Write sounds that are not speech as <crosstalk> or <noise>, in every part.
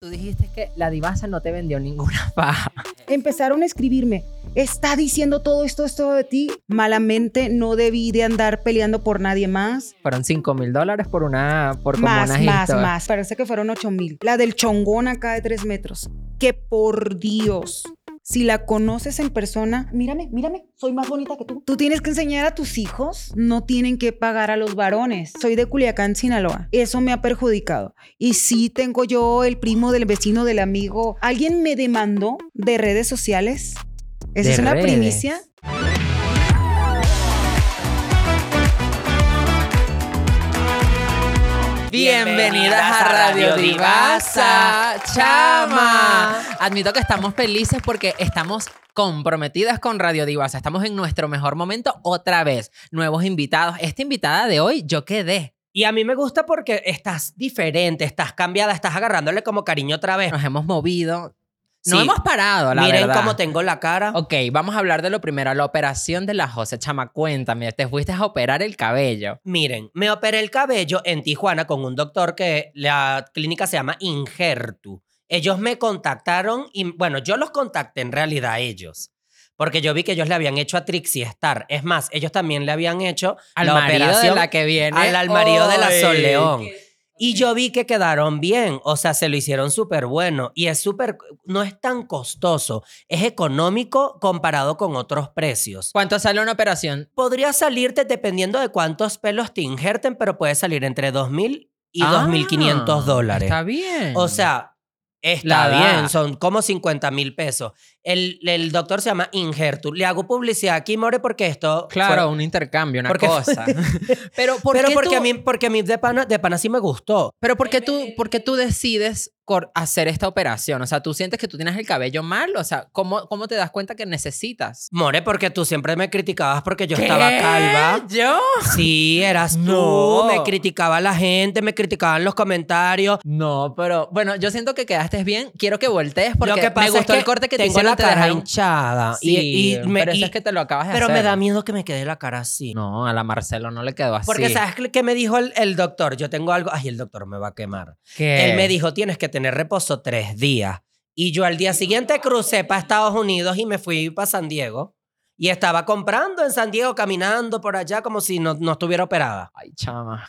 Tú dijiste que la divasa no te vendió ninguna <laughs> paja. Empezaron a escribirme, está diciendo todo esto, esto de ti. Malamente no debí de andar peleando por nadie más. Fueron 5 mil dólares por una, por como Más, más, más. Parece que fueron 8 mil. La del chongón acá de 3 metros. Que por Dios, si la conoces en persona, mírame, mírame, soy más bonita que tú. Tú tienes que enseñar a tus hijos, no tienen que pagar a los varones. Soy de Culiacán, Sinaloa. Eso me ha perjudicado. Y sí tengo yo el primo del vecino del amigo. Alguien me demandó de redes sociales. Esa ¿De es una redes? primicia. Bienvenidas a Radio Divasa, chama. Admito que estamos felices porque estamos comprometidas con Radio Divasa. Estamos en nuestro mejor momento otra vez. Nuevos invitados. Esta invitada de hoy, yo quedé. Y a mí me gusta porque estás diferente, estás cambiada, estás agarrándole como cariño otra vez. Nos hemos movido. No Sí. hemos parado, la Miren verdad. cómo tengo la cara. Ok, vamos a hablar de lo primero, la operación de la José Chama. Cuéntame, te fuiste a operar el cabello. Miren, me operé el cabello en Tijuana con un doctor que la clínica se llama Ingertu. Ellos me contactaron y, bueno, yo los contacté en realidad a ellos. Porque yo vi que ellos le habían hecho a Trixie Star. Es más, ellos también le habían hecho Al la marido de operación la que viene. al, al marido de la Sol León. Y yo vi que quedaron bien, o sea, se lo hicieron súper bueno y es súper, no es tan costoso, es económico comparado con otros precios. ¿Cuánto sale una operación? Podría salirte dependiendo de cuántos pelos te injerten, pero puede salir entre 2.000 y Ah, 2.500 dólares. Está bien. O sea, está bien, son como 50 mil pesos. El, el doctor se llama Ingertu. Le hago publicidad aquí, More, porque esto... Claro, fue- un intercambio, una Porque- cosa. <laughs> pero ¿por pero qué porque tú, a mí, porque a mí de pana, de pana sí me gustó. pero ¿por qué tú, por qué tú decides hacer esta operación? O sea, ¿tú sientes que tú tienes el cabello mal? O sea, ¿cómo, cómo te das cuenta que necesitas? More, porque tú siempre me criticabas porque yo estaba calva. ¿Yo? Sí, eras tú. Me criticaba la gente, me criticaban los comentarios. No, pero bueno, yo siento que quedaste bien. Quiero que voltees porque Lo que pasa me gustó es que el corte que te tengo hicieron. la te cara dejaron- hinchada. Sí, y, y me, pero eso y- es que te lo acabas de pero hacer. me da miedo que me quede la cara así. No, a la Marcelo no le quedó así. Porque ¿sabes qué- qué me dijo el, el doctor? Yo tengo algo... Ay, el doctor me va a quemar. ¿Qué? Él me dijo, tienes que tener reposo tres días. Y yo al día siguiente crucé para Estados Unidos y me fui para San Diego. Y estaba comprando en San Diego, caminando por allá como si no, no estuviera operada. Ay, chama.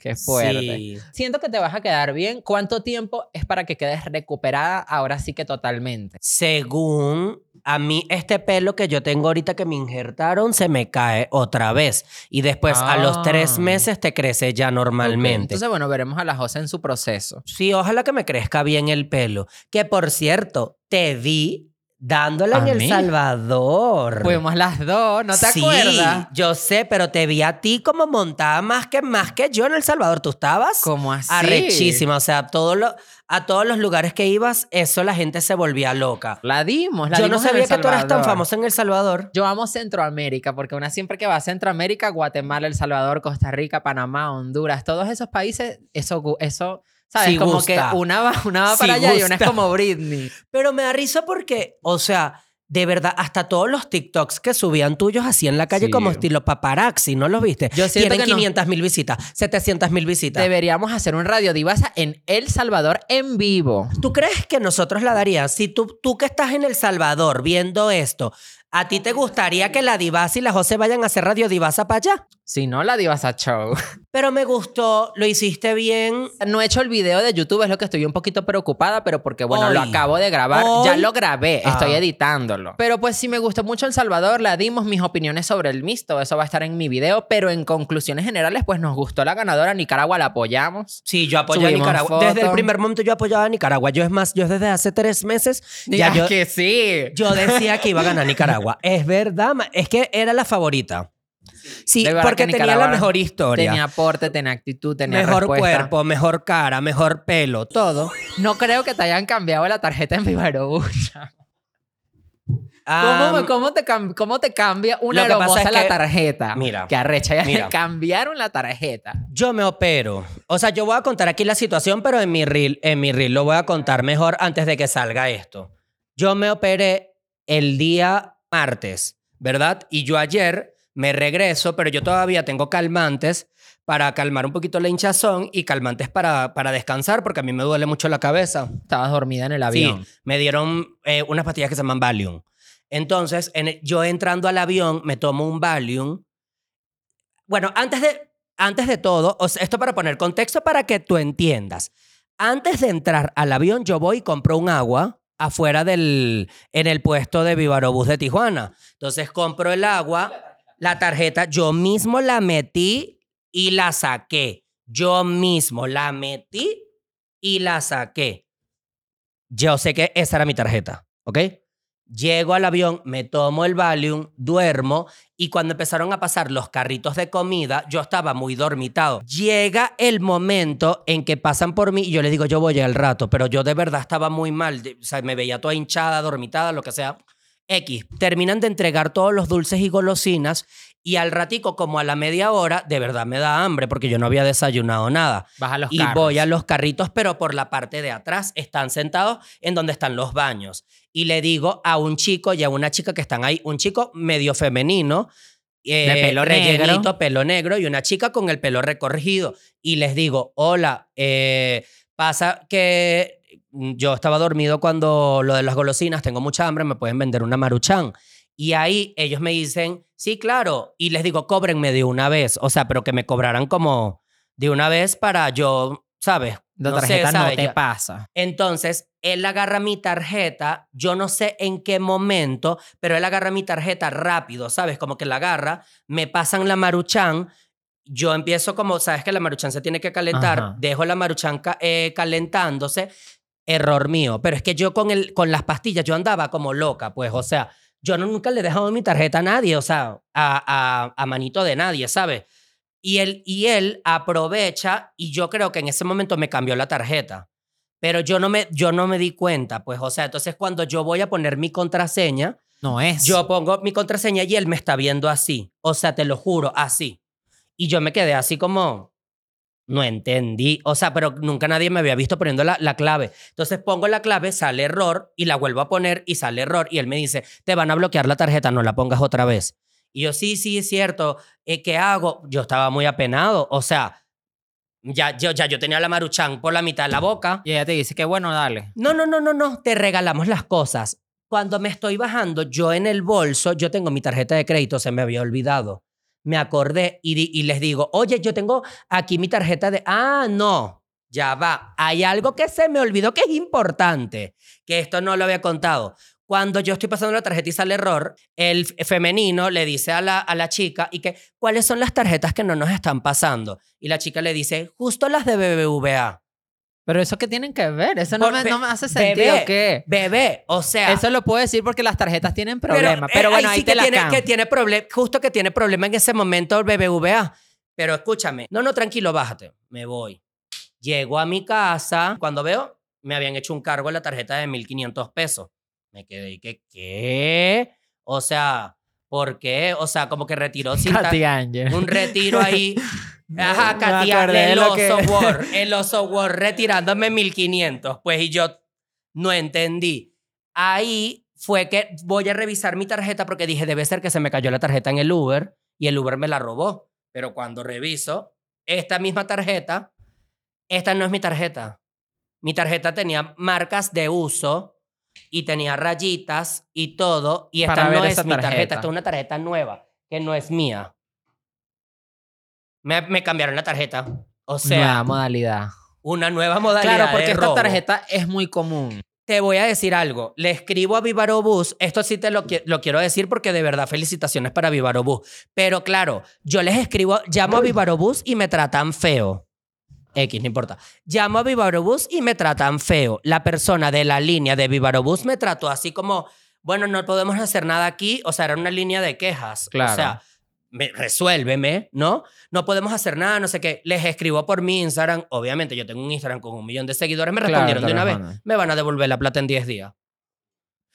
Qué fuerte. Sí. Siento que te vas a quedar bien. ¿Cuánto tiempo es para que quedes recuperada ahora sí que totalmente? Según a mí, este pelo que yo tengo ahorita que me injertaron se me cae otra vez. Y después a los tres Ah. meses te crece ya normalmente. Entonces, bueno, veremos a la José en su proceso. Sí, ojalá que me crezca bien el pelo. Que por cierto, te vi dándole ¿A en El? Salvador. Fuimos las dos, ¿no te sí, acuerdas? yo sé, pero te vi a ti como montada más que, más que yo en El Salvador. ¿Tú estabas? ¿Cómo así? Arrechísima. O sea, todo lo, a todos los lugares que ibas, eso la gente se volvía loca. La dimos, la Yo no en sabía El que tú eras tan famosa en El Salvador. Yo amo Centroamérica porque una siempre que va a Centroamérica, Guatemala, El Salvador, Costa Rica, Panamá, Honduras, todos esos países, eso, eso ¿sabes? Sí como gusta. que una va, una va Sí para allá y una es como Britney. Pero me da risa porque, o sea, de verdad, hasta todos los TikToks que subían tuyos así en la calle Sí. como estilo paparazzi, ¿no los viste? Yo siento Tienen que no. 500 mil visitas, 700 mil visitas. Deberíamos hacer un Radio Divasa en El Salvador en vivo. ¿Tú crees que nosotros la daríamos? Si tú, tú que estás en El Salvador viendo esto, ¿a ti te gustaría que la Divasa y la José vayan a hacer Radio Divasa para allá? Si no, la Divasa Show. <laughs> Pero me gustó, lo hiciste bien. No he hecho el video de YouTube, es lo que estoy un poquito preocupada, pero porque, bueno, lo Hoy. acabo de grabar. Hoy. Ya lo grabé, estoy Ah. editándolo. Pero pues sí me gustó mucho El Salvador, la dimos mis opiniones sobre el mixto, eso va a estar en mi video, pero en conclusiones generales, pues nos gustó la ganadora, Nicaragua la apoyamos. Sí, yo apoyo a Nicaragua. Desde el primer momento yo apoyaba a Nicaragua. Yo es más, yo desde hace tres meses ya yo, que sí. yo decía que iba a ganar Nicaragua. <laughs> Es verdad, es que era la favorita. Sí, De porque que tenía la mejor historia. Tenía aporte, tenía actitud, tenía mejor respuesta. cuerpo, mejor cara, mejor pelo, todo. No creo que te hayan cambiado la tarjeta en Viva Aerobús. <laughs> ¿Cómo, cómo te, cam- cómo te cambia una Lo que pasa hermosa es la que- tarjeta? Mira, Que arrecha, ya mira. le cambiaron la tarjeta. Yo me opero. O sea, yo voy a contar aquí la situación, pero en mi reel, en mi reel lo voy a contar mejor antes de que salga esto. Yo me operé el día martes, ¿verdad? Y yo ayer me regreso, pero yo todavía tengo calmantes para calmar un poquito la hinchazón y calmantes para, para descansar porque a mí me duele mucho la cabeza. Estabas dormida en el avión. Sí, me dieron eh, unas pastillas que se llaman Valium. Entonces, en el- yo entrando al avión, me tomo un Valium. Bueno, antes de, antes de todo, o sea, esto para poner contexto para que tú entiendas. Antes de entrar al avión, yo voy y compro un agua afuera del, en el puesto de Vivarobús de Tijuana. Entonces, compro el agua, la tarjeta, yo mismo la metí y la saqué. Yo mismo la metí y la saqué. Yo sé que esa era mi tarjeta, ¿ok? Llego al avión, me tomo el Valium, duermo y cuando empezaron a pasar los carritos de comida, yo estaba muy dormitado. Llega el momento en que pasan por mí y yo les digo, yo voy al rato, pero yo de verdad estaba muy mal, o sea, me veía toda hinchada, dormitada, lo que sea. X. Terminan de entregar todos los dulces y golosinas y al ratico, como a la media hora, de verdad me da hambre porque yo no había desayunado nada. Vas a los Y carros. voy a los carritos, pero por la parte de atrás están sentados en donde están los baños. Y le digo a un chico y a una chica que están ahí, un chico medio femenino, eh, De pelo rellenito, negro. pelo negro, y una chica con el pelo recorrido. Y les digo, hola, eh, pasa que yo estaba dormido cuando lo de las golosinas, tengo mucha hambre, me pueden vender una maruchan. Y ahí ellos me dicen, sí, claro. Y les digo, cóbrenme de una vez. O sea, pero que me cobraran como de una vez para yo, ¿sabes? La No sé, tarjeta no te pasa. Entonces, él agarra mi tarjeta, yo no sé en qué momento, pero él agarra mi tarjeta rápido, ¿sabes? Como que la agarra, me pasan la maruchan, yo empiezo como, ¿sabes que la maruchan se tiene que calentar? Ajá. Dejo la maruchan ca- eh, calentándose, error mío. Pero es que yo con, el, con las pastillas, yo andaba como loca, pues, o sea, yo no- nunca le he dejado mi tarjeta a nadie, o sea, a, a, a manito de nadie, ¿sabes? Y él, y él aprovecha y yo creo que en ese momento me cambió la tarjeta. Pero yo no, me, yo no me di cuenta, pues, o sea, entonces cuando yo voy a poner mi contraseña, No es. yo pongo mi contraseña y él me está viendo así. O sea, te lo juro, así. Y yo me quedé así como, no entendí. O sea, pero nunca nadie me había visto poniendo la, la clave. Entonces pongo la clave, sale error y la vuelvo a poner y sale error. Y él me dice, te van a bloquear la tarjeta, no la pongas otra vez. Y yo, sí, sí, es cierto. Eh, ¿Qué hago? Yo estaba muy apenado. O sea, ya yo, ya yo tenía la maruchan por la mitad de la boca. Y ella te dice que bueno, dale. No, no, no, no, no, te regalamos las cosas. Cuando me estoy bajando, yo en el bolso, yo tengo mi tarjeta de crédito, se me había olvidado. Me acordé y, les digo, oye, yo tengo aquí mi tarjeta de... Ah, no, ya va. Hay algo que se me olvidó que es importante, que esto no lo había contado. Cuando yo estoy pasando la tarjeta y sale error, el femenino le dice a la, a la chica y que, ¿cuáles son las tarjetas que no nos están pasando? Y la chica le dice, justo las de BBVA. Pero eso qué tienen que ver? Eso no, me, no me hace sentido. bebé, ¿Qué? Bebé, o sea... Eso lo puedo decir porque las tarjetas tienen problemas. Pero, eh, bueno, ahí te que la tiene, que tiene problema, justo que tiene problema en ese momento el BBVA. Pero escúchame, no, no, tranquilo, bájate. Me voy. Llego a mi casa, cuando veo, me habían hecho un cargo en la tarjeta de 1.500 pesos. Me quedé y que, ¿qué? O sea, ¿por qué? O sea, como que retiró sin un retiro ahí. <laughs> Ajá, Katia, el que- oso <laughs> Word, el oso Word retirándome 1500. Pues y yo no entendí. Ahí fue que voy a revisar mi tarjeta porque dije, debe ser que se me cayó la tarjeta en el Uber y el Uber me la robó. Pero cuando reviso, esta misma tarjeta, esta no es mi tarjeta. Mi tarjeta tenía marcas de uso y tenía rayitas y todo. Y esta Para no es mi tarjeta, tarjeta. esta es una tarjeta nueva que no es mía. Me, me cambiaron la tarjeta. O sea, Nueva modalidad. una nueva modalidad. Claro, porque de esta robo. tarjeta es muy común. Te voy a decir algo. Le escribo a Vivarobús. Esto sí te lo, qui- lo quiero decir porque de verdad felicitaciones para Vivarobús. Pero claro, yo les escribo, llamo a Vivarobús y me tratan feo. X, no importa. Llamo a Vivarobús y me tratan feo. La persona de la línea de Vivarobús me trató así como, bueno, no podemos hacer nada aquí. O sea, era una línea de quejas. Claro. O sea, resuélveme, ¿no? No podemos hacer nada, no sé qué. Les escribo por mi Instagram. Obviamente, yo tengo un Instagram con un millón de seguidores. Me respondieron de una vez. Me van a devolver la plata en 10 días.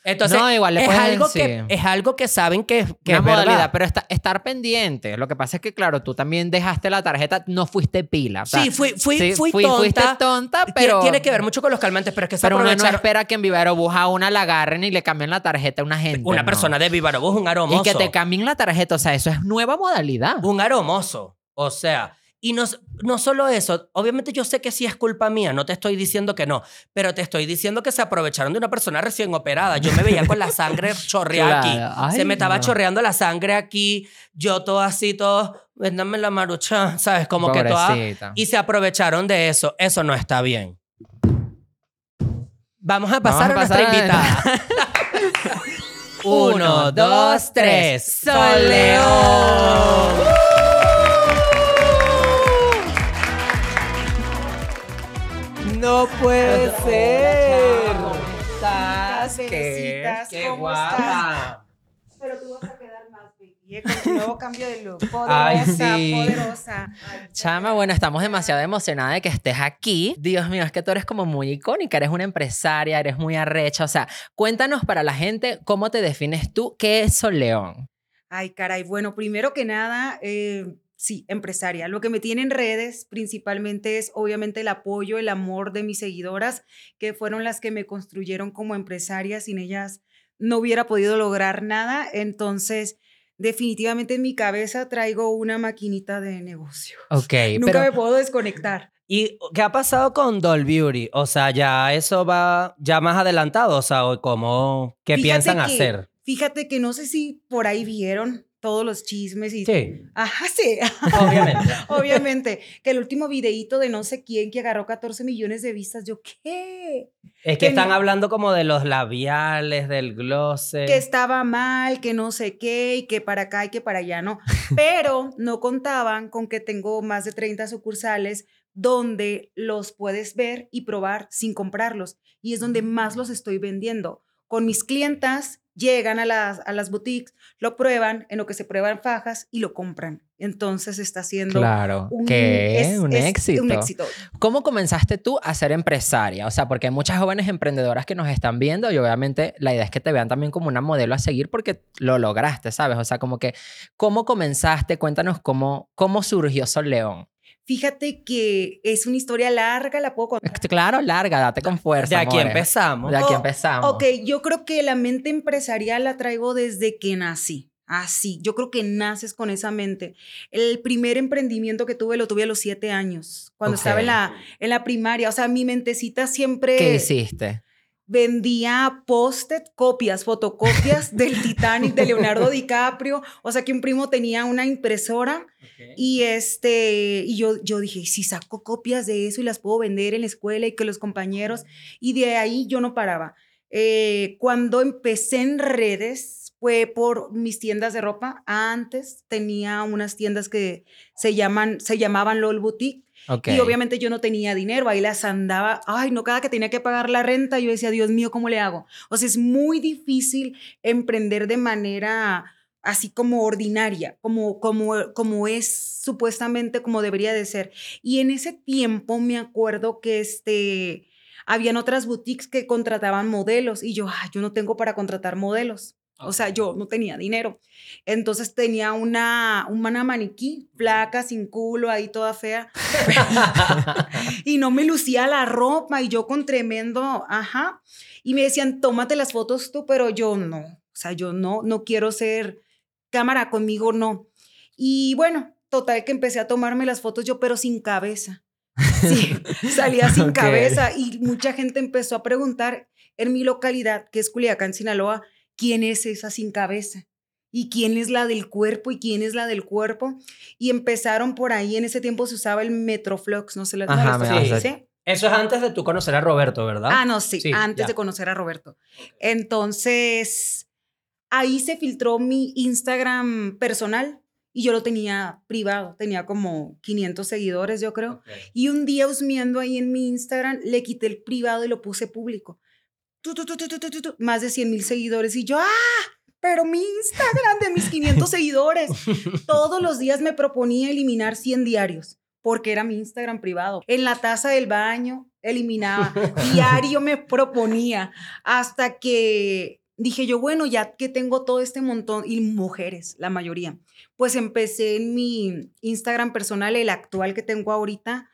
Entonces, No, igual le es, algo que, es algo que saben que, que Una es modalidad, verdad. pero está- estar pendiente. Lo que pasa es que, claro, tú también dejaste la tarjeta, no fuiste pila. o sea, sí, fui, fui, sí, fui fui- tonta. Fuiste tonta, pero. Tiene que ver mucho con los calmantes, pero es que se Pero uno no espera que en Vivero Bus a una la agarren y le cambien la tarjeta a una gente. Una no. persona de Vivarobús, un aromoso. Y que te cambien la tarjeta, o sea, eso es nueva modalidad. Un aromoso. O sea, Y no, no solo eso, obviamente yo sé que sí es culpa mía, no te estoy diciendo que no, pero te estoy diciendo que se aprovecharon de una persona recién operada. Yo me veía con la sangre <laughs> chorreada Claro. aquí. Ay, se me estaba no. chorreando la sangre aquí, yo todo así, todo, véndame la marucha, ¿sabes? Como que toda... Y se aprovecharon de eso. Eso no está bien. Vamos a pasar Vamos a a, nuestra pasar invitada. <laughs> <laughs> Uno, dos, tres. Sol No puede ser. ¿Cómo estás? Qué ¿cómo guapa. Pero tú vas a quedar más baby, con tu nuevo cambio de look. <laughs> Ay, Poderosa, sí. poderosa. Ay, Chama, bueno, estamos demasiado emocionadas de que estés aquí. Dios mío, es que tú eres como muy icónica, eres una empresaria, eres muy arrecha. O sea, cuéntanos para la gente cómo te defines tú, qué es Sol León. Ay, caray. Bueno, primero que nada, eh, sí, empresaria. Lo que me tiene en redes principalmente es obviamente el apoyo, el amor de mis seguidoras, que fueron las que me construyeron como empresaria. Sin ellas no hubiera podido lograr nada. Entonces, definitivamente en mi cabeza traigo una maquinita de negocio. Ok, <laughs> Nunca pero me puedo desconectar. ¿Y qué ha pasado con Doll Beauty? O sea, ya eso va ya más adelantado, o sea, ¿cómo, qué Fíjate piensan que- hacer? Fíjate que no sé si por ahí vieron todos los chismes y... Sí, Ajá, sí. <laughs> obviamente. Obviamente, que el último videíto de no sé quién que agarró 14 millones de vistas, yo, ¿qué? Es que Que están no- hablando como de los labiales, del gloss. Que estaba mal, que no sé qué, y que para acá y que para allá, ¿no? <laughs> Pero no contaban con que tengo más de 30 sucursales donde los puedes ver y probar sin comprarlos. Y es donde más los estoy vendiendo. Con mis clientas llegan a las, a las boutiques, lo prueban, en lo que se prueban fajas y lo compran. Entonces está siendo claro, un, que es- un es éxito. Un éxito. ¿Cómo comenzaste tú a ser empresaria? O sea, porque hay muchas jóvenes emprendedoras que nos están viendo y obviamente la idea es que te vean también como una modelo a seguir porque lo lograste, ¿sabes? O sea, como que, ¿cómo comenzaste? Cuéntanos cómo, cómo surgió Sol León. Fíjate que es una historia larga, la puedo contar. Claro, larga, date con fuerza. De aquí amores. empezamos. De aquí Oh, empezamos. Ok, yo creo que la mente empresarial la traigo desde que nací. Así, yo creo que naces con esa mente. El primer emprendimiento que tuve lo tuve a los siete años, cuando estaba en la, en la primaria. O sea, mi mentecita siempre ¿Qué hiciste? Vendía post-it, copias, fotocopias <laughs> del Titanic de Leonardo DiCaprio. O sea, que un primo tenía una impresora y este, y yo, yo dije, si saco copias de eso y las puedo vender en la escuela y que los compañeros, y de ahí yo no paraba. Eh, cuando empecé en redes fue por mis tiendas de ropa. Antes tenía unas tiendas que se, llaman, se llamaban LOL Boutique. Y obviamente yo no tenía dinero, ahí las andaba, ay, no, cada que tenía que pagar la renta, yo decía, Dios mío, ¿cómo le hago? O sea, es muy difícil emprender de manera así como ordinaria, como, como, como es supuestamente como debería de ser. Y en ese tiempo me acuerdo que este, habían otras boutiques que contrataban modelos y yo, yo no tengo para contratar modelos. O sea, yo no tenía dinero. Entonces tenía una, una maniquí, flaca, sin culo, ahí toda fea. <laughs> y no me lucía la ropa y yo con tremendo, ajá. Y me decían, tómate las fotos tú, pero yo no. O sea, yo no, no quiero ser cámara conmigo, no. Y bueno, total que empecé a tomarme las fotos yo, pero sin cabeza. Sí, <laughs> salía sin cabeza y mucha gente empezó a preguntar en mi localidad, que es Culiacán, Sinaloa, ¿quién es esa sin cabeza? ¿Y quién es la del cuerpo? ¿Y quién es la del cuerpo? Y empezaron por ahí, en ese tiempo se usaba el Metroflux, no sé, ¿no Ajá, lo vas ¿Sí? Eso es antes de tú conocer a Roberto, ¿verdad? Ah, no, sí, Sí, antes ya. de conocer a Roberto. Entonces, ahí se filtró mi Instagram personal y yo lo tenía privado, tenía como 500 seguidores, yo creo. Y un día husmeando ahí en mi Instagram, le quité el privado y lo puse público. Tu, tu, tu, más de 100 mil seguidores y yo, ¡ah! Pero mi Instagram de mis 500 <laughs> seguidores. Todos los días me proponía eliminar 100 diarios porque era mi Instagram privado. En la taza del baño eliminaba. <laughs> Diario me proponía hasta que dije yo, bueno, ya que tengo todo este montón, y mujeres, la mayoría, pues empecé en mi Instagram personal, el actual que tengo ahorita,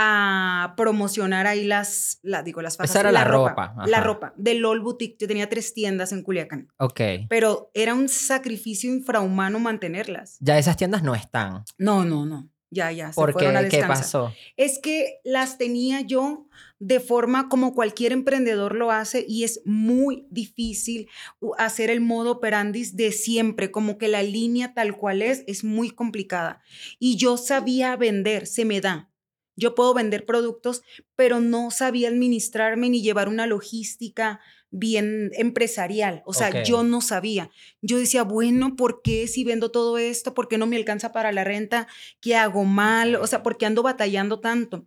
a promocionar ahí las, la, digo, las fajas. Esa era la ropa, La ropa de LOL Boutique. Yo tenía tres tiendas en Culiacán, Ok. pero era un sacrificio infrahumano mantenerlas. Ya esas tiendas no están. No, no, no. Ya, ya. se ¿Por a qué? ¿Qué pasó? Es que las tenía yo de forma como cualquier emprendedor lo hace y es muy difícil hacer el modo operandis de siempre, como que la línea tal cual es, es muy complicada. Y yo sabía vender, se me da. Yo puedo vender productos, pero no sabía administrarme ni llevar una logística bien empresarial. O sea, yo no sabía. Yo decía, bueno, ¿por qué si vendo todo esto? ¿Por qué no me alcanza para la renta? ¿Qué hago mal? O sea, ¿por qué ando batallando tanto?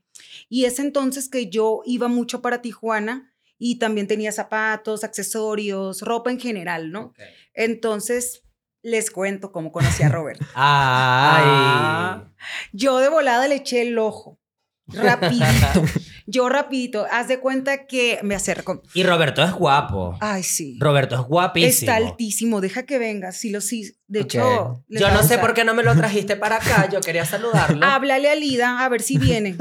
Y es entonces que yo iba mucho para Tijuana y también tenía zapatos, accesorios, ropa en general, ¿no? Entonces, les cuento cómo conocí a <laughs> Robert. Ay. Yo de volada le eché el ojo. Rapidito. <laughs> Yo rapidito. Haz de cuenta que me acerco. Y Roberto es guapo. Ay, sí. Roberto es guapísimo. Está altísimo. Deja que venga. Sí, lo sí. De Ok. hecho, Yo a no sé por qué no me lo trajiste para acá. Yo quería saludarlo. <laughs> Háblale a Lida a ver si viene.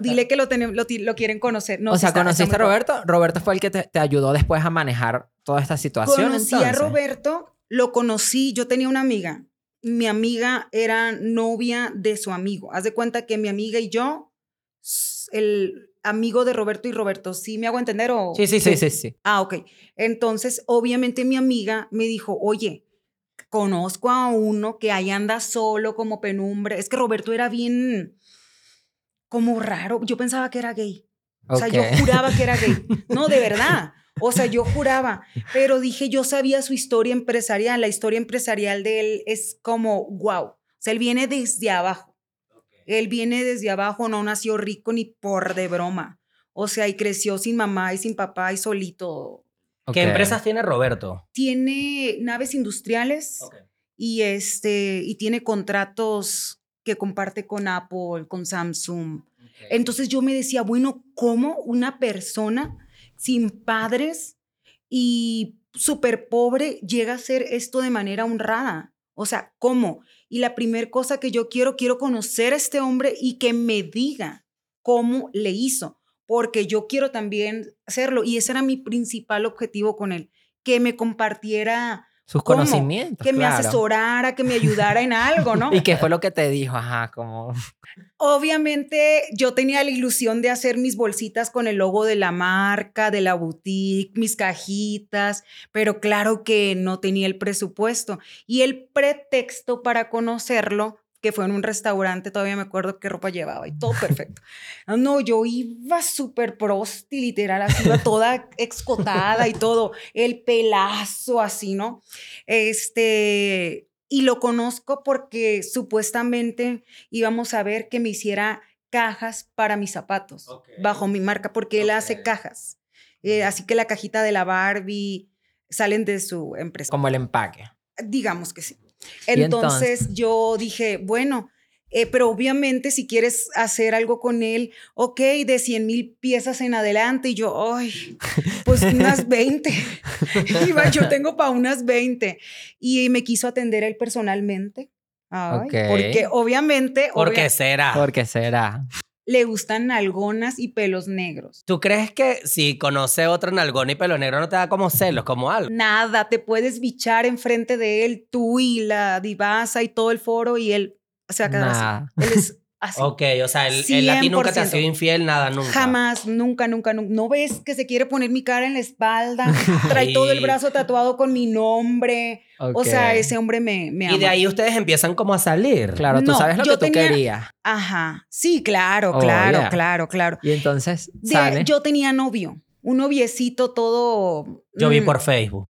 Dile que lo, tenem- lo, quieren conocer. No, o sea, está- está ¿conociste a. Roberto? Roberto fue el que te, te ayudó después a manejar toda esta situación. Conocí a entonces? Roberto, lo conocí, yo tenía una amiga. Mi amiga era novia de su amigo. Haz de cuenta que mi amiga y yo, el amigo de Roberto y Roberto, ¿sí me hago entender? O... Sí, sí, Sí, sí. sí. Ah, ok. Entonces, obviamente mi amiga me dijo, oye, conozco a uno que ahí anda solo como penumbre. Es que Roberto era bien como raro. Yo pensaba que era gay. O sea, yo juraba que era gay. <laughs> No, de verdad. O sea, yo juraba. Pero dije, yo sabía su historia empresarial. La historia empresarial de él es como, wow. O sea, él viene desde abajo. Él viene desde abajo, no nació rico ni por de broma. O sea, y creció sin mamá y sin papá y solito. ¿Qué empresas tiene Roberto? Tiene naves industriales y este y tiene contratos que comparte con Apple, con Samsung. Entonces yo me decía, bueno, ¿cómo una persona sin padres y súper pobre llega a hacer esto de manera honrada? O sea, ¿cómo? Y la primera cosa que yo quiero, quiero conocer a este hombre y que me diga cómo le hizo, porque yo quiero también hacerlo. Y ese era mi principal objetivo con él, que me compartiera, Sus ¿Cómo? conocimientos. que me asesorara, que me ayudara en algo, ¿no? <laughs> ¿Y qué fue lo que te dijo? Ajá, como... <laughs> Obviamente yo tenía la ilusión de hacer mis bolsitas con el logo de la marca, de la boutique, mis cajitas, pero claro que no tenía el presupuesto. Y el pretexto para conocerlo, que fue en un restaurante, todavía me acuerdo qué ropa llevaba y todo <laughs> perfecto. Ah, No, yo iba súper prosti, literal, así iba toda <laughs> excotada y todo, el pelazo así, ¿no? Este, y lo conozco porque supuestamente íbamos a ver que me hiciera cajas para mis zapatos bajo mi marca, porque él hace cajas. Eh, así que la cajita de la Barbie salen de su empresa. Como el empaque. Digamos que sí. Entonces, yo dije, bueno, eh, pero obviamente si quieres hacer algo con él, ok, de 100 mil piezas en adelante. Y yo, ay, pues unas 20. <laughs> Iba, yo tengo para unas 20. Y me quiso atender él personalmente. Ay. Porque obviamente ¿Por obvia- qué será? ¿Por qué será? Le gustan nalgonas y pelos negros. ¿Tú crees que si conoce otro nalgón y pelo negro no te da como celos, como algo? Nada, te puedes bichar enfrente de él, tú y la divasa y todo el foro, y él se va a quedar así. Nada. Él es así. Ok, o sea, el, el a ti nunca te ha 100%. sido infiel, nada, nunca. Jamás, nunca, nunca, nunca. ¿No ves que se quiere poner mi cara en la espalda? <laughs> Trae todo el brazo tatuado con mi nombre. O sea, ese hombre me, me ama. Y de ahí ustedes empiezan como a salir. Claro, tú sabes lo yo que tú tenía- querías. Ajá. Sí, claro, Oh, claro, yeah. claro, claro. Y entonces De- sale. yo tenía novio. Un noviecito todo. Yo vi mm, por Facebook.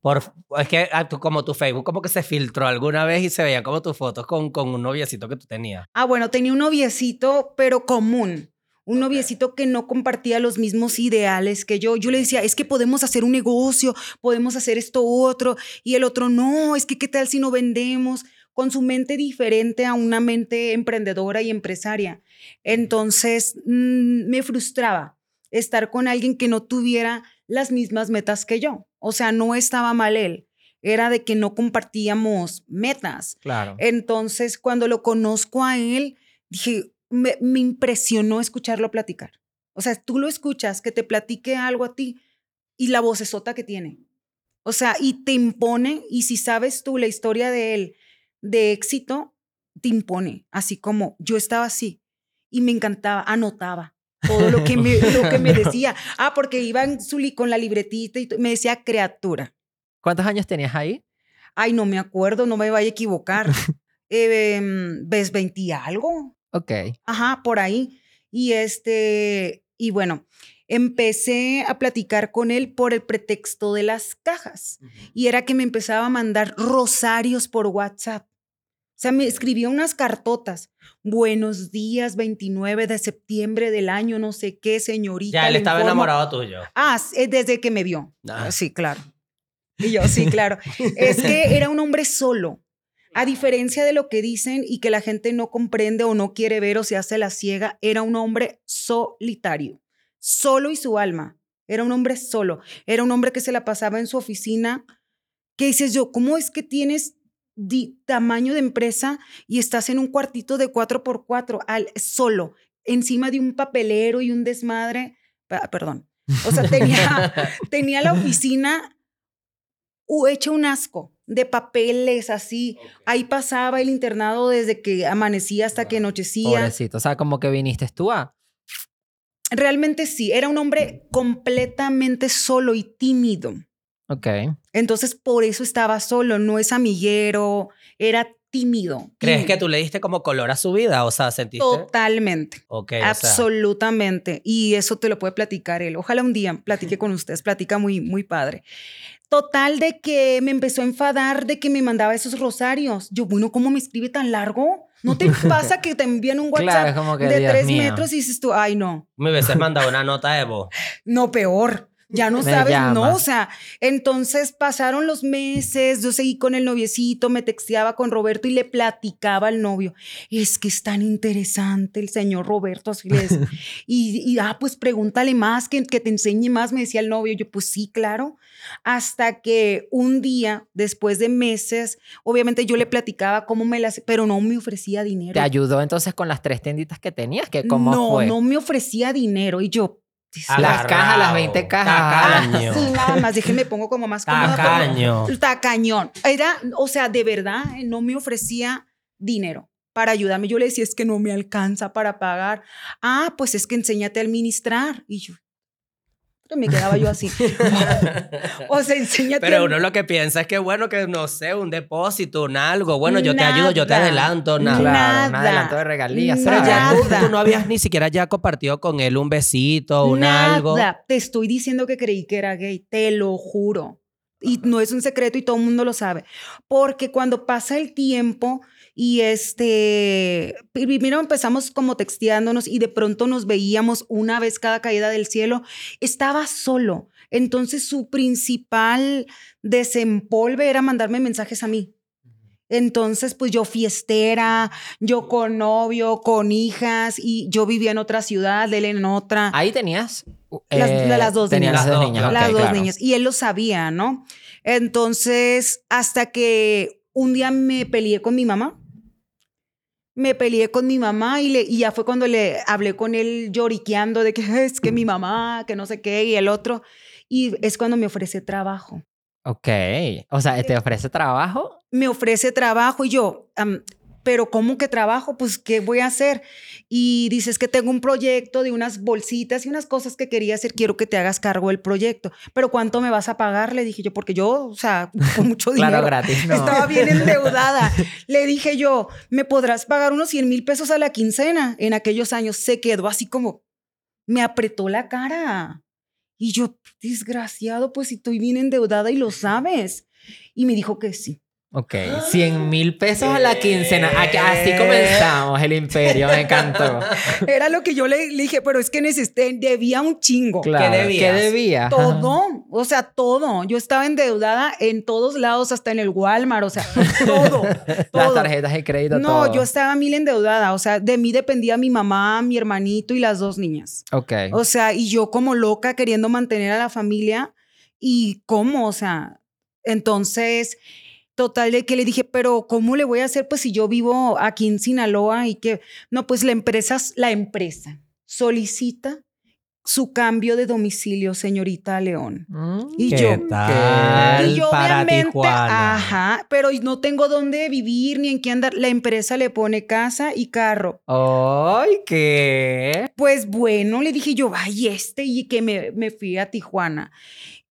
Por, es que ah, tú- como tu Facebook como que se filtró alguna vez y se veían como tus fotos con, con un noviecito que tú tenías. Ah, bueno, tenía un noviecito, pero común. Un Ok. noviecito que no compartía los mismos ideales que yo. Yo le decía, es que podemos hacer un negocio, podemos hacer esto otro. Y el otro, no, es que qué tal si no vendemos. Con su mente diferente a una mente emprendedora y empresaria. Entonces, mm, me frustraba estar con alguien que no tuviera las mismas metas que yo. O sea, no estaba mal él. Era de que no compartíamos metas. Claro. Entonces, cuando lo conozco a él, dije, me, me impresionó escucharlo platicar. O sea, tú lo escuchas, que te platique algo a ti y la vocesota que tiene. O sea, y te impone, y si sabes tú la historia de él de éxito, te impone, así como yo estaba así y me encantaba, anotaba todo lo que me, lo que me <laughs> decía. Ah, porque iba en su li- con la libretita y me decía criatura. ¿Cuántos años tenías ahí? Ay, no me acuerdo, no me vaya a equivocar. <laughs> Eh, ¿Ves 20 y algo? Ok. Ajá, por ahí. Y este, y bueno, empecé a platicar con él por el pretexto de las cajas. Y era que me empezaba a mandar rosarios por WhatsApp. O sea, me escribía unas cartotas. Buenos días, 29 de septiembre del año, no sé qué, señorita. Ya, él estaba informo". enamorado tuyo. Ah, eh, desde que me vio. Ah. Sí, claro. Y yo, sí, claro. es que era un hombre solo. A diferencia de lo que dicen y que la gente no comprende o no quiere ver o se hace la ciega, era un hombre solitario, solo y su alma. Era un hombre solo. Era un hombre que se la pasaba en su oficina. Que dices yo, ¿cómo es que tienes tamaño de empresa y estás en un cuartito de cuatro por cuatro, al, solo, encima de un papelero y un desmadre? Perdón. O sea, tenía, <laughs> tenía la oficina hecha un asco de papeles así. Ahí pasaba el internado desde que amanecía hasta que anochecía. Pobrecito. O sea, como que viniste tú a. Realmente sí, era un hombre completamente solo y tímido. Ok. Entonces, por eso estaba solo, no es amiguero, era tímido. ¿Crees Y- que tú le diste como color a su vida? O sea, ¿sentiste? Totalmente. Ok, o sea, Absolutamente. Y eso te lo puede platicar él. Ojalá un día platique <laughs> con ustedes. Platica muy, muy padre. Total de que me empezó a enfadar de que me mandaba esos rosarios. Yo, bueno, ¿cómo me escribe tan largo? ¿No te <laughs> pasa que te envían un Claro, WhatsApp como que, de Dios tres mío. metros y dices tú, ay, no, me hubieses <laughs> mandado una nota de voz. no, peor. Ya no Me sabes, no, o sea, entonces pasaron los meses, yo seguí con el noviecito, me texteaba con Roberto y le platicaba al novio, es que es tan interesante el señor Roberto, así le decía. <laughs> y, y, ah, pues pregúntale más, que, que te enseñe más, me decía el novio, yo pues sí, claro, hasta que un día, después de meses, obviamente yo le platicaba cómo me las, pero no me ofrecía dinero. ¿Te ayudó entonces con las tres tienditas que tenías? ¿Que ¿Cómo no, fue? no me ofrecía dinero y yo... Las cajas, las 20 cajas. Tacaño. Sí, nada más, déjenme pongo como más cómoda. pero- Tacaño. Tacañón. Era, o sea, de verdad, eh, no me ofrecía dinero para ayudarme. Yo le decía, es que no me alcanza para pagar. Ah, pues es que enséñate a administrar. Y yo, me quedaba yo así. <laughs> o sea, enséñate. Pero a- uno lo que piensa es que, bueno, que no sé, un depósito, un algo. Bueno, yo te ayudo, yo te adelanto, nada. Claro, un Nada. adelanto de regalías. Pero ya tú, tú no <laughs> habías ni siquiera ya compartido con él un besito, un algo. Nada. Te estoy diciendo que creí que era gay, te lo juro. Y no es un secreto y todo el mundo lo sabe. Porque cuando pasa el tiempo y este, primero empezamos como texteándonos y de pronto nos veíamos una vez cada caída del cielo, estaba solo. Entonces su principal desempolve era mandarme mensajes a mí. Entonces, pues yo fiestera, yo con novio, con hijas, y yo vivía en otra ciudad, él en otra. Ahí tenías. Las- eh, las dos tenías niñas. las dos claro. niñas. Y él lo sabía, ¿no? Entonces, hasta que un día me peleé con mi mamá. Me peleé con mi mamá y, le, y ya fue cuando le hablé con él lloriqueando de que es que mi mamá, que no sé qué, y el otro. Y es cuando me ofrece trabajo. Ok. O sea, ¿te ofrece trabajo? me ofrece trabajo y yo, am, pero ¿cómo que trabajo? Pues, ¿qué voy a hacer? Y dices que tengo un proyecto de unas bolsitas y unas cosas que quería hacer, quiero que te hagas cargo del proyecto. Pero ¿cuánto me vas a pagar? Le dije yo, porque yo, o sea, <laughs> con mucho <laughs> dinero. Claro, gratis. No. Estaba bien endeudada. <laughs> Le dije yo, ¿me podrás pagar unos 100 mil pesos a la quincena? En aquellos años se quedó así como, me apretó la cara. Y yo, desgraciado, pues si estoy bien endeudada y lo sabes. Y me dijo que sí. Ok. 100 mil pesos a la quincena. Aquí- Así comenzamos el imperio. Me encantó. <laughs> Era lo que yo le, le dije, pero es que necesité, debía un chingo. Claro. debías? ¿Qué debía? Todo, o sea, todo. Yo estaba endeudada en todos lados, hasta en el Walmart, o sea, todo. <laughs> Las tarjetas de crédito, No, todo. yo estaba mil endeudada, o sea, de mí dependía mi mamá, mi hermanito y las dos niñas. Ok. O sea, y yo como loca queriendo mantener a la familia y cómo, o sea, entonces, total de que le dije, pero ¿cómo le voy a hacer? Pues si yo vivo aquí en Sinaloa y que, no, pues la empresa, la empresa solicita su cambio de domicilio, señorita León. Mm, Y ¿Qué yo- tal Y yo para obviamente, Tijuana? ajá, pero no tengo dónde vivir ni en qué andar. La empresa le pone casa y carro. ¡Ay, qué! Pues bueno, le dije yo, ay, este, y que me, me fui a Tijuana.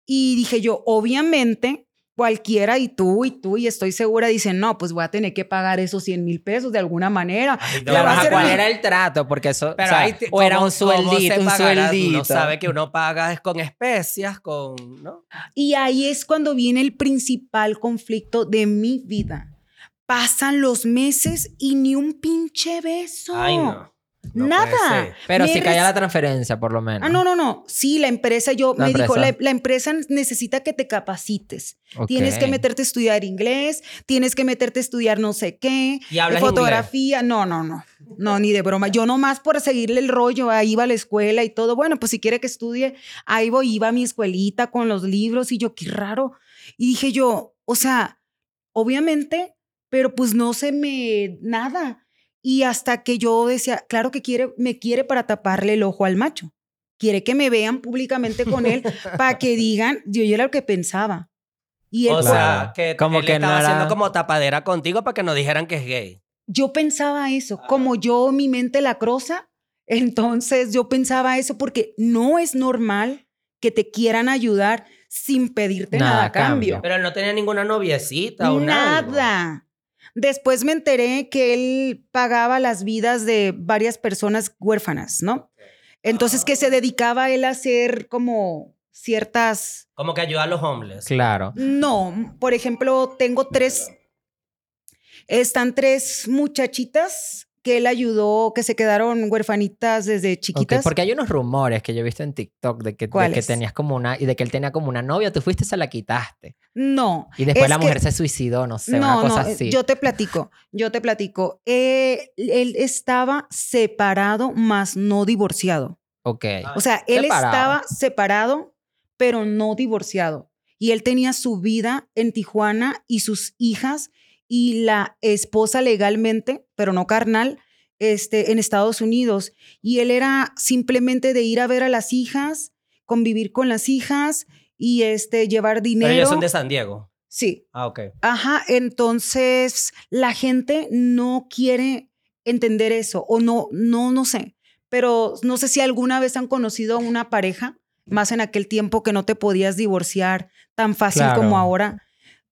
Y dije yo, obviamente, cualquiera, y tú, y tú, y estoy segura, dicen, no, pues voy a tener que pagar esos 100 mil pesos de alguna manera. Ay, Le va a ¿cuál mi- era el trato? Porque eso, Pero o, sea, ahí te- o era ¿cómo- un sueldito, un sueldito. Uno sabe que uno paga es con especias, con, ¿no? Y ahí es cuando viene el principal conflicto de mi vida. Pasan los meses y ni un pinche beso. Ay, no. No Nada. Pero Me si caía res- la transferencia, por lo menos. Ah, no, no, no. Sí, la empresa, yo La me dijo, la, la empresa necesita que te capacites. Tienes que meterte a estudiar inglés, tienes que meterte a estudiar no sé qué, ¿Y hablas fotografía. No, no, no. No, ni de broma. Yo nomás por seguirle el rollo, ahí iba a la escuela y todo. Bueno, pues si quiere que estudie, ahí voy, iba a mi escuelita con los libros y yo, qué raro. Y dije yo, o sea, obviamente, pero pues no se me nada. Y hasta que yo decía, claro que quiere, me quiere para taparle el ojo al macho. Quiere que me vean públicamente con él para que <laughs> digan, yo, yo era lo que pensaba. Y él, O Claro. sea, que Como él que estaba no era- haciendo como tapadera contigo para que no dijeran que es gay. yo pensaba eso, como yo mi mente lacrosa, entonces yo pensaba eso porque no es normal que te quieran ayudar sin pedirte Nada nada, a a cambio. cambio. Pero él no tenía ninguna noviecita o nada. Nada. Después me enteré que él pagaba las vidas de varias personas huérfanas, ¿no? Entonces que se dedicaba él a hacer como ciertas... Como que ayuda a los homeless. Claro. No, por ejemplo, tengo tres... Están tres muchachitas que él ayudó, que se quedaron huérfanitas desde chiquitas. porque hay unos rumores que yo he visto en TikTok de que, de que tenías como una y de que él tenía como una novia, tú fuiste y se la quitaste. No. Y después es la que- mujer se suicidó, no sé, no, una cosa no, así. yo te platico, yo te platico. Eh, él estaba separado, más no divorciado. Ok. O sea, él Separado. estaba separado, pero no divorciado. Y él tenía su vida en Tijuana y sus hijas y la esposa legalmente, pero no carnal, este, en Estados Unidos. Y él era simplemente de ir a ver a las hijas, convivir con las hijas y este, llevar dinero. Pero ellos son de San Diego. Sí, Ah, ok. Ajá, entonces la gente no quiere entender eso o no, no, no sé, pero no sé si alguna vez han conocido a una pareja, más en aquel tiempo que no te podías divorciar tan fácil Claro. como ahora.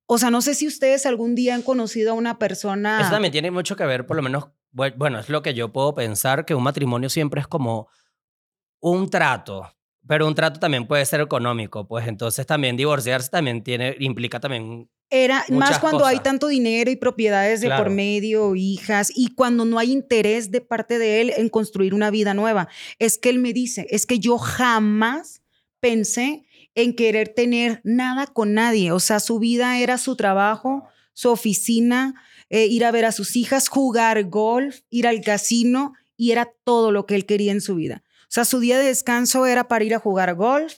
O sea, no sé si ustedes algún día han conocido a una persona. Eso también tiene mucho que ver, por lo menos, bue- bueno, es lo que yo puedo pensar, que un matrimonio siempre es como un trato, pero un trato también puede ser económico, pues entonces también divorciarse también tiene, implica también... Era más cuando hay cosas. tanto dinero y propiedades de por Claro. medio, hijas, y cuando no hay interés de parte de él en construir una vida nueva. Es que él me dice, es que yo jamás pensé en querer tener nada con nadie. O sea, su vida era su trabajo, su oficina, eh, ir a ver a sus hijas, jugar golf, ir al casino, y era todo lo que él quería en su vida. O sea, su día de descanso era para ir a jugar golf,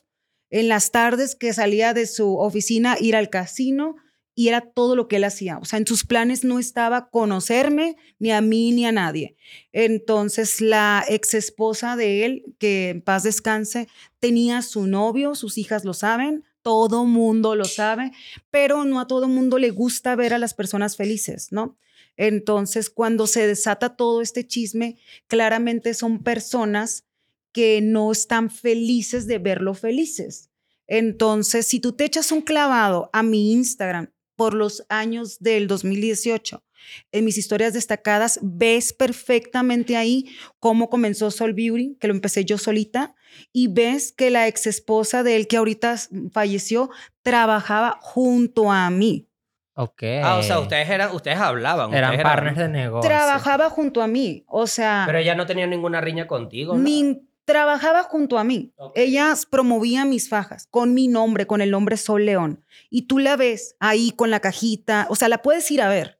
en las tardes que salía de su oficina, ir al casino, y era todo lo que él hacía. O sea, en sus planes no estaba conocerme ni a mí ni a nadie. Entonces, la ex esposa de él, que en paz descanse, tenía su novio, sus hijas lo saben, todo mundo lo sabe, pero no a todo mundo le gusta ver a las personas felices, ¿no? Entonces, cuando se desata todo este chisme, claramente son personas que no están felices de verlo felices. Entonces, si tú te echas un clavado a mi Instagram por los años del 2018, en mis historias destacadas, ves perfectamente ahí cómo comenzó Sol Beauty, que lo empecé yo solita, y ves que la ex esposa de él, que ahorita falleció, trabajaba junto a mí. Ok. Ah, o sea, ustedes eran, ustedes hablaban. eran ustedes partners de negocio. Trabajaba junto a mí, o sea, Pero ella no tenía ninguna riña contigo, ¿no? ni trabajaba junto a mí. Ok. Ella promovía mis fajas con mi nombre, con el nombre Sol León. Y tú la ves ahí con la cajita, o sea, la puedes ir a ver,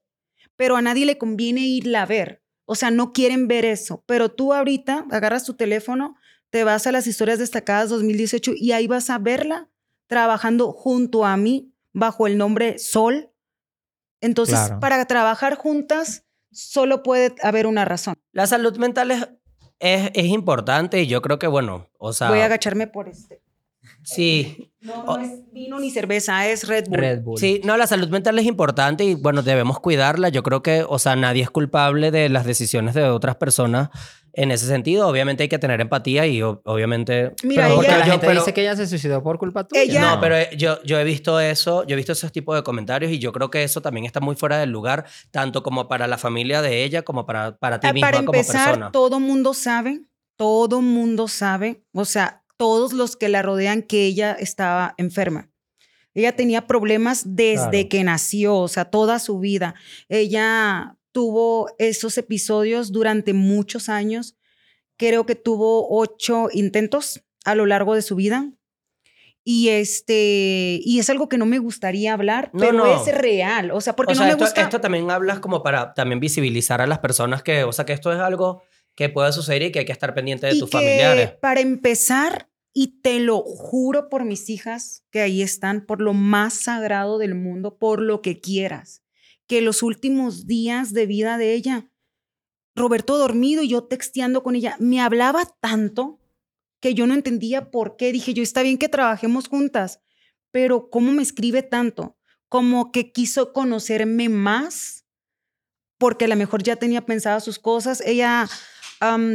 pero a nadie le conviene irla a ver. O sea, no quieren ver eso. Pero tú ahorita agarras tu teléfono, te vas a las historias destacadas 2018 y ahí vas a verla trabajando junto a mí bajo el nombre Sol. Entonces, Claro. para trabajar juntas, solo puede haber una razón. La salud mental es es, es importante y yo creo que, bueno, o sea, Voy a agacharme por este. sí, No, no es vino ni cerveza, es Red Bull. Red Bull. Sí, no, la salud mental es importante y bueno, debemos cuidarla. Yo creo que, o sea, nadie es culpable de las decisiones de otras personas en ese sentido. Obviamente hay que tener empatía y obviamente... Mira, Pero ella- la yo- gente pero- dice que ella se suicidó por culpa tuya. Ella- No, pero eh, yo, yo he visto eso, yo he visto esos tipos de comentarios y yo creo que eso también está muy fuera del lugar, tanto como para la familia de ella como para, para ti Ah, misma Para como empezar, persona. todo mundo sabe, todo mundo sabe, o sea, todos los que la rodean que ella estaba enferma. Ella tenía problemas desde Claro. que nació, o sea, toda su vida. Ella tuvo esos episodios durante muchos años. Creo que tuvo ocho intentos a lo largo de su vida. Y este, y es algo que no me gustaría hablar, No, pero no. es real. O sea, porque o sea, no me esto, gusta. esto también hablas como para también visibilizar a las personas que, o sea, que esto es algo que puede suceder y que hay que estar pendiente de y tus que, familiares. Para empezar, y te lo juro por mis hijas que ahí están, por lo más sagrado del mundo, por lo que quieras, que los últimos días de vida de ella, Roberto dormido y yo texteando con ella, me hablaba tanto que yo no entendía por qué. Dije, yo está bien que trabajemos juntas, pero ¿cómo me escribe tanto? Como que quiso conocerme más, porque a lo mejor ya tenía pensadas sus cosas. Ella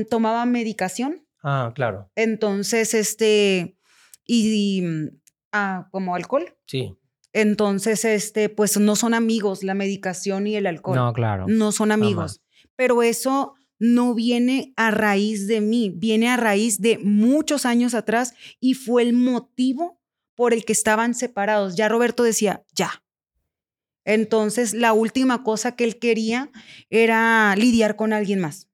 tomaba medicación, Ah, claro. entonces, este, y, mm, ah, como alcohol. Sí. Entonces, este, pues no son amigos la medicación y el alcohol. No, claro. No son amigos. Pero eso no viene a raíz de mí, viene a raíz de muchos años atrás y fue el motivo por el que estaban separados. Ya Roberto decía, ya. Entonces, la última cosa que él quería era lidiar con alguien más.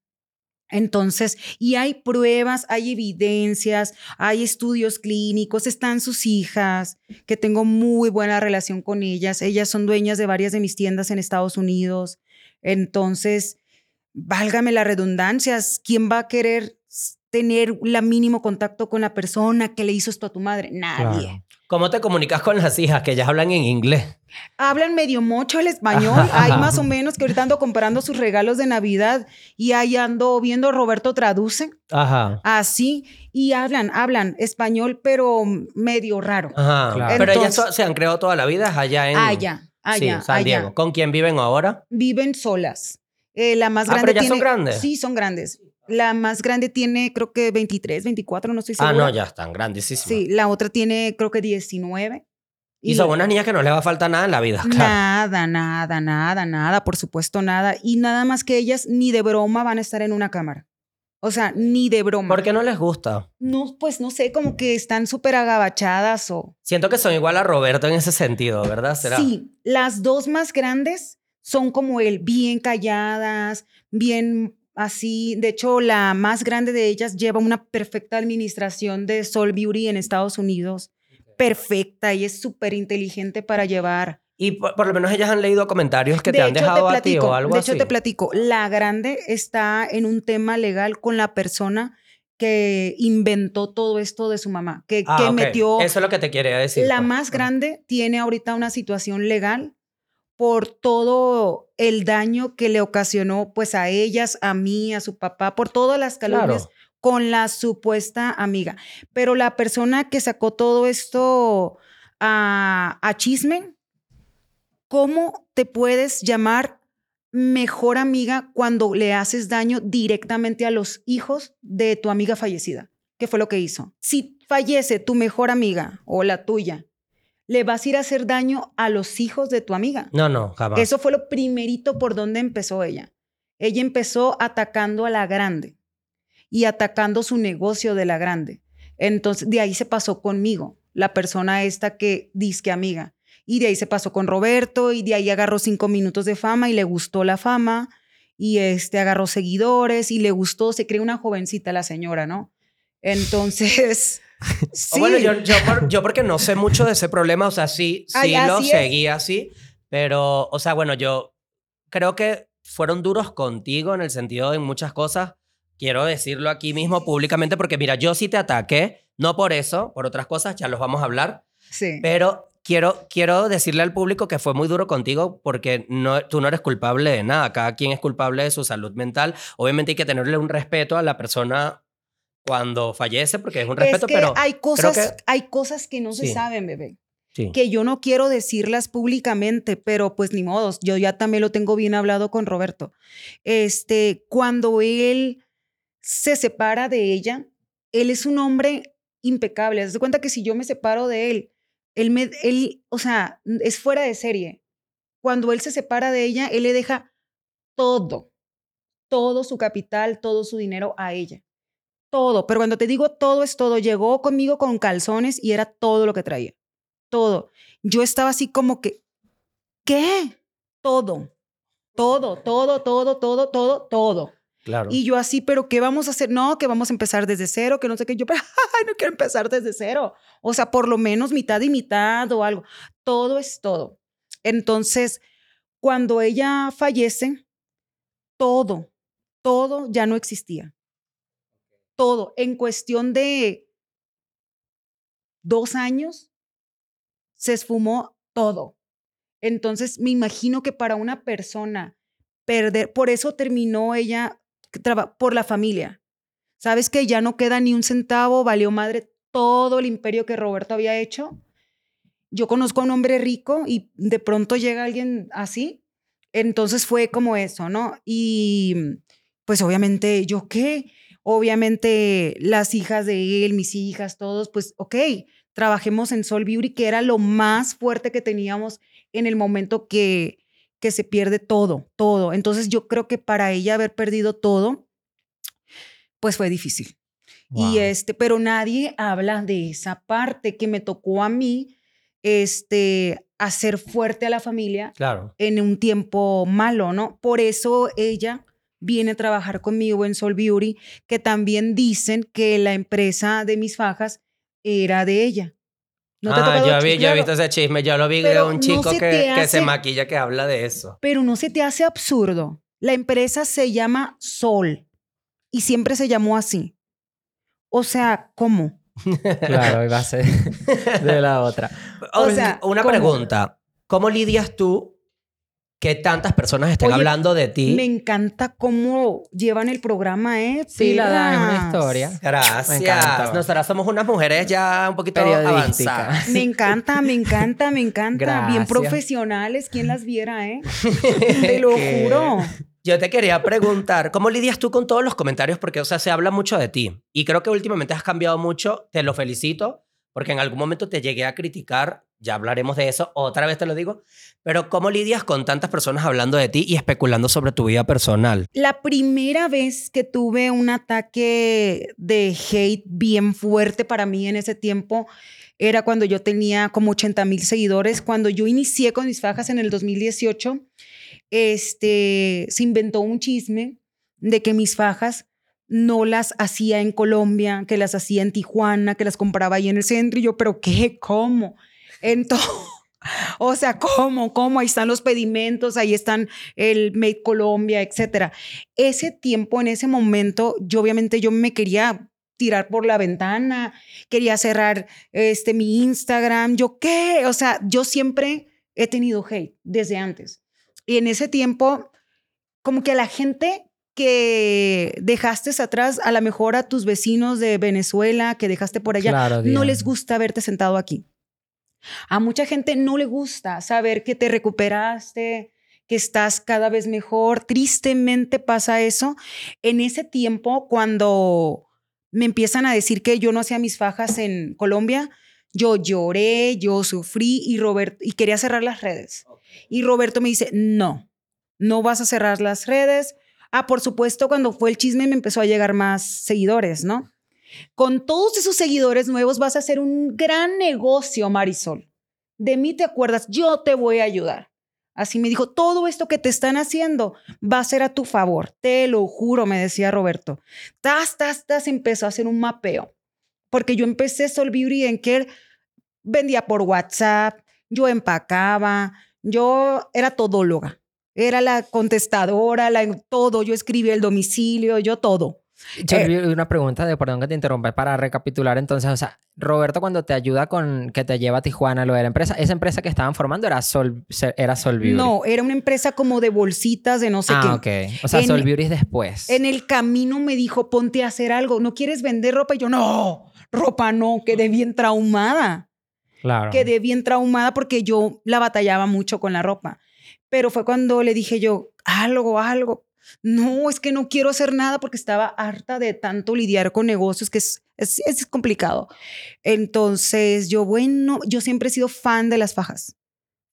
Entonces, y hay pruebas, hay evidencias, hay estudios clínicos, están sus hijas, que tengo muy buena relación con ellas. Ellas son dueñas de varias de mis tiendas en Estados Unidos. Entonces, válgame la redundancia, ¿quién va a querer tener la mínimo contacto con la persona que le hizo esto a tu madre? Nadie. ¿Cómo te comunicas con las hijas que ellas hablan en inglés? Hablan medio mocho el español. Hay más o menos que ahorita ando comprando sus regalos de Navidad y ahí ando viendo Roberto traduce Ajá. así y hablan, hablan español, pero medio raro. Ajá. Claro. Pero ellas so- se han creado toda la vida allá en Allá, sí, allá, San allá. Diego. ¿Con quién viven ahora? Viven solas. Eh, la más Ah, grande pero ya tiene, son grandes. Sí, son grandes. La más grande tiene creo que 23, 24, no estoy segura. Ah, no, ya están grandísimas. Sí, la otra tiene creo que 19. Y son unas niñas que no les va a faltar nada en la vida, <laughs> claro. Nada, nada, nada, nada, por supuesto nada. Y nada más que ellas ni de broma van a estar en una cámara. O sea, ni de broma. ¿Por qué no les gusta? No, pues no sé, como que están súper agabachadas o... Siento que son igual a Roberto en ese sentido, ¿verdad? ¿Será? Sí, las dos más grandes son como él, bien calladas, bien así. De hecho, la más grande de ellas lleva una perfecta administración de Soul Beauty en Estados Unidos. Perfecta y es súper inteligente para llevar. Y por, por lo menos ellas han leído comentarios que de te han dejado a ti o algo de así. hecho, te platico. La grande está en un tema legal con la persona que inventó todo esto de su mamá, que, Ah, que metió... Eso es lo que te quería decir. La pues. más grande tiene ahorita una situación legal por todo el daño que le ocasionó pues a ellas, a mí, a su papá, por todas las calumnias Claro. con la supuesta amiga. Pero la persona que sacó todo esto a, a chisme, ¿cómo te puedes llamar mejor amiga cuando le haces daño directamente a los hijos de tu amiga fallecida? ¿Qué fue lo que hizo? Si fallece tu mejor amiga o la tuya, le vas a ir a hacer daño a los hijos de tu amiga. No, no, jamás. Eso fue lo primerito por donde empezó ella. Ella empezó atacando a la grande y atacando su negocio de la grande. Entonces, de ahí se pasó conmigo, la persona esta que disque amiga. Y de ahí se pasó con Roberto y de ahí agarró cinco minutos de fama y le gustó la fama y este agarró seguidores y le gustó, se cree una jovencita la señora, ¿no? Entonces, <laughs> sí. Bueno, yo, yo, por- yo porque no sé mucho de ese problema, o sea, sí, sí Ay, lo así es. seguí así, pero, o sea, bueno, yo creo que fueron duros contigo en el sentido de muchas cosas. Quiero decirlo aquí mismo públicamente porque, mira, yo sí te ataqué, no por eso, por otras cosas, ya los vamos a hablar, sí. pero quiero, quiero decirle al público que fue muy duro contigo porque no, tú no eres culpable de nada. Cada quien es culpable de su salud mental. Obviamente hay que tenerle un respeto a la persona cuando fallece porque es un respeto, es que pero hay cosas, que- hay cosas que no se saben, bebé. sí. que yo no quiero decirlas públicamente, pero pues ni modos, yo ya también lo tengo bien hablado con Roberto. Este, cuando él se separa de ella, él es un hombre impecable. Haz de cuenta que si yo me separo de él, él me, él, o sea, es fuera de serie. Cuando él se separa de ella, él le deja todo, todo su capital, todo su dinero a ella. Todo, pero cuando te digo todo es todo, llegó conmigo con calzones y era todo lo que traía todo. Yo estaba así como que, ¿qué? Todo, todo, todo, todo, todo, todo, todo. Claro. Y yo así, pero ¿qué vamos a hacer? No, que vamos a empezar desde cero, que no sé qué. Yo, pero, <laughs> ay, no quiero empezar desde cero. O sea, por lo menos mitad y mitad o algo. Todo es todo. Entonces, cuando ella fallece, todo, todo ya no existía. Todo. En cuestión de dos años, se esfumó todo. Entonces, me imagino que para una persona perder, por eso terminó ella por la familia. Sabes que ya no queda ni un centavo, valió madre todo el imperio que Roberto había hecho. Yo conozco a un hombre rico y de pronto llega alguien así. Entonces fue como eso, ¿no? Y pues obviamente, ¿yo qué? Obviamente las hijas de él, mis hijas, todos, pues ok, trabajemos en Sol Beauty, que era lo más fuerte que teníamos en el momento que, que se pierde todo, todo. Entonces yo creo que para ella haber perdido todo, pues fue difícil. Wow. Y este, pero nadie habla de esa parte que me tocó a mí, este, hacer fuerte a la familia Claro. en un tiempo malo, ¿no? Por eso ella viene a trabajar conmigo en Sol Beauty, que también dicen que la empresa de mis fajas era de ella. ¿No te ah, tocado? yo, he Claro, visto ese chisme. Yo lo vi de Pero un no chico se que, se hace- maquilla que habla de eso. Pero no se te hace absurdo. La empresa se llama Sol y siempre se llamó así. O sea, ¿cómo? <laughs> Claro, iba a ser de la otra. O sea, una ¿cómo? pregunta. ¿Cómo lidias tú que tantas personas estén Oye, hablando de ti? Me encanta cómo llevan el programa, ¿eh? Sí, la Dan es una historia. Me Gracias. encanta. Nosotras somos unas mujeres ya un poquito avanzadas. Me encanta, me encanta, me encanta. Bien Gracias. profesionales, ¿quién las viera, eh? <laughs> Te lo ¿Qué? juro. Yo te quería preguntar, ¿cómo lidias tú con todos los comentarios? Porque, o sea, se habla mucho de ti. Y creo que últimamente has cambiado mucho. Te lo felicito, porque en algún momento te llegué a criticar. Ya hablaremos de eso. Otra vez te lo digo. Pero, ¿cómo lidias con tantas personas hablando de ti y especulando sobre tu vida personal? La primera vez que tuve un ataque de hate bien fuerte para mí en ese tiempo era cuando yo tenía como 80 mil seguidores. Cuando yo inicié con mis fajas en el 2018, este, se inventó un chisme de que mis fajas no las hacía en Colombia, que las hacía en Tijuana, que las compraba ahí en el centro. Y yo, ¿pero qué? ¿Cómo? Entonces, <laughs> o sea, ¿cómo? ¿Cómo? Ahí están los pedimentos, ahí están el Made Colombia, etcétera. Ese tiempo, en ese momento, yo obviamente yo me quería tirar por la ventana, quería cerrar este mi Instagram, yo qué, o sea, yo siempre he tenido hate desde antes. Y en ese tiempo, como que a la gente que dejaste atrás, a lo mejor a tus vecinos de Venezuela que dejaste por allá, Claro, no les gusta verte sentado aquí. A mucha gente no le gusta saber que te recuperaste, que estás cada vez mejor. Tristemente pasa eso. En ese tiempo, cuando me empiezan a decir que yo no hacía mis fajas en Colombia, yo lloré, yo sufrí y Roberto y quería cerrar las redes. Y Roberto me dice, "No, no vas a cerrar las redes." Ah, por supuesto, cuando fue el chisme me empezó a llegar más seguidores, ¿no? Con todos esos seguidores nuevos vas a hacer un gran negocio, Marisol. De mí te acuerdas, yo te voy a ayudar. Así me dijo, todo esto que te están haciendo va a ser a tu favor, te lo juro, me decía Roberto. Tas, tas, tas, empezó a hacer un mapeo. Porque yo empecé Sol Beauty que vendía por WhatsApp, yo empacaba, yo era todóloga, era la contestadora, la, todo, yo escribía el domicilio, yo todo. Yo Eh, una pregunta de, perdón que te interrumpa, para recapitular entonces, o sea, Roberto cuando te ayuda con, que te lleva a Tijuana, lo de la empresa, esa empresa que estaban formando era Sol, era Sol Beauty. No, era una empresa como de bolsitas de no sé ah, qué. ok. O sea, En- Sol Beauty es después. En el camino me dijo, ponte a hacer algo. ¿No quieres vender ropa? Y yo, no, ropa no. Quedé bien traumada. claro. Quedé bien traumada porque yo la batallaba mucho con la ropa. Pero fue cuando le dije yo, algo, algo. No, es que no quiero hacer nada porque estaba harta de tanto lidiar con negocios que es, es, es complicado. Entonces yo, bueno, yo siempre he sido fan de las fajas.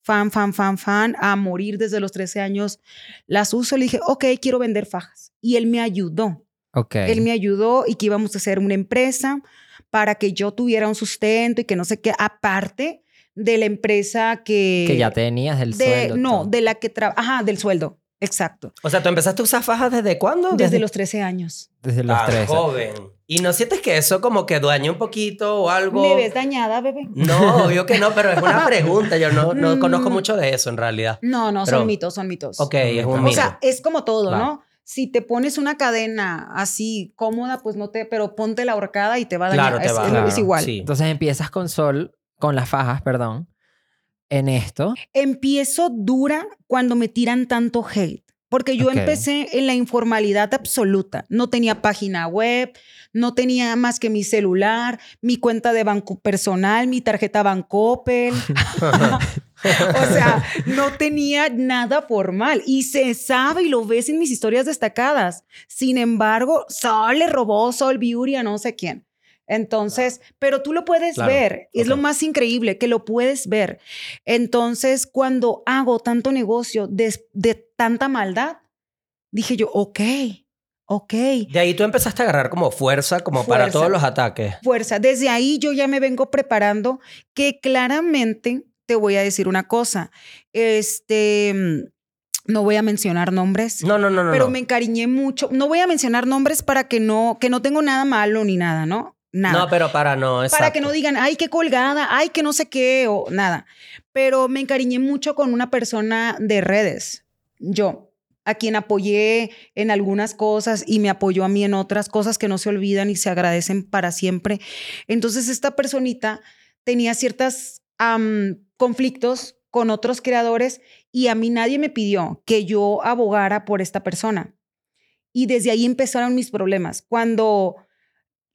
Fan, fan, fan, fan, a morir desde los 13 años. Las uso, le dije, ok, quiero vender fajas. Y él me ayudó. Ok. Él me ayudó y que íbamos a hacer una empresa para que yo tuviera un sustento y que no sé qué, aparte de la empresa que... que ya tenías el de, sueldo. No, todo. de la que trabaja, ajá, del sueldo, exacto. O sea, ¿tú empezaste a usar fajas desde cuándo? Desde los 13 años. Desde los Tan tres. joven. ¿Y no sientes que eso como que daña un poquito o algo? ¿Me ves dañada, bebé? No, obvio que no, pero es una <laughs> pregunta. Yo no, no Mm. conozco mucho de eso en realidad. No, no, Pero- son mitos, son mitos. Ok, es un O O mito. sea, es como todo. ¿no? Si te pones una cadena así cómoda, pues no te, pero ponte la horcada y te va a dañar. Claro, te va a es- Claro, es igual. sí. Entonces empiezas con Sol, con las fajas, perdón, en esto. Empiezo dura cuando me tiran tanto hate. Porque yo empecé en la informalidad absoluta. No tenía página web, no tenía más que mi celular, mi cuenta de banco personal, mi tarjeta Bancoppel. <laughs> o sea, no tenía nada formal. Y se sabe y lo ves en mis historias destacadas. Sin embargo, Sol le robó Sol Beauty a no sé quién. Entonces, pero tú lo puedes Claro, ver. Es lo más increíble, que lo puedes ver. Entonces, cuando hago tanto negocio de, de tanta maldad, dije yo, ok, ok, De ahí tú empezaste a agarrar como fuerza, como para todos los ataques. fuerza. Desde ahí yo ya me vengo preparando que claramente te voy a decir una cosa. Este, no voy a mencionar nombres. No, no, no, no. pero no. me encariñé mucho. No voy a mencionar nombres para que no, que no tengo nada malo ni nada, ¿no? Nada. No, pero para no, para que exacto. no digan, ay, qué colgada, ay, que no sé qué, o nada. Pero me encariñé mucho con una persona de redes, yo, a quien apoyé en algunas cosas y me apoyó a mí en otras cosas que no se olvidan y se agradecen para siempre. Entonces, esta personita tenía ciertos conflictos con otros creadores y a mí nadie me pidió que yo abogara por esta persona. Y desde ahí empezaron mis problemas. Cuando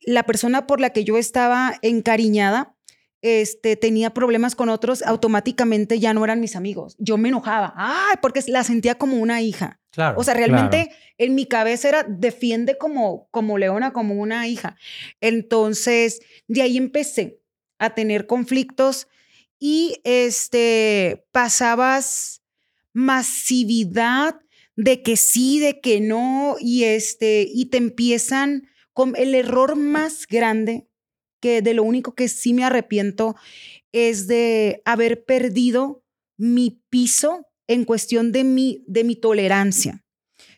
la persona por la que yo estaba encariñada este, tenía problemas con otros, automáticamente ya no eran mis amigos. Yo me enojaba, ay, porque la sentía como una hija. Claro. O sea, realmente en mi cabeza era defiende como, como leona, como una hija. Entonces, de ahí empecé a tener conflictos y este, pasabas masividad de que sí, de que no, y, este, y te empiezan con el error más grande, que de lo único que sí me arrepiento es de haber perdido mi piso en cuestión de mi, de mi tolerancia.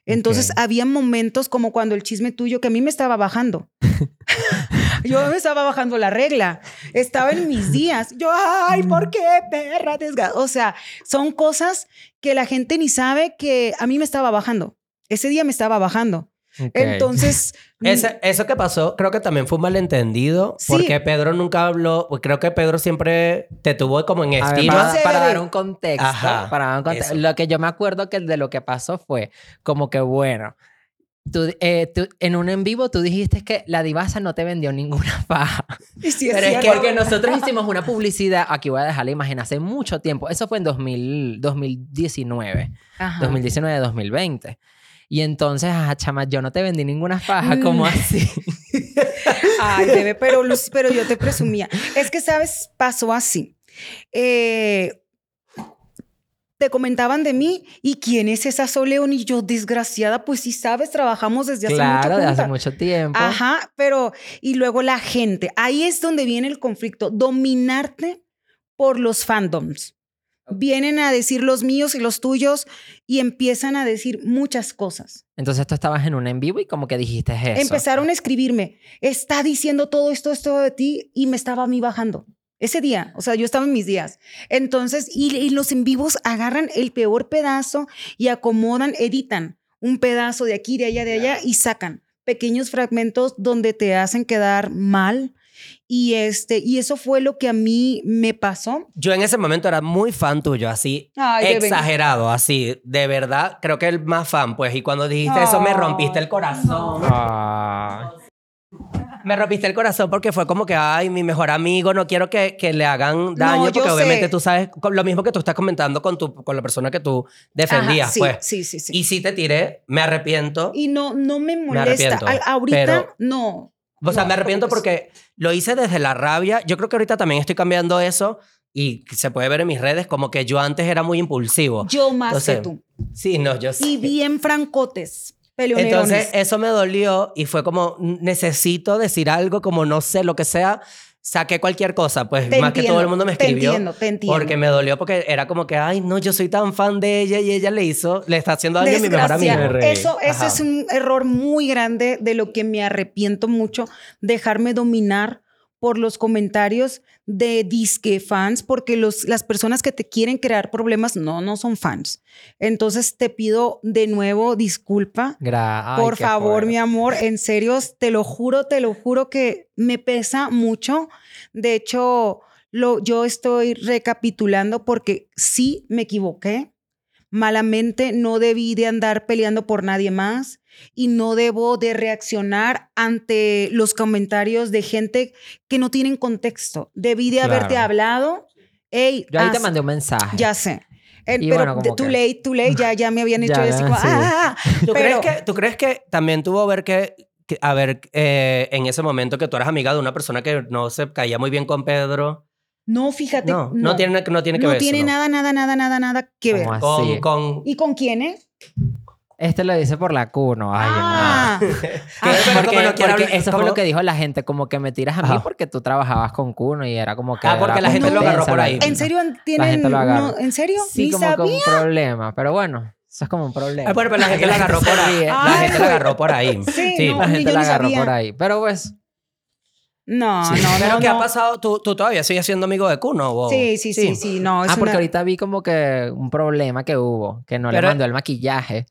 Entonces había momentos como cuando el chisme tuyo que a mí me estaba bajando. <laughs> Yo me estaba bajando la regla. Estaba en mis días. Yo, ay, ¿por qué, perra desga-?" O sea, son cosas que la gente ni sabe que a mí me estaba bajando. Ese día me estaba bajando. Ok. Entonces, <laughs> Ese- eso que pasó, creo que también fue un malentendido. Sí. Porque Pedro nunca habló. pues Creo que Pedro siempre te tuvo como en A ver, estilo. para, para dar un contexto, Ajá, para dar un conte- eso. lo que yo me acuerdo que de lo que pasó fue como que bueno, tú, eh, tú- en un en vivo tú dijiste que la divasa no te vendió ninguna <laughs> faja. sí es Pero es que cierto. porque nosotros hicimos una publicidad, aquí voy a dejar la imagen, hace mucho tiempo, eso fue en 2000, 2019, Ajá. 2019-2020. Y entonces, ajá, chama, yo no te vendí ninguna faja, como Mm. así? <laughs> Ay, bebé, pero, Luz- pero yo te presumía. Es que, ¿sabes? Pasó así. Eh, te comentaban de mí y quién es esa Soleón y yo desgraciada pues sí sabes trabajamos desde hace claro, mucho de hace juntas. mucho tiempo. ajá pero y luego la gente ahí es donde viene el conflicto dominarte por los fandoms vienen a decir los míos y los tuyos y empiezan a decir muchas cosas Entonces tú estabas en un en vivo y como que dijiste eso. Empezaron a escribirme, está diciendo todo esto, esto de ti, y me estaba a mí bajando. Ese día, o sea, yo estaba en mis días. Entonces, y, y los en vivos agarran el peor pedazo y acomodan, editan un pedazo de aquí, de allá, de allá y sacan. pequeños fragmentos donde te hacen quedar mal. Y, este, y eso fue lo que a mí me pasó. Yo en ese momento era muy fan tuyo, así Ay, exagerado, así, de verdad, creo que el más fan, pues, y cuando dijiste eso me rompiste el corazón. Ah. Me rompiste el corazón porque fue como que, ay, mi mejor amigo, no quiero que, que le hagan daño, yo porque obviamente sé. tú sabes, lo mismo que tú estás comentando con, tu, con la persona que tú defendías, Ajá, sí, pues. sí, sí, sí. Y sí te tiré, me arrepiento. Y no, no me molesta. ahorita, pero- no. O sea, No, me arrepiento pues. porque lo hice desde la rabia. Yo creo que ahorita también estoy cambiando eso y se puede ver en mis redes como que yo antes era muy impulsivo. Yo más Entonces, que tú. Sí, no, yo sí. Y bien francotes. Entonces, eso me dolió y fue como, necesito decir algo, como no sé, lo que sea. Saqué cualquier cosa, pues Te más que todo el mundo me Te escribió. entiendo, te entiendo. Porque me dolió porque era como que, ay, no, yo soy tan fan de ella y ella le hizo, le está haciendo a mi mejor amigo. Eso, ese Ajá. es un error muy grande de lo que me arrepiento mucho, dejarme dominar por los comentarios de disque fans, porque los, las personas que te quieren crear problemas no, no son fans. Entonces te pido de nuevo disculpa. Gra- ay, Por favor, mi amor, en serio, te lo juro, te lo juro que me pesa mucho. De hecho, lo, yo estoy recapitulando porque sí me equivoqué. Malamente no debí de andar peleando por nadie más y no debo de reaccionar ante los comentarios de gente que no tienen contexto. Debí de haberte Claro. hablado. Hey, Yo ahí te mandé un mensaje. Ya sé. Eh, pero bueno, como too que- late, too late, ya, ya me habían <laughs> hecho Ya, eso. sí. como, "Ah, ah, ah". ¿Tú, Pero- crees que, ¿Tú crees que también tuvo ver que, que- a ver, eh, en ese momento que tú eras amiga de una persona que no se caía muy bien con Pedro? No, fíjate. No, no, tiene, no tiene que no ver tiene eso, ¿no? nada, nada, nada, nada, nada que ver. ¿Cómo Con, así? con, ¿Y con quién, eh? Este lo dice por la cuno. Ay, ah, <laughs> ¿Qué? Ah, Pero porque, no porque hablar- eso fue lo que dijo la gente, como que me tiras a mí Ajá. porque tú trabajabas con Cuno y era como que... Ah, porque la gente lo agarró por ahí. ¿En serio tienen? gente lo agarra. no, ¿En serio? Sí, Ni como que un problema. Pero bueno, eso es como un problema. Ah, bueno, pero la gente la agarró por ahí. La Ay, gente la agarró por ahí. <laughs> Sí, Sí, no, La gente la agarró sabía. por ahí. Pero pues... No, Sí. no, Pero no. ¿qué ha no. pasado? ¿Tú, tú todavía sigues siendo amigo de Kuno? o- Sí, sí, sí, sí, no. es ah, porque una- ahorita vi como que un problema que hubo, que no Pero- le mandó el maquillaje.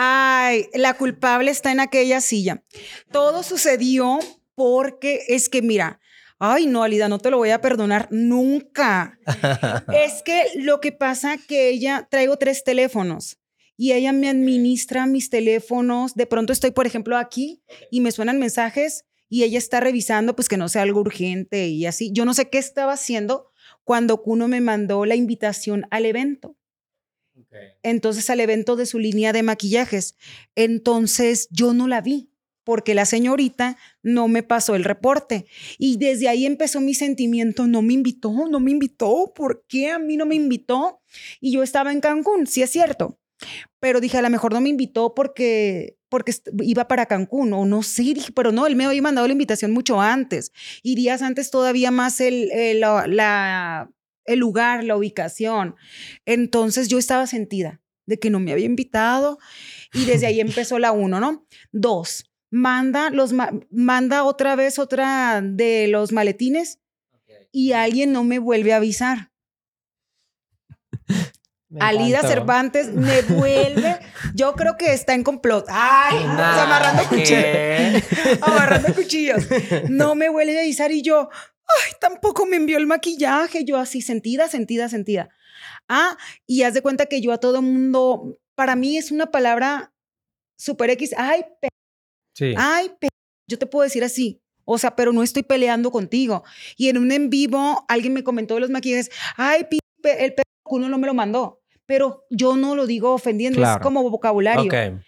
Ay, la culpable está en aquella silla. Todo sucedió porque es que, mira, ay, no, Alida, no te lo voy a perdonar nunca. <laughs> es que lo que pasa que ella, traigo tres teléfonos y ella me administra mis teléfonos. De pronto estoy, por ejemplo, aquí y me suenan mensajes y ella está revisando, pues que no sea algo urgente y así. Yo no sé qué estaba haciendo cuando Kuno me mandó la invitación al evento entonces al evento de su línea de maquillajes. Entonces yo no la vi porque la señorita no me pasó el reporte. Y desde ahí empezó mi sentimiento, no me invitó, no me invitó, ¿por qué a mí no me invitó? Y yo estaba en Cancún, sí es cierto. Pero dije, a lo mejor no me invitó porque, porque iba para Cancún, o no sé, pero no, él me había mandado la invitación mucho antes. Y días antes todavía más el, el- la- la- el lugar, la ubicación. Entonces yo estaba sentida de que no me había invitado y desde ahí <laughs> empezó la uno, ¿no? Dos, manda, los ma- manda otra vez otra de los maletines y alguien no me vuelve a avisar. <laughs> Me Alida encantó. Cervantes me vuelve, yo creo que está en complot. Ay, Nah, amarrando cuchillos. <laughs> amarrando cuchillos. No me vuelve a avisar y yo, ay, tampoco me envió el maquillaje. Yo así, sentida, sentida, sentida. Ah, y haz de cuenta que yo a todo mundo, para mí es una palabra super X. Ay, pe- Sí. ay, pe- yo te puedo decir así. O sea, pero no estoy peleando contigo. Y en un en vivo, alguien me comentó de los maquillajes. Ay, pe- el pe- uno no me lo mandó. Pero yo no lo digo ofendiendo, es Claro. como vocabulario. Ok.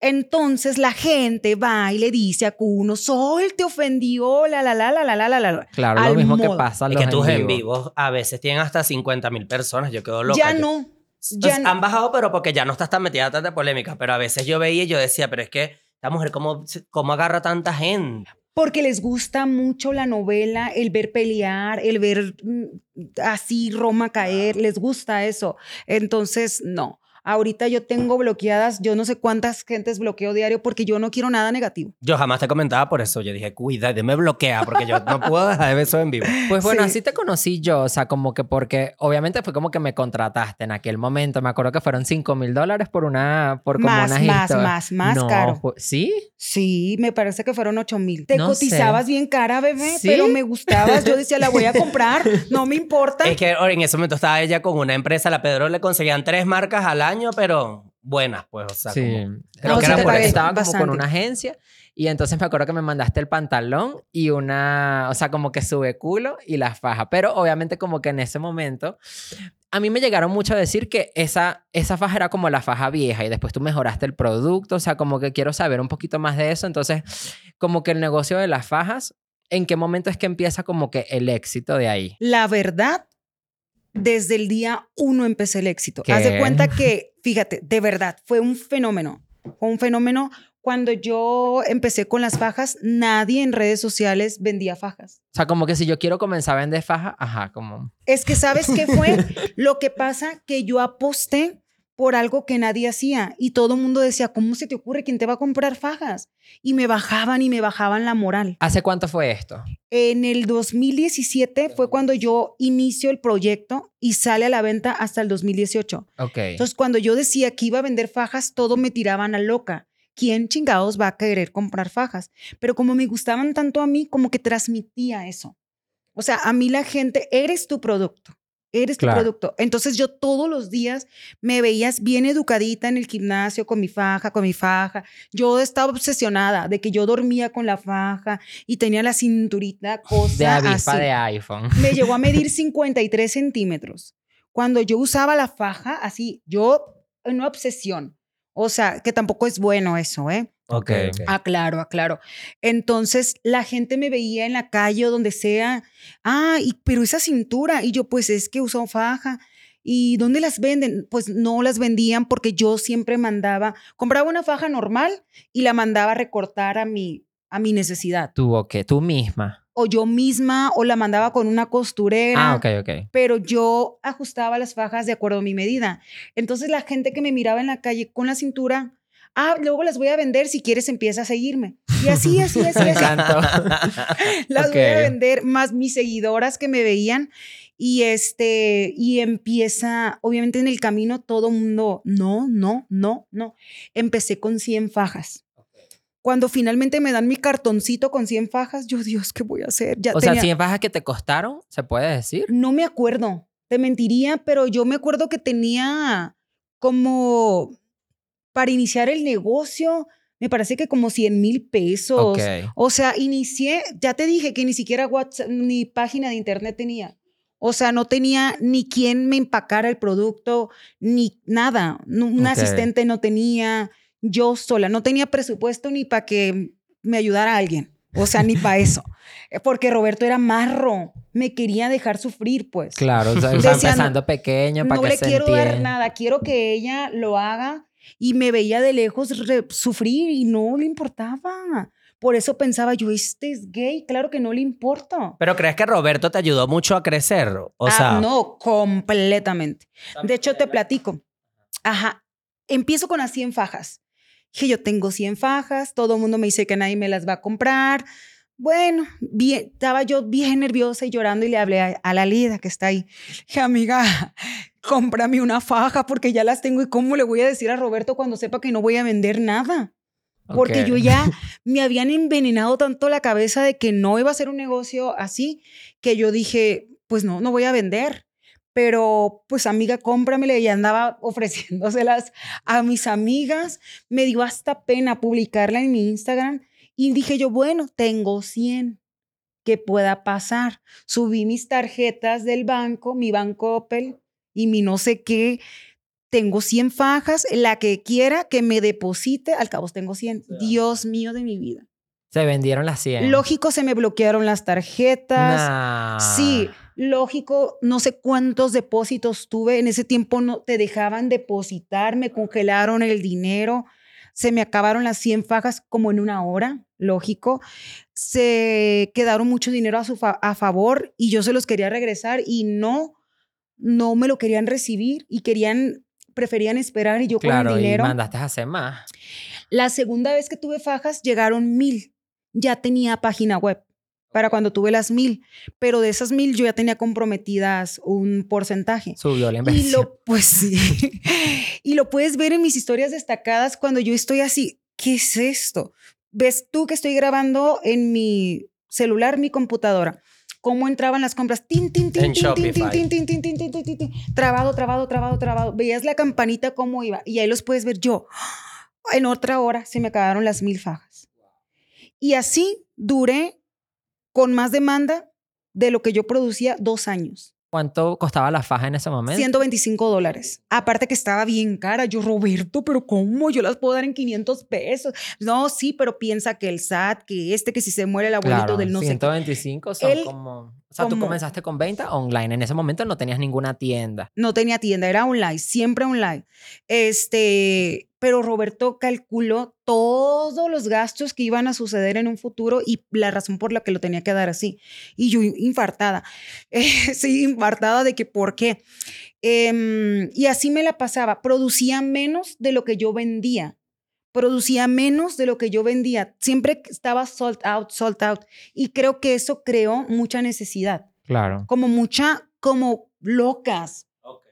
Entonces la gente va y le dice a Kuno, Sol te ofendió, la, la, la, la, la, la, la, la. Claro, Al lo mismo que modo. pasa en Y que tus en vivo. vivos a veces tienen hasta 50 mil personas. Yo quedo loca. Ya Yo- no. Ya no. han bajado, pero porque ya no estás tan metida tanta polémica. Pero a veces yo veía y yo decía, pero es que la mujer, ¿cómo, cómo agarra tanta gente? Porque les gusta mucho la novela, el ver pelear, el ver mm, así Roma caer, les gusta eso. Entonces, no. Ahorita yo tengo bloqueadas, yo no sé cuántas gentes bloqueo diario porque yo no quiero nada negativo. Yo jamás te comentaba por eso. Yo dije, cuida, me bloquea porque yo no puedo dejar de ver eso en vivo. <laughs> Pues bueno, Sí. así te conocí yo, o sea, como que porque obviamente fue como que me contrataste en aquel momento. Me acuerdo que fueron 5 mil dólares por una, por como Más, unas más, historias. más, más No, caro. ¿Sí? Sí, me parece que fueron 8 mil. Te No cotizabas sé. bien cara, bebé, ¿Sí? pero me gustabas. Yo decía, la voy a <laughs> comprar, no me importa. Es que en ese momento estaba ella con una empresa, la Pedro le conseguían tres marcas al año, pero buenas, pues, o sea, Sí. como- Creo No, que sí era porque pagué estaba como con bastante. una agencia y entonces me acuerdo que me mandaste el pantalón y una, o sea, como que sube culo y la faja. Pero obviamente como que en ese momento a mí me llegaron mucho a decir que esa, esa faja era como la faja vieja y después tú mejoraste el producto, o sea, como que quiero saber un poquito más de eso. Entonces, como que el negocio de las fajas, ¿en qué momento es que empieza como que el éxito de ahí? La verdad, desde el día uno empecé el éxito. ¿Qué? Haz de cuenta que, fíjate, de verdad, fue un fenómeno. Fue un fenómeno. Cuando yo empecé con las fajas, nadie en redes sociales vendía fajas. O sea, como que si yo quiero comenzar a vender faja, ajá, como... Es que, ¿sabes qué fue? <laughs> Lo que pasa que yo aposté por algo que nadie hacía y todo el mundo decía, ¿cómo se te ocurre? ¿Quién te va a comprar fajas? Y me bajaban y me bajaban la moral. ¿Hace cuánto fue esto? En el 2017 fue cuando yo inicio el proyecto y sale a la venta hasta el 2018. Ok. Entonces, cuando yo decía que iba a vender fajas, todo me tiraban a loca. ¿Quién chingados va a querer comprar fajas? Pero como me gustaban tanto a mí, como que transmitía eso. O sea, a mí la gente, eres tu producto. Eres Claro. tu producto. Entonces yo todos los días me veías bien educadita en el gimnasio con mi faja, con mi faja. Yo estaba obsesionada de que yo dormía con la faja y tenía la cinturita cosa De avispa así de iPhone. me llegó a medir <laughs> 53 centímetros. Cuando yo usaba la faja, así, yo en una obsesión. O sea, que tampoco es bueno eso, ¿eh? Ok. Aclaro, aclaro. Entonces, la gente me veía en la calle o donde sea. Ah, y, pero esa cintura. Y yo, pues es que uso faja. ¿Y dónde las venden? Pues no las vendían porque yo siempre mandaba, compraba una faja normal y la mandaba a recortar a mi, a mi necesidad. Tú, ok, tú misma. O yo misma, o la mandaba con una costurera Ah, ok, ok. pero yo ajustaba las fajas de acuerdo a mi medida. Entonces la gente que me miraba en la calle con la cintura, ah, luego las voy a vender, si quieres empieza a seguirme. Y así, <laughs> así, así, Me así. <laughs> Las voy a vender, más mis seguidoras que me veían. Y este, y empieza, obviamente en el camino todo mundo, no, no, no, no. Empecé con 100 fajas. Cuando finalmente me dan mi cartoncito con 100 fajas, yo, Dios, ¿qué voy a hacer? Ya O sea, tenía- 100 fajas que te costaron, ¿se puede decir? no me acuerdo, te mentiría, pero yo me acuerdo que tenía como para iniciar el negocio, me parece que como 100 mil pesos. Ok. O sea, inicié, ya te dije que ni siquiera WhatsApp ni página de internet tenía. O sea, no tenía ni quien me empacara el producto, ni nada. No- Un asistente no tenía, yo sola, no tenía presupuesto ni para que me ayudara alguien. O sea, ni para eso. <laughs> Eh, Porque Roberto era marro, me quería dejar sufrir, pues. Claro, o sea, <laughs> empezando pequeño para no que le se quiero dar nada, quiero que ella lo haga y me veía de lejos re- sufrir y no le importaba. Por eso pensaba yo, este es gay, claro que no le importa. Pero crees que Roberto te ayudó mucho a crecer? O Ah, sea, no, completamente. De hecho, te platico. Ajá, empiezo con las 100 fajas. Dije, yo tengo 100 fajas, todo el mundo me dice que nadie me las va a comprar. Bueno, bien, estaba yo bien nerviosa y llorando y le hablé a, a la Lida que está ahí. Dije, amiga, <laughs> cómprame una faja porque ya las tengo y cómo le voy a decir a Roberto cuando sepa que no voy a vender nada. Porque yo ya <laughs> me habían envenenado tanto la cabeza de que no iba a ser un negocio así, que yo dije, pues no, no voy a vender. Pero, pues amiga, cómpramela y andaba <laughs> ofreciéndoselas a mis amigas. Me dio hasta pena publicarla en mi Instagram y dije yo, bueno, tengo 100. ¿Qué pueda pasar? Subí mis tarjetas del banco, mi banco Opel y mi no sé qué. Tengo 100 fajas, la que quiera que me deposite, al cabo tengo 100. Dios mío de mi vida. Se vendieron las 100. Lógico, se me bloquearon las tarjetas. Nah. Sí, lógico, no sé cuántos depósitos tuve. En ese tiempo no te dejaban depositar, me congelaron el dinero. Se me acabaron las 100 fajas como en una hora, lógico. Se quedaron mucho dinero a, su fa- a favor y yo se los quería regresar y no, no me lo querían recibir y querían preferían esperar y yo Claro, con el dinero. mandaste a hacer más. La segunda vez que tuve fajas llegaron mil. Ya tenía página web para cuando tuve las mil, pero de esas mil yo ya tenía comprometidas un porcentaje. Subió la Y inversión. lo, pues sí. y lo puedes ver en mis historias destacadas cuando yo estoy así. ¿Qué es esto? Ves tú que estoy grabando en mi celular, mi computadora. ¿Cómo entraban las compras? Tin, tin, tin, En tin, tin, tin, Shopify. tin, tin, tin, tin, tin, tin, tin, tin. Trabado, trabado, trabado, trabado. Veías la campanita cómo iba y ahí los puedes ver yo. En otra hora se me acabaron las mil fajas. Y así duré con más demanda de lo que yo producía dos años. ¿Cuánto costaba la faja en ese momento? 125 dólares. Aparte que estaba bien cara. Yo, Roberto, pero ¿cómo? Yo las puedo dar en 500 pesos. No, sí, pero piensa que el SAT, que este, que si se muere el abuelito Claro, del no sé qué. 125 son Él, como... O sea, tú comenzaste con venta online. En ese momento no tenías ninguna tienda. No tenía tienda, era online, siempre online. Este, pero Roberto calculó todos los gastos que iban a suceder en un futuro y la razón por la que lo tenía que dar así. Y yo infartada, <laughs> Eh, sí, infartada de que por qué. Em, y así me la pasaba, producía menos de lo que yo vendía. Producía menos de lo que yo vendía. Siempre estaba sold out, sold out. Y creo que eso creó mucha necesidad Claro. como mucha, como locas,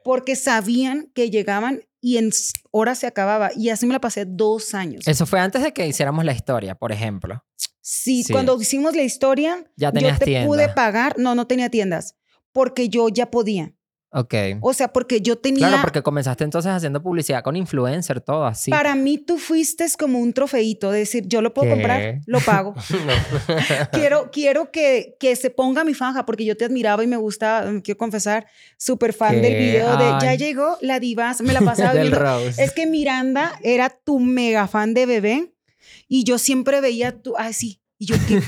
porque sabían que llegaban y en horas se acababa. Y así me la pasé dos años. Eso fue antes de que hiciéramos la historia, por ejemplo. sí, sí. cuando hicimos la historia, Ya yo tenías te tienda. pude pagar, no, no tenía tiendas, porque yo ya podía. Ok. O sea, porque yo tenía... Claro, porque comenzaste entonces haciendo publicidad con influencer, todo así. Para mí tú fuiste como un trofeito, de decir, yo lo puedo ¿Qué? comprar, lo pago. <laughs> <laughs> quiero quiero que, que se ponga mi faja, porque yo te admiraba y me gusta, mm, quiero confesar, súper fan del ¿Qué? video de ya Ay. llegó la divas, me <laughs> la pasaba Del viendo. Rose. Es que Miranda era tu mega fan de bebé y yo siempre veía tu, ah, sí. Y yo, ¿qué?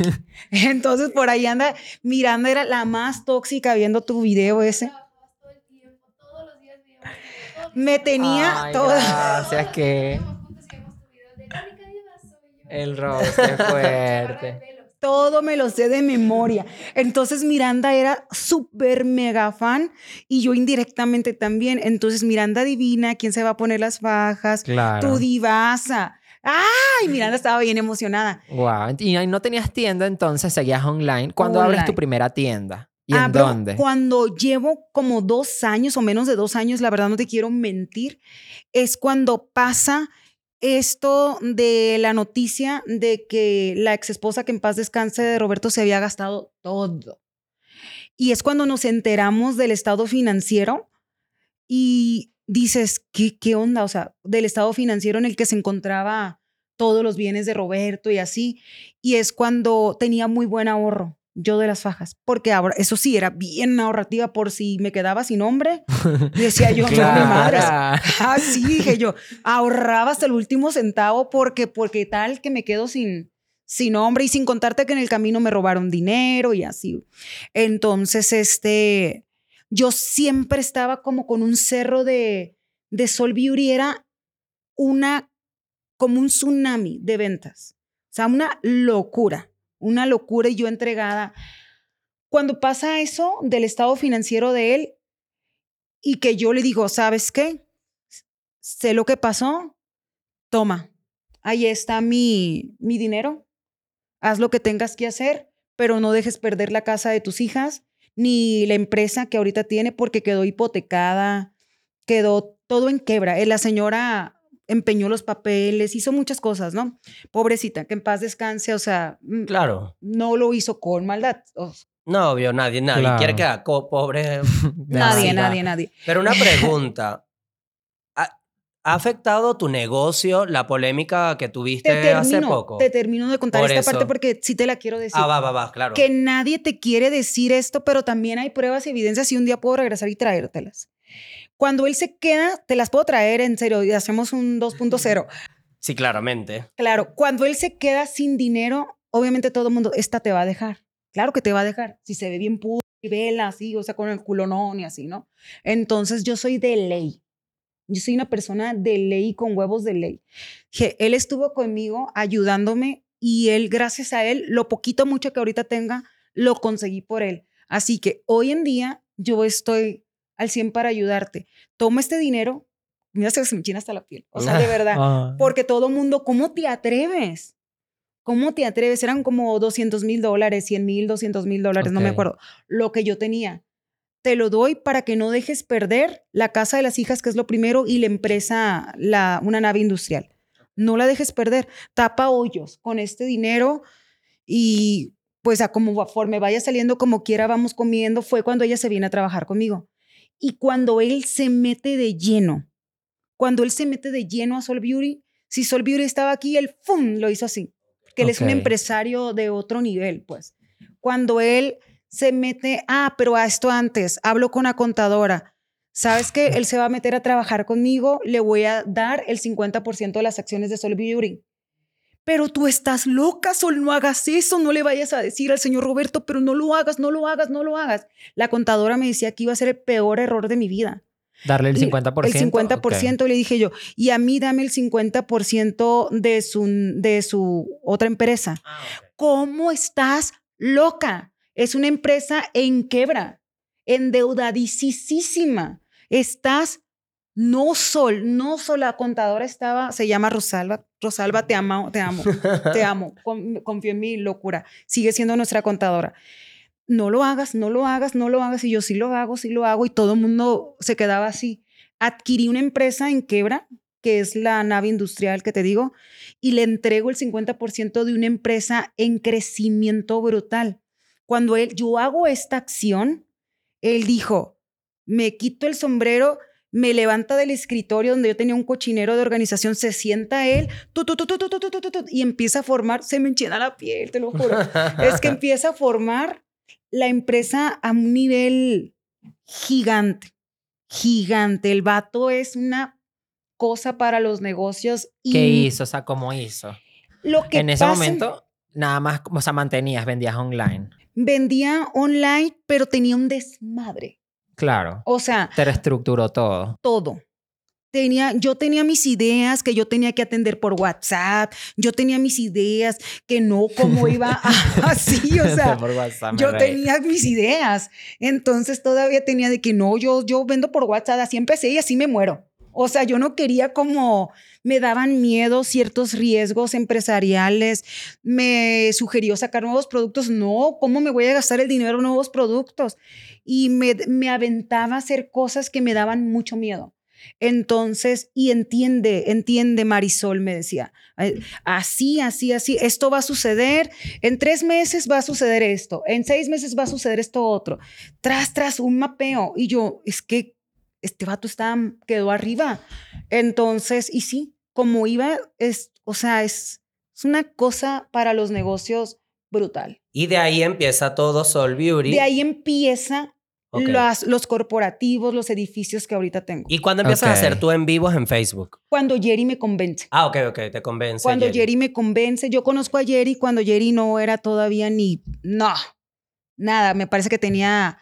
Entonces por ahí anda, Miranda era la más tóxica viendo tu video ese. Me tenía Ay, toda. Gracias, que el qué fuerte. Todo me lo sé de memoria. Entonces Miranda era súper mega fan y yo indirectamente también. Entonces Miranda divina, ¿quién se va a poner las fajas? Claro. Tu divasa. ¡Ay! Miranda estaba bien emocionada. Wow. Y no tenías tienda, entonces seguías online. ¿Cuándo abres tu primera tienda? ¿Y en Abro dónde? Cuando llevo como dos años o menos de dos años, la verdad no te quiero mentir, es cuando pasa esto de la noticia de que la ex esposa que en paz descanse de Roberto se había gastado todo. Y es cuando nos enteramos del estado financiero y dices, ¿qué, qué onda? O sea, del estado financiero en el que se encontraba todos los bienes de Roberto y así. Y es cuando tenía muy buen ahorro yo de las fajas, porque ahora, eso sí, era bien ahorrativa por si me quedaba sin hombre. Decía yo, <laughs> no, mi madre. Claro. Ah, dije yo, ahorraba hasta el último centavo porque, porque tal que me quedo sin, sin hombre y sin contarte que en el camino me robaron dinero y así. Entonces, este, yo siempre estaba como con un cerro de, de Sol Beauty, era una, como un tsunami de ventas. O sea, una locura, una locura y yo entregada. Cuando pasa eso del estado financiero de él y que yo le digo, ¿sabes qué? Sé lo que pasó, toma, ahí está mi, mi dinero, haz lo que tengas que hacer, pero no dejes perder la casa de tus hijas ni la empresa que ahorita tiene porque quedó hipotecada, quedó todo en quebra. Eh, La señora empeñó los papeles, hizo muchas cosas, ¿no? Pobrecita, que en paz descanse, o sea, mm, Claro. no lo hizo con maldad. No, obvio, nadie, nadie Claro. quiere quedar co- pobre. <laughs> nadie, nadie, nadie. Pero una <laughs> pregunta. ¿Ha, ha afectado tu negocio la polémica que tuviste Te hace poco? te termino de contar Por esta eso. parte porque sí te la quiero decir. Ah, va, va, va, claro. que nadie te quiere decir esto, pero también hay pruebas y evidencias y un día puedo regresar y traértelas. Cuando él se queda, te las puedo traer en serio y hacemos un 2.0. Sí, claramente. Claro, cuando él se queda sin dinero, obviamente todo el mundo, esta te va a dejar. Claro que te va a dejar. Si se ve bien puro y vela así, o sea, con el culonón y así, ¿no? Entonces yo soy de ley. Yo soy una persona de ley con huevos de ley. Que él estuvo conmigo ayudándome y él, gracias a él, lo poquito mucho que ahorita tenga, lo conseguí por él. Así que hoy en día yo estoy al 100 para ayudarte. Toma este dinero, mira, se me enchina hasta la piel. O sea, de <laughs> verdad. Ah. Porque todo mundo, ¿cómo te atreves? ¿Cómo te atreves? Eran como 200 mil dólares, 100 mil, 200 mil dólares, no me acuerdo. Lo que yo tenía. Te lo doy para que no dejes perder la casa de las hijas, que es lo primero, y la empresa, la, una nave industrial. No la dejes perder. Tapa hoyos con este dinero y pues a como conforme vaya saliendo como quiera vamos comiendo. Fue cuando ella se viene a trabajar conmigo. Y cuando él se mete de lleno, cuando él se mete de lleno a Sol Beauty, si Sol Beauty estaba aquí, él ¡fum! lo hizo así. Que él es un empresario de otro nivel, pues. Cuando él se mete, ah, pero a esto antes, hablo con la contadora. ¿Sabes qué? <laughs> Él se va a meter a trabajar conmigo, le voy a dar el 50% de las acciones de Sol Beauty. Pero tú estás loca, Sol, no hagas eso, no le vayas a decir al señor Roberto, pero no lo hagas, no lo hagas, no lo hagas. La contadora me decía que iba a ser el peor error de mi vida. Darle el Y 50%. El 50% le dije yo. Y a mí dame el 50% de su, de su otra empresa. ¿Cómo estás loca? Es una empresa en quebra, endeudadísima. Estás, no sol, no sol. La contadora estaba, se llama Rosalba. Rosalba, te amo, te amo, <laughs> te amo. Con- confío en mi locura. Sigue siendo nuestra contadora. No lo hagas, no lo hagas, no lo hagas. Y yo sí lo hago, sí lo hago. Y todo el mundo se quedaba así. Adquirí una empresa en quebra, que es la nave industrial que te digo, y le entrego el 50% de una empresa en crecimiento brutal. Cuando él, yo hago esta acción, él dijo, me quito el sombrero, me levanta del escritorio donde yo tenía un cochinero de organización, se sienta él, tu, tu, tu, y empieza a formar, se me enchina la piel, te lo juro. es que empieza a formar la empresa a un nivel gigante, gigante. El vato es una cosa para los negocios. Y ¿Qué hizo? O sea, ¿cómo hizo? Lo que en ese momento, nada más, o sea, mantenías, vendías online. Vendía online, pero tenía un desmadre Claro. O sea, Te reestructuró todo. todo. Tenía, yo tenía mis ideas que yo tenía que atender por WhatsApp. Yo tenía mis ideas que no, cómo iba <laughs> <laughs> así, o sea. Yo tenía mis ideas. Entonces todavía tenía de que no, yo, yo vendo por WhatsApp, así empecé y así me muero. O sea, yo no quería como, me daban miedo ciertos riesgos empresariales, me sugirió sacar nuevos productos. No, ¿cómo me voy a gastar el dinero en nuevos productos? Y me, me aventaba a hacer cosas que me daban mucho miedo. Entonces, y entiende, entiende Marisol, me decía, "Ay, así, así, así, esto va a suceder, en tres meses va a suceder esto, en seis meses va a suceder esto otro, tras, tras, un mapeo. Y yo, es que este vato está, quedó arriba. Entonces, y sí, como iba, es, o sea, es, es una cosa para los negocios brutal. Y de ahí empieza todo Sol Beauty. De ahí empieza Ok. las- los corporativos, los edificios que ahorita tengo. ¿Y cuándo empiezas a Ok. hacer tú en vivos en Facebook? Cuando Jerry me convence. Ah, ok, ok, te convence. Cuando Jerry. Jerry. me convence, yo conozco a Jerry cuando Jerry no era todavía ni, no, nada, me parece que tenía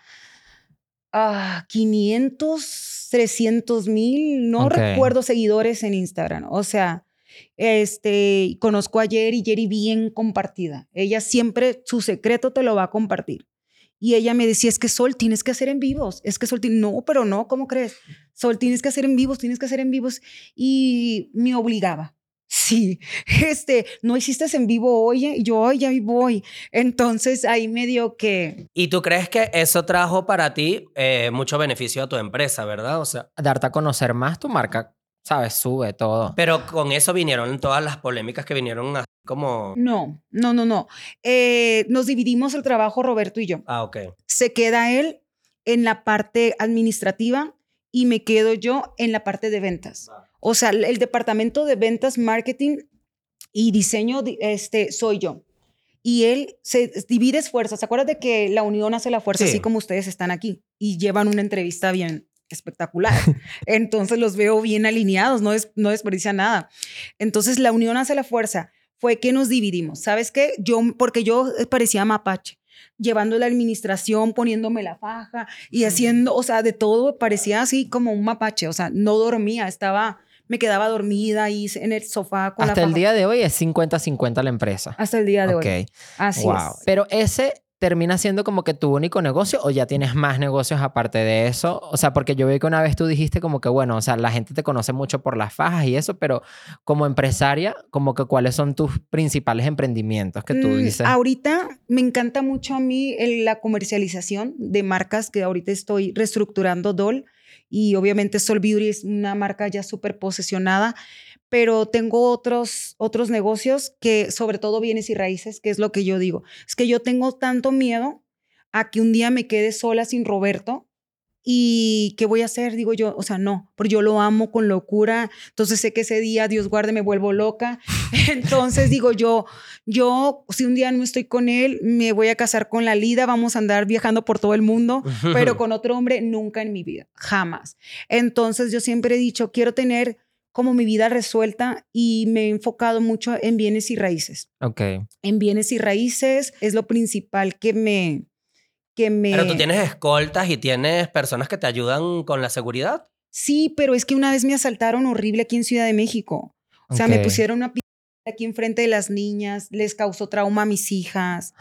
ah, 500, 300 mil, no recuerdo seguidores en Instagram, o sea, este, conozco a Jerry, Jerry bien compartida, ella siempre, su secreto te lo va a compartir. Y ella me decía, es que Sol, tienes que hacer en vivos. Es que Sol, no, pero no, ¿cómo crees? Sol, tienes que hacer en vivos, tienes que hacer en vivos. Y me obligaba. Sí, este, no hiciste en vivo, oye, y yo, ya voy. Entonces ahí me dio que, ¿Y tú crees que eso trajo para ti eh, mucho beneficio a tu empresa, verdad? O sea, Darte a conocer más tu marca, ¿sabes? Sube todo. pero con eso vinieron todas las polémicas que vinieron así como... no, no, no, no. Eh, nos dividimos el trabajo, Roberto y yo. Ah, ok. Se queda él en la parte administrativa y me quedo yo en la parte de ventas. O sea, el departamento de ventas, marketing y diseño, di- este, soy yo. Y él se divide esfuerzos. ¿Se acuerdan de que la unión hace la fuerza, Sí. así como ustedes están aquí? Y llevan una entrevista bien espectacular. <laughs> Entonces los veo bien alineados, no, es, no desperdicia nada. Entonces la unión hace la fuerza. Fue que nos dividimos. ¿Sabes qué? Yo, porque yo parecía mapache llevando la administración, poniéndome la faja y haciendo, o sea, de todo, parecía así como un mapache, o sea, no dormía, estaba, me quedaba dormida ahí en el sofá con Hasta la el día de hoy es 50-50 la empresa. Hasta el día de ok. hoy. Así wow. es. Pero ese, termina siendo como que tu único negocio o ya tienes más negocios aparte de eso? O sea, porque yo vi que una vez tú dijiste como que, bueno, o sea, la gente te conoce mucho por las fajas y eso, pero como empresaria, como que cuáles son tus principales emprendimientos que tú Mm, dices. Ahorita me encanta mucho a mí el- la comercialización de marcas que ahorita estoy reestructurando Doll y obviamente Sol es una marca ya súper posesionada, pero tengo otros, otros negocios que sobre todo bienes y raíces, que es lo que yo digo. Es que yo tengo tanto miedo a que un día me quede sola sin Roberto. ¿Y qué voy a hacer? Digo yo, o sea, no, porque yo lo amo con locura. Entonces sé que ese día, Dios guarde, me vuelvo loca. <laughs> Entonces digo yo, yo, si un día no estoy con él, me voy a casar con la Lida, vamos a andar viajando por todo el mundo, pero <laughs> con otro hombre nunca en mi vida, jamás. Entonces yo siempre he dicho, quiero tener como mi vida resuelta y me he enfocado mucho en bienes y raíces. Ok. En bienes y raíces es lo principal que me... Que me... Pero tú tienes escoltas y tienes personas que te ayudan con la seguridad. Sí, pero es que una vez me asaltaron horrible aquí en Ciudad de México. O sea, me Ok. pusieron una pistola aquí enfrente de las niñas, les causó trauma a mis hijas.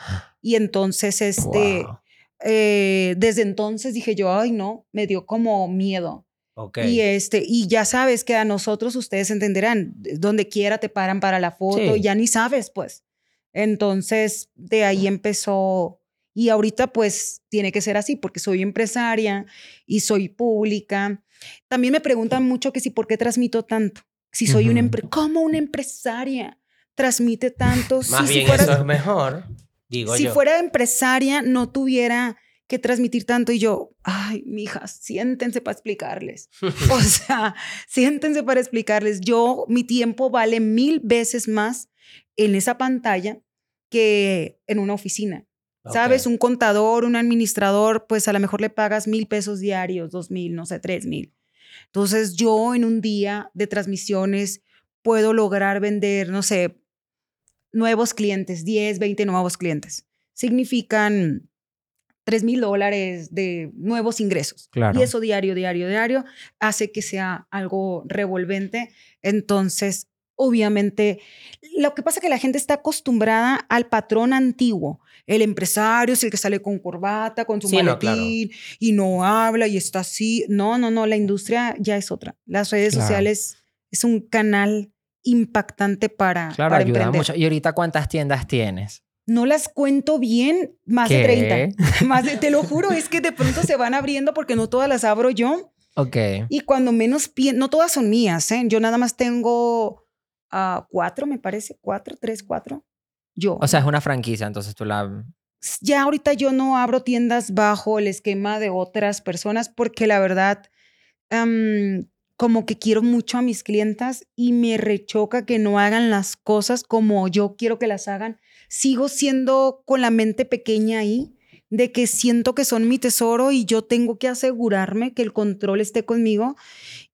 Y entonces, este, Wow. eh, desde entonces dije yo, ay, no, me dio como miedo. Ok. Y este, y ya sabes que a nosotros ustedes entenderán, donde quiera te paran para la foto, Sí. ya ni sabes, pues. Entonces, de ahí empezó. Y ahorita, pues, tiene que ser así, porque soy empresaria y soy pública. También me preguntan mucho que si por qué transmito tanto. Si soy una Ujú. empre- ¿cómo una empresaria transmite tanto? Más si bien fuera- eso es mejor, digo si yo. fuera empresaria, no tuviera que transmitir tanto y yo, ay, mijas, siéntense para explicarles. <laughs> O sea, siéntense para explicarles. Yo, mi tiempo vale mil veces más en esa pantalla que en una oficina. ¿Sabes? Un contador, un administrador, pues a lo mejor le pagas mil pesos diarios, dos mil, no sé, tres mil. Entonces yo en un día de transmisiones puedo lograr vender, no sé, nuevos clientes, 10, 20 nuevos clientes. Significan 3 mil dólares de nuevos ingresos. Claro. Y eso diario, diario, diario hace que sea algo revolvente. Entonces, obviamente, lo que pasa es que la gente está acostumbrada al patrón antiguo. El empresario es el que sale con corbata, con su Sí, no, maletín y no habla y está así. No, no, no, la industria ya es otra. Las redes Claro. sociales es un canal impactante para, Claro, para ayuda emprender. mucho. ¿Y ahorita cuántas tiendas tienes? No las cuento bien, más de ¿Qué? 30. Más de, te lo juro, es que de pronto se van abriendo porque no todas las abro yo. Ok. Y cuando menos pienso, no todas son mías, ¿eh? Yo nada más tengo ah, cuatro, me parece, cuatro, tres, cuatro. Yo. O sea, es una franquicia, entonces tú la... ya ahorita yo no abro tiendas bajo el esquema de otras personas porque la verdad, como que quiero mucho a mis clientas y me rechoca que no hagan las cosas como yo quiero que las hagan. Sigo siendo con la mente pequeña ahí, de que siento que son mi tesoro y yo tengo que asegurarme que el control esté conmigo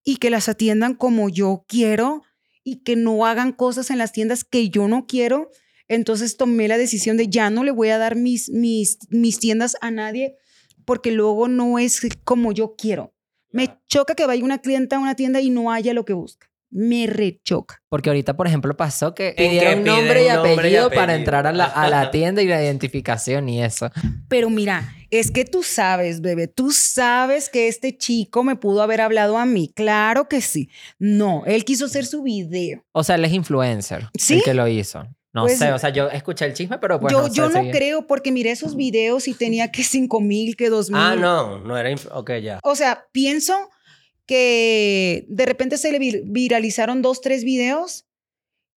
y que las atiendan como yo quiero y que no hagan cosas en las tiendas que yo no quiero. Entonces tomé la decisión de ya no le voy a dar mis, mis, mis tiendas a nadie porque luego no es como yo quiero. Me choca que vaya una clienta a una tienda y no haya lo que busca. Me rechoca. Porque ahorita, por ejemplo, pasó que pidieron nombre y, nombre y apellido para entrar a la, a la tienda y la identificación y eso. Pero mira, es que tú sabes, bebé, tú sabes que este chico me pudo haber hablado a mí. Claro que sí. No, él quiso hacer su video. O sea, él es influencer. ¿Sí? El que lo hizo. No Pues- sé, o sea, yo escuché el chisme, pero pues yo no sé yo no creo porque miré esos videos y tenía que 5 mil, que 2 mil. Ah, no, no era. Ok, ya. O sea, pienso que de repente se le vir- viralizaron dos, tres videos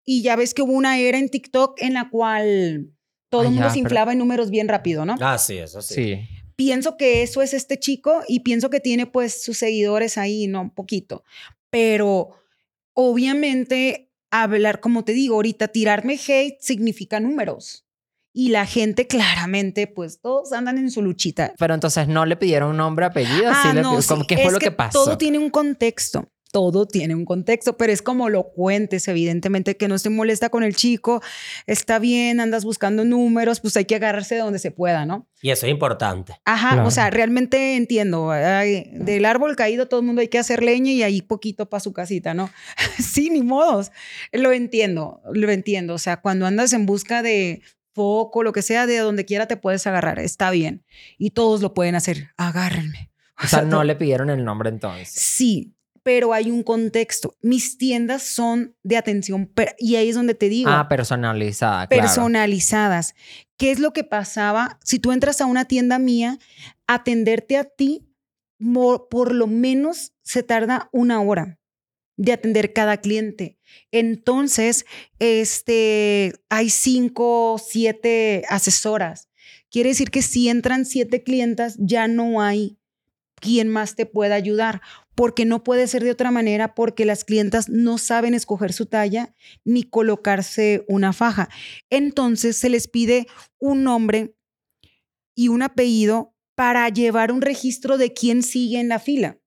y ya ves que hubo una era en TikTok en la cual todo Ah, el mundo ya, se pero- inflaba en números bien rápido, ¿no? Ah, sí, eso sí. Sí. Pienso que eso es este chico y pienso que tiene pues sus seguidores ahí, ¿no? Un poquito. Pero obviamente hablar, como te digo, ahorita tirarme hate significa números. Y la gente claramente, pues todos andan en su luchita. Pero entonces no le pidieron nombre, apellido. Ah, sí le no, sí, ¿Qué fue es lo que, pasó? Todo tiene un contexto. Todo tiene un contexto, pero es como lo cuentes, evidentemente, que no se molesta con el chico, está bien, andas buscando números, pues hay que agarrarse de donde se pueda, ¿no? Y eso es importante. Ajá, Claro. o sea, realmente entiendo, ay, del árbol caído todo el mundo hay que hacer leña y ahí poquito para su casita, ¿no? <laughs> sí, ni modos, lo entiendo, lo entiendo, o sea, cuando andas en busca de foco, lo que sea, de donde quiera te puedes agarrar, está bien. Y todos lo pueden hacer, agárrenme. <laughs> O sea, no le pidieron el nombre entonces. Sí, pero hay un contexto. Mis tiendas son de atención y ahí es donde te digo, Ah, personalizada, claro. personalizadas. ¿Qué es lo que pasaba? Si tú entras a una tienda mía, atenderte a ti por lo menos se tarda una hora de atender cada cliente. Entonces, este, hay cinco, siete asesoras. Quiere decir que si entran siete clientas, ya no hay quien más te pueda ayudar, porque no puede ser de otra manera, porque las clientas no saben escoger su talla ni colocarse una faja. Entonces se les pide un nombre y un apellido para llevar un registro de quién sigue en la fila.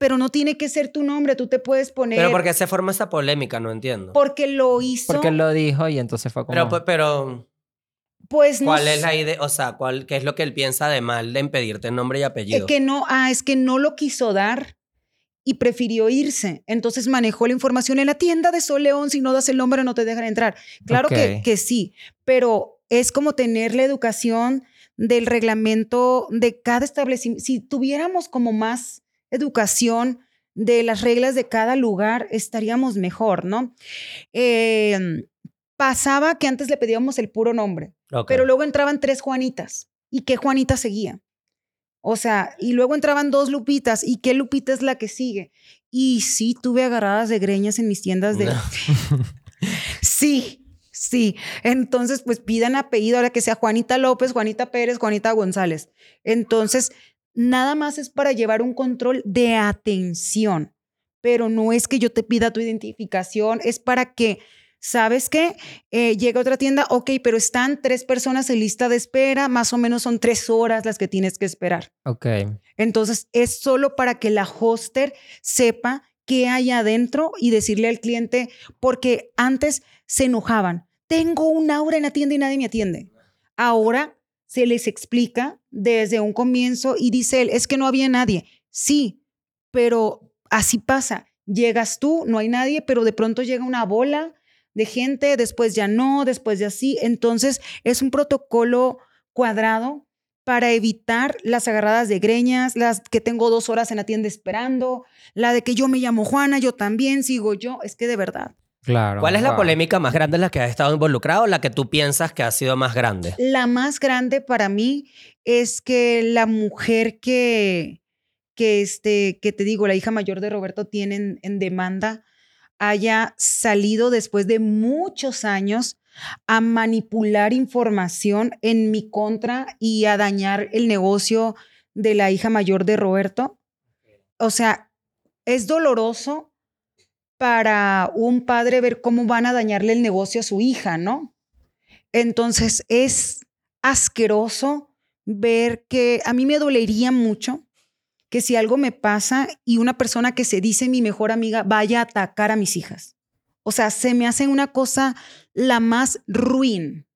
Pero no tiene que ser tu nombre, tú te puedes poner Pero ¿por qué se forma esa polémica? No entiendo. porque lo hizo, Porque lo dijo y entonces fue como... Pero, pues, pero pues no ¿cuál sé. es la idea? O sea, ¿cuál, ¿qué es lo que él piensa de mal de impedirte nombre y apellido? Es que no, ah, es que no lo quiso dar y prefirió irse. Entonces manejó la información en la tienda de Sol León. Si no das el nombre, no te dejan entrar. Claro que, Ok. que sí, pero es como tener la educación del reglamento de cada establecimiento. Si tuviéramos como más educación de las reglas de cada lugar, estaríamos mejor, ¿no? Eh, pasaba que antes le pedíamos el puro nombre. Pero luego entraban tres Juanitas. ¿Y qué Juanita seguía? O sea, y luego entraban dos Lupitas. ¿Y qué Lupita es la que sigue? Y sí, tuve agarradas de greñas en mis tiendas de... <laughs> sí, sí. Entonces, pues pidan apellido ahora que sea Juanita López, Juanita Pérez, Juanita González. Entonces, nada más es para llevar un control de atención. Pero no es que yo te pida tu identificación, es para que ¿Sabes qué? Eh, llega otra tienda, ok, pero están tres personas en lista de espera, más o menos son tres horas las que tienes que esperar. Ok. Entonces, es solo para que la hoster sepa qué hay adentro y decirle al cliente, porque antes se enojaban. Tengo un aura en la tienda y nadie me atiende. Ahora se les explica desde un comienzo y dice él, es que no había nadie. Sí, pero así pasa. Llegas tú, no hay nadie, pero de pronto llega una bola de gente, después ya no, después ya sí. Entonces, es un protocolo cuadrado para evitar las agarradas de greñas, las que tengo dos horas en la tienda esperando, la de que yo me llamo Juana, yo también sigo yo. Es que de verdad. Claro. ¿Cuál es la wow. polémica más grande en la que has estado involucrado o la que tú piensas que ha sido más grande? La más grande para mí es que la mujer que, que, este, que te digo, la hija mayor de Roberto tiene en, en demanda, haya salido después de muchos años a manipular información en mi contra y a dañar el negocio de la hija mayor de Roberto. O sea, es doloroso para un padre ver cómo van a dañarle el negocio a su hija, ¿no? Entonces es asqueroso ver que a mí me dolería mucho que si algo me pasa y una persona que se dice mi mejor amiga vaya a atacar a mis hijas. O sea, se me hace una cosa la más ruin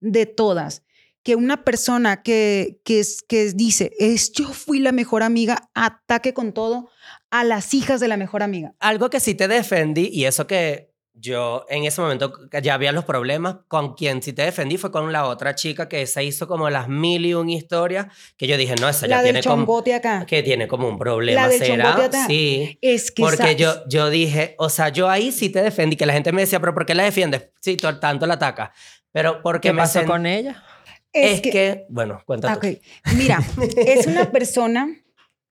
de todas. Que una persona que, que, que dice, es yo fui la mejor amiga, ataque con todo a las hijas de la mejor amiga. Algo que sí te defendí y eso que yo en ese momento ya había los problemas, con quien sí te defendí fue con la otra chica que se hizo como las mil y un historias que yo dije, no, esa ya La del tiene como, chongote acá. que tiene como un problema, La del ¿será? chongote acá. Sí. Es que Porque yo, yo dije, o sea, yo ahí sí te defendí, que la gente me decía, pero ¿por qué la defiendes? Sí, to- tanto la ataca. Pero porque ¿Qué me pasó sen- con ella? Es, que, bueno, cuéntate. Ah, Ok, Mira, es una <laughs> persona,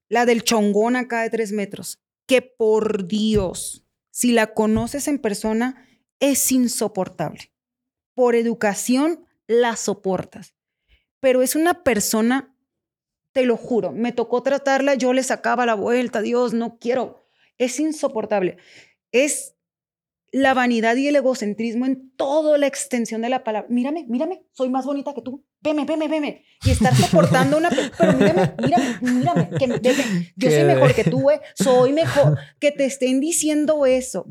la del chongón acá de tres metros, que por Dios, si la conoces en persona, es insoportable. Por educación la soportas. Pero es una persona, te lo juro, me tocó tratarla, yo le sacaba la vuelta, Dios, no quiero. Es insoportable. Es la vanidad y el egocentrismo en toda la extensión de la palabra. Mírame, mírame, soy más bonita que tú. Veme, veme, veme. Y estar <laughs> soportando una... pe- Pero mírame, mírame, mírame. Que, me- veme, <laughs> yo soy mejor que tú, eh. Soy mejor. Que te estén diciendo eso.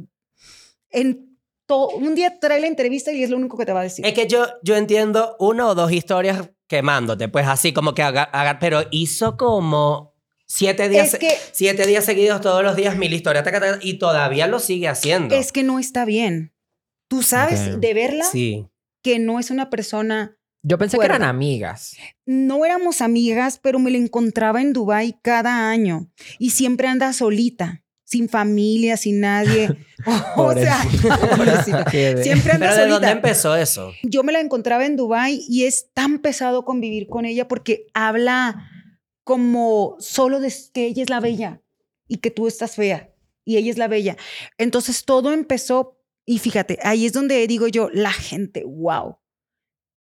En to- un día trae la entrevista y es lo único que te va a decir. Es que yo, yo entiendo una o dos historias quemándote, pues así como que haga, haga- pero hizo como siete días, Es que- siete días seguidos, todos los días mil historias, taca, taca, y todavía lo sigue haciendo. Es que no está bien. Tú sabes Ok. de verla Sí. que no es una persona Yo pensé que eran amigas. no éramos amigas, pero me la encontraba en Dubai cada año y siempre anda solita, sin familia, sin nadie. <laughs> o sea, <laughs> siempre anda Pero ¿de dónde solita. empezó eso? Yo me la encontraba en Dubai y es tan pesado convivir con ella porque habla como solo de que ella es la bella y que tú estás fea y ella es la bella. Entonces todo empezó y fíjate, ahí es donde digo yo, la gente, wow.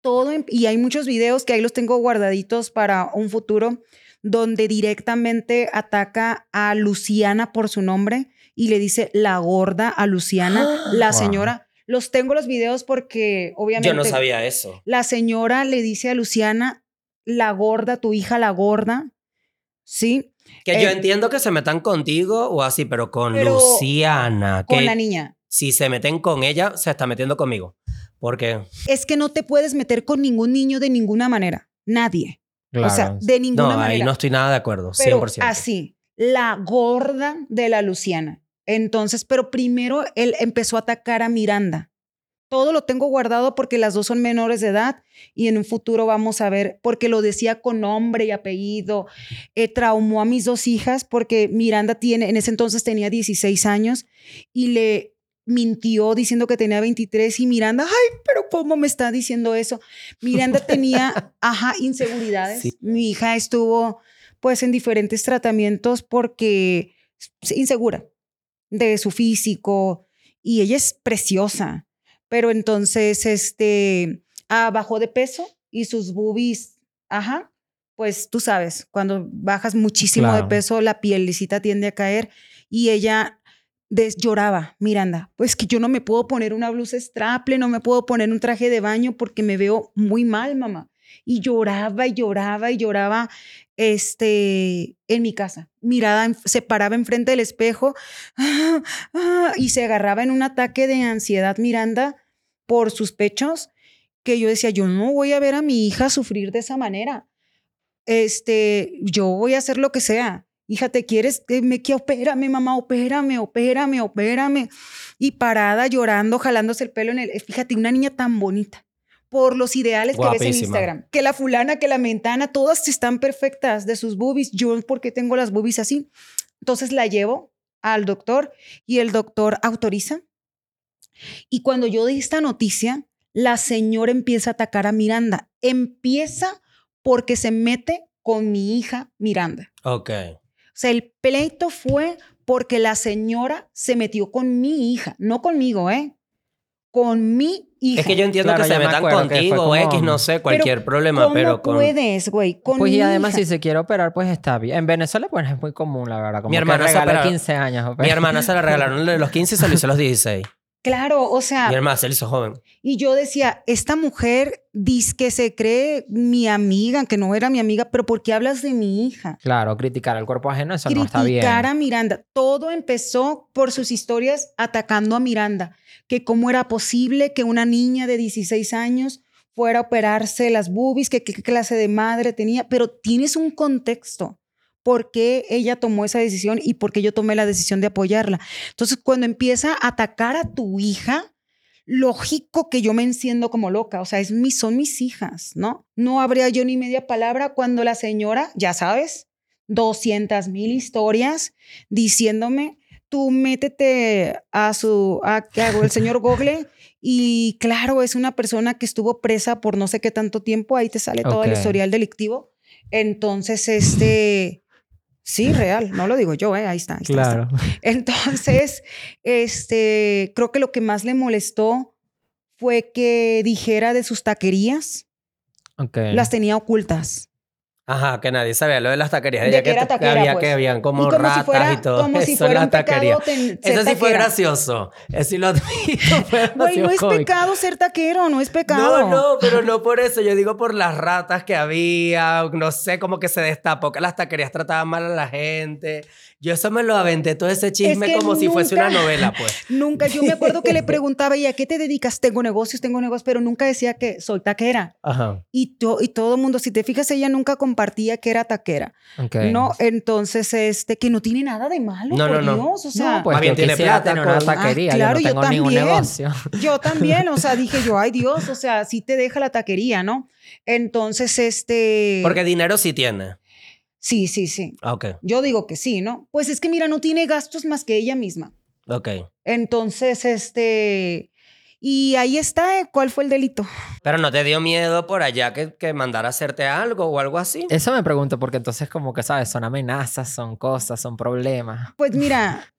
Todo em- y hay muchos videos que ahí los tengo guardaditos para un futuro donde directamente ataca a Luciana por su nombre y le dice la gorda a Luciana, <gasps> la Wow. señora. Los tengo los videos porque obviamente Yo no sabía eso. la señora le dice a Luciana, la gorda, tu hija la gorda, ¿sí? Que yo Eh, entiendo que se metan contigo o así, pero con Pero Luciana. Con que la niña. si se meten con ella, se está metiendo conmigo. Porque Es que no te puedes meter con ningún niño de ninguna manera. Nadie. O sea, Claro. de ninguna no, manera. ahí no estoy nada de acuerdo, pero 100%. así, la gorda de la Luciana. Entonces, pero primero él empezó a atacar a Miranda. Todo lo tengo guardado porque las dos son menores de edad y en un futuro vamos a ver, porque lo decía con nombre y apellido. Eh, traumó a mis dos hijas porque Miranda tiene, en ese entonces tenía 16 años y le mintió diciendo que tenía 23 y Miranda, ay, pero ¿cómo me está diciendo eso? Miranda <laughs> tenía, ajá, inseguridades. Sí. Mi hija estuvo pues en diferentes tratamientos porque insegura de su físico y ella es preciosa, pero entonces este ah, bajó de peso y sus boobies, ajá, pues tú sabes, cuando bajas muchísimo Claro. de peso la pielecita tiende a caer y ella des- lloraba, Miranda, pues que yo no me puedo poner una blusa straple, no me puedo poner un traje de baño porque me veo muy mal, mamá. Y lloraba y lloraba y lloraba este, en mi casa. Mirada, se paraba enfrente del espejo ah, ah, y se agarraba en un ataque de ansiedad Miranda por sus pechos, que yo decía, yo no voy a ver a mi hija sufrir de esa manera. Este, yo voy a hacer lo que sea. Hija, ¿te quieres? Me que opérame, mamá, opérame, opérame, opérame. Y parada llorando, jalándose el pelo en el. Fíjate, una niña tan bonita. Por los ideales que ves en. Instagram. Que la fulana, que la mentana, todas están perfectas de sus boobies. Yo, ¿por qué tengo las boobies así? Entonces la llevo al doctor y el doctor autoriza. Y cuando yo di esta noticia, la señora empieza a atacar a Miranda. Empieza porque se mete con mi hija Miranda. Ok. O sea, el pleito fue porque la señora se metió con mi hija, no conmigo, ¿eh? Con mi hija. Es que yo entiendo Claro, que se me metan que contigo X, no sé, cualquier problema, ¿Cómo pero con... puedes, güey? Con Pues y mi además hija. si se quiere operar, pues está bien. En Venezuela pues es muy común, la verdad. Como Mi que hermana se de opera- 15 años. Mi hermana se la regalaron de los 15 y se lo hizo a los 16. Claro, o sea, Mi hermana se hizo joven. y yo decía, esta mujer dice que se cree mi amiga, que no era mi amiga, pero ¿por qué hablas de mi hija? Claro, criticar al cuerpo ajeno, eso no está bien. criticar a Miranda. Todo empezó por sus historias atacando a Miranda, que cómo era posible que una niña de 16 años fuera a operarse las boobies, que qué clase de madre tenía, pero tienes un contexto por qué ella tomó esa decisión y por qué yo tomé la decisión de apoyarla. Entonces, cuando empieza a atacar a tu hija, lógico que yo me enciendo como loca, o sea, es mi, son mis hijas, ¿no? No habría yo ni media palabra cuando la señora, ya sabes, 200 mil historias diciéndome, tú métete a su, a, a el señor Google <laughs> y claro, es una persona que estuvo presa por no sé qué tanto tiempo, ahí te sale todo el historial delictivo. Entonces, este, sí, real, no lo digo yo, ¿eh? ahí está. ahí está, ahí está. Claro. <laughs> Entonces, este, creo que lo que más le molestó fue que dijera de sus taquerías, las tenía ocultas. Ajá, que nadie sabía lo de las taquerías. De ya que era que, taquera, había pues. que habían como, y como ratas si fuera, y todo como eso fuera un taquería. pecado ten- Eso sí fue gracioso. Eso sí lo <laughs> Güey, no es cómico. pecado ser taquero, no es pecado. No, no, pero no por eso. Yo digo por las ratas que había. No sé, como que se destapó que las taquerías trataban mal a la gente. Yo eso me lo aventé, todo ese chisme que como si fuese una novela, pues. <laughs> Nunca, yo me acuerdo que le preguntaba, ¿y a qué te dedicas? Tengo negocios, tengo negocios, pero nunca decía que soy taquera. Ajá. Y, to- y todo el mundo, si te fijas, ella nunca compartía que era taquera. Ok. No, entonces, este, que no tiene nada de malo, No, por no, no. Dios. O sea, no, pues Más bien yo tiene plata tener una con- taquería. Ah, claro, yo yo no tengo ningún también. negocio. yo <laughs> también, o sea, dije yo, ay Dios, o sea, sí te deja la taquería, ¿no? Entonces, este. Porque dinero sí tiene. Sí, sí, sí. Ah, Ok, Yo digo que sí, ¿no? Pues es que mira, no tiene gastos más que ella misma. ok. Entonces, este. Y ahí está, ¿eh? ¿cuál fue el delito? Pero no te dio miedo por allá que, que mandara a hacerte algo o algo así. Eso me pregunto, porque entonces, como que, ¿sabes? Son amenazas, son cosas, son problemas. Pues mira,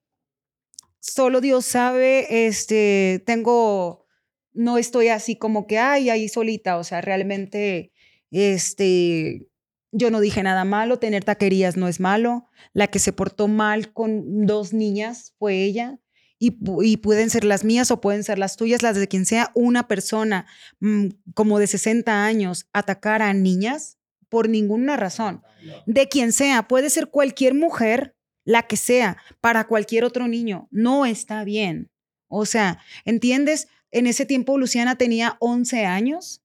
solo Dios sabe, este, tengo, no estoy así como que, ay, ahí solita, o sea, realmente, este, yo no dije nada malo, tener taquerías no es malo, la que se portó mal con dos niñas fue ella. Y, pu- y pueden ser las mías o pueden ser las tuyas, las de quien sea una persona mm, como de 60 años atacar a niñas por ninguna razón. De quien sea, puede ser cualquier mujer, la que sea, para cualquier otro niño. No está bien. O sea, ¿entiendes? En ese tiempo Luciana tenía 11 años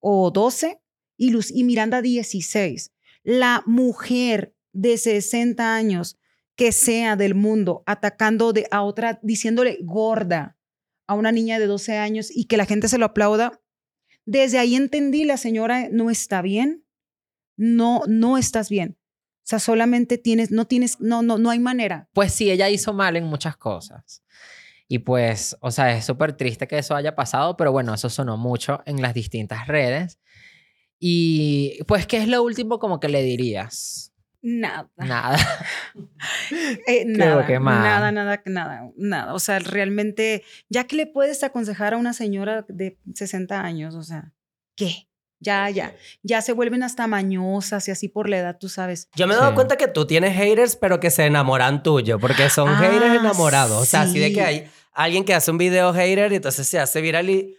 o 12 y, Miranda 16. La mujer de 60 años que sea del mundo atacando a otra, diciéndole gorda a una niña de 12 años y que la gente se lo aplauda, desde ahí entendí, la señora no está bien, no, no estás bien. O sea, solamente tienes, no tienes, no, no, no hay manera. Pues sí, ella hizo mal en muchas cosas. Y pues, o sea, es súper triste que eso haya pasado, pero bueno, eso sonó mucho en las distintas redes. Y pues, ¿qué es lo último como que le dirías? Nada. Nada. <laughs> Eh, nada, nada, nada, nada, nada. O sea, realmente, ya que le puedes aconsejar a una señora de 60 años, o sea, ¿qué? Ya, ya, ya se vuelven hasta mañosas y así por la edad, tú sabes. Yo me he dado Sí. cuenta que tú tienes haters, pero que se enamoran tuyo, porque son Ah, haters enamorados. O sea, así de que hay alguien que hace un video hater y entonces se hace viral y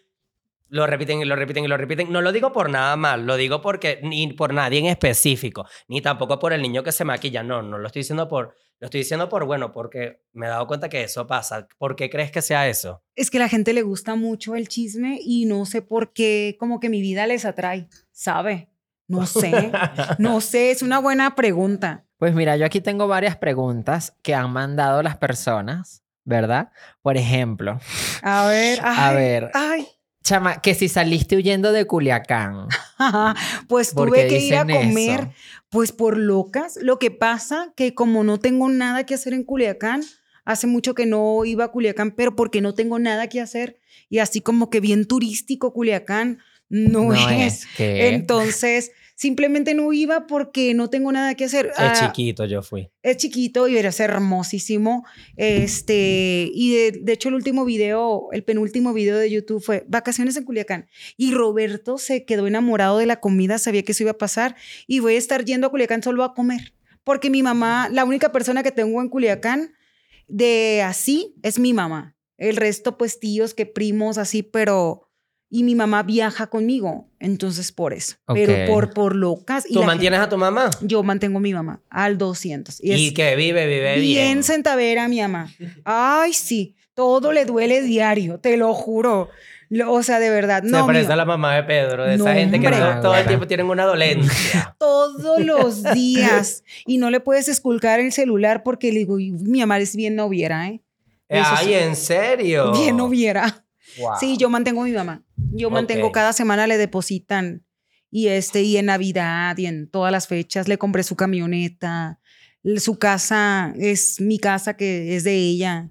lo repiten y lo repiten y lo repiten. No lo digo por nada mal, lo digo porque ni por nadie en específico, ni tampoco por el niño que se maquilla. No, no lo estoy diciendo por, lo estoy diciendo por bueno, porque me he dado cuenta que eso pasa. ¿Por qué crees que sea eso? Es que a la gente le gusta mucho el chisme y no sé por qué, como que mi vida les atrae, ¿sabe? No sé, no <laughs> sé, es una buena pregunta. Pues mira, yo aquí tengo varias preguntas que han mandado las personas, ¿verdad? Por ejemplo, A ver, A ver. Ay, chama, que si saliste huyendo de Culiacán. <laughs> pues ¿Por tuve que ir a comer, eso? pues por locas. Lo que pasa que como no tengo nada que hacer en Culiacán, hace mucho que no iba a Culiacán, pero porque no tengo nada que hacer y así como que bien turístico Culiacán no, No <laughs> es. es que... Entonces, simplemente no iba porque no tengo nada que hacer. Es Ah, chiquito, yo fui. es chiquito y es hermosísimo. Este, y de, de hecho el último video, el penúltimo video de YouTube fue Vacaciones en Culiacán. Y Roberto se quedó enamorado de la comida, sabía que eso iba a pasar y voy a estar yendo a Culiacán solo a comer. Porque mi mamá, la única persona que tengo en Culiacán de así es mi mamá. El resto, pues tíos, que primos, así, pero... Y mi mamá viaja conmigo, entonces por eso. Pero por, por locas. y ¿Tú mantienes a tu mamá? yo mantengo a mi mamá al 200. Y, es- que vive, vive bien. Bien sentavera, mi mamá. Ay, sí. Todo le duele diario, te lo juro. Lo- o sea, de verdad. Se No, parece mi- a la mamá de Pedro, de No, esa gente que hombre. todo, todo el tiempo tienen una dolencia. <laughs> todos los días. y no le puedes esculcar el celular porque le digo, "Y mi mamá es bien noviera, ¿eh? Eso Ay, sí. ¿en serio? Bien noviera. Wow. Sí, yo mantengo a mi mamá. Yo mantengo cada semana le depositan. Y este, y en Navidad y en todas las fechas le compré su camioneta. Su casa es mi casa que es de ella.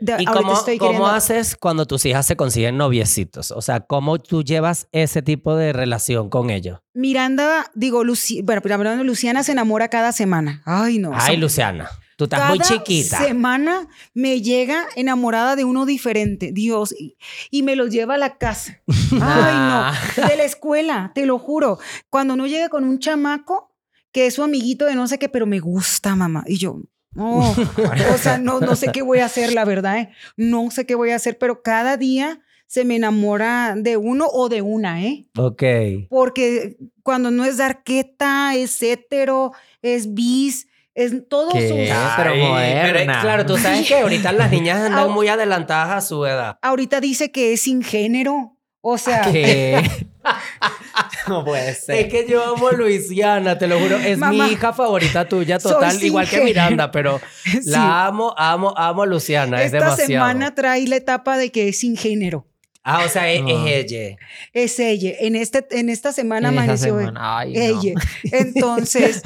De- ¿Y cómo, estoy cómo queriendo- haces cuando tus hijas se consiguen noviecitos? O sea, ¿cómo tú llevas ese tipo de relación con ellos? Miranda, digo, Luci bueno, pero hablando de Luciana se enamora cada semana. Ay, no. Ay, son- Luciana, tú estás cada muy chiquita. semana me llega enamorada de uno diferente, Dios, y, y me lo lleva a la casa. <laughs> Ay, no, de la escuela, te lo juro. Cuando no llega con un chamaco que es su amiguito de no sé qué, pero me gusta, mamá. Y yo, no, <laughs> o sea, no, no sé qué voy a hacer, la verdad, ¿eh? No sé qué voy a hacer, pero cada día se me enamora de uno o de una, ¿eh? Ok. Porque cuando no es darqueta, es hetero, es bis, es todo ¿Qué? su... pero Ay, moderna. claro, tú sabes que ahorita las niñas <laughs> andan muy adelantadas a su edad. Ahorita dice que es sin género. O sea, ¿Qué? <laughs> No puede Es <laughs> que yo amo a Luisiana, te lo juro. Es Mamá, mi hija favorita tuya, total, igual que. Miranda, pero Sí. la amo, amo, amo a Luciana. es Esta demasiado. semana trae la etapa de que es sin género. Ah, o sea, es, No. es ella. Es ella. En, este, en esta semana En amaneció semana. Ay, no. ella. Entonces,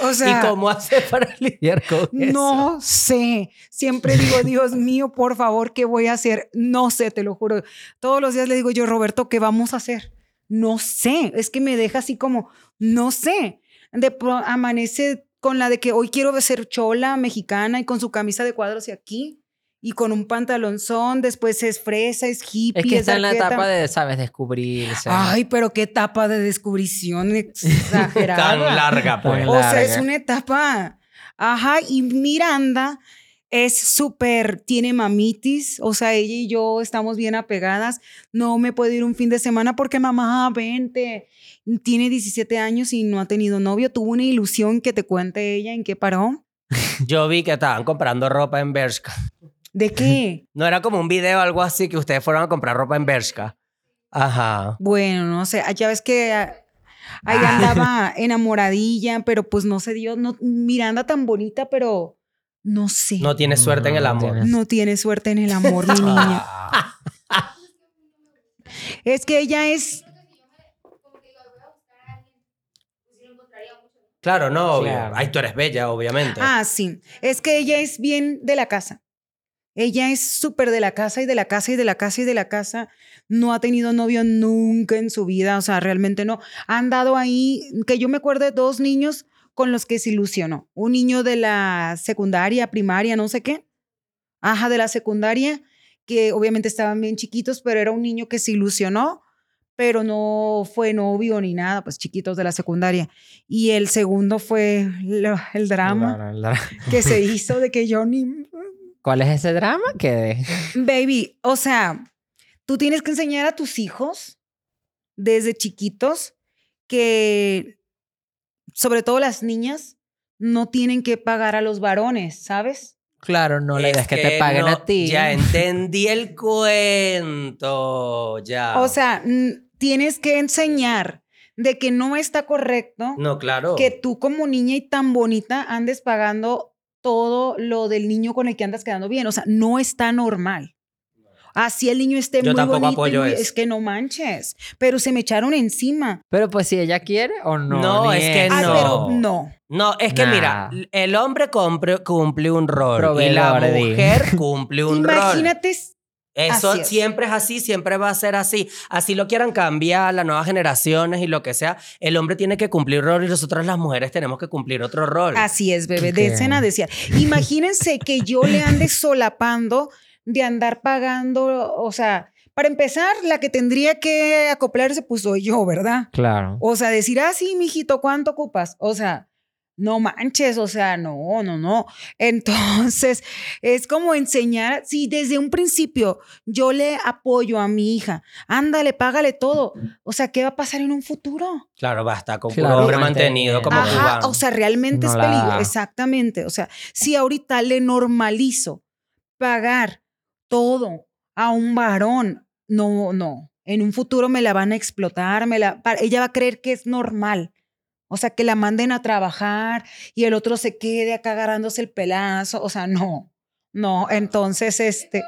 o <laughs> sea, ¿Y cómo hace para lidiar con eso? no sé. Siempre digo, Dios mío, por favor, ¿qué voy a hacer? No sé, te lo juro. Todos los días le digo yo, Roberto, ¿qué vamos a hacer? No sé. Es que me deja así como, no sé. De amanece con la de que hoy quiero ser chola mexicana y con su camisa de cuadros y aquí. Y con un pantalonzón, después es fresa, es hippie. Es que está en la etapa de, ¿sabes? Descubrirse. Ay, pero qué etapa de descubrición <laughs> exagerada. Tan larga, pues. O sea, es una etapa. Ajá, y Miranda es súper, tiene mamitis, o sea, ella y yo estamos bien apegadas. No me puedo ir un fin de semana porque mamá, vente. Tiene 17 años y no ha tenido novio. Tuvo una ilusión que te cuente ella en qué paró. Yo vi que estaban comprando ropa en Bershka. ¿De qué? <laughs> No era como un video o algo así que ustedes fueron a comprar ropa en Bershka. Ajá. Bueno, no sé, ya ves que ah, ahí andaba <laughs> enamoradilla, pero pues no se dio. No, Miranda tan bonita, pero no sé. No tienes suerte en el amor. No tiene suerte en el amor, mi <laughs> niña. Ah. Es que ella es. Claro, no. Claro. Ay, tú eres bella, obviamente. Ah, sí. Es que ella es bien de la casa. Ella es súper de la casa y de la casa y de la casa y de la casa. No ha tenido novio nunca en su vida. O sea, realmente no. Ha andado ahí, que yo me acuerdo de dos niños con los que se ilusionó. Un niño de la secundaria, primaria, no sé qué. Ajá, de la secundaria, que obviamente estaban bien chiquitos, pero era un niño que se ilusionó, pero no fue novio ni nada, pues chiquitos de la secundaria. Y el segundo fue lo- el drama la- que se <laughs> hizo de que yo ni... ¿Cuál es ese drama? Que Baby, o sea, tú tienes que enseñar a tus hijos desde chiquitos que, sobre todo las niñas, no tienen que pagar a los varones, ¿sabes? Claro, no, la idea es que, te paguen no- a ti. Ya entendí el cuento. Ya. O sea, tienes que enseñar de que no está correcto No, claro. que tú como niña y tan bonita andes pagando todo lo del niño con el que andas quedando bien. O sea, no está normal. Así el niño esté Yo muy tampoco bonito. y apoyo eso. es que no manches. Pero se me echaron encima. Pero pues si ella quiere o no. No, ni es que. Ah, no. pero no. No, es que mira, el hombre compre- cumple un rol y la Proveedor, di. mujer cumple un rol. Imagínate. s- Eso Así es. siempre es así, siempre va a ser así. Así lo quieran cambiar las nuevas generaciones y lo que sea. El hombre tiene que cumplir rol y nosotras las mujeres tenemos que cumplir otro rol. Así es, bebé. Ok. De escena decía. Imagínense que yo le ande solapando de andar pagando. O sea, para empezar, la que tendría que acoplarse, pues soy yo, ¿verdad? Claro. O sea, decir, ah, sí, mijito, ¿cuánto ocupas? O sea, no manches, o sea, no, no, no. Entonces, <laughs> es como enseñar, si desde un principio yo le apoyo a mi hija, ándale, págale todo. O sea, ¿qué va a pasar en un futuro? Claro, basta con Claro, puro hombre mantenido. mantenido como Ajá, cubano. o sea, realmente No es la- peligro. Exactamente. O sea, si ahorita le normalizo pagar todo a un varón, no, no. En un futuro me la van a explotar, me la, ella va a creer que es normal. O sea, que la manden a trabajar y el otro se quede acá agarrándose el pelazo. O sea, no, no. Entonces, este.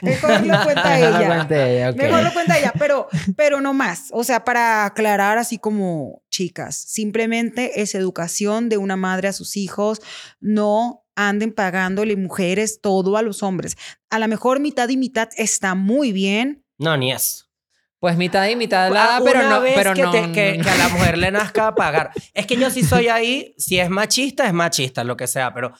Mejor lo cuenta ella. cuenta ella, ok. Mejor lo cuenta ella, pero, pero no más. O sea, para aclarar así como chicas, simplemente es educación de una madre a sus hijos. No anden pagándole mujeres todo a los hombres. A lo mejor mitad y mitad está muy bien. No, ni eso. Pues mitad y mitad de Ah, la pero una no, vez pero que, no, te- que- no- que a la mujer le <laughs> nazca pagar. Es que yo sí soy ahí, si es machista, es machista, lo que sea, pero,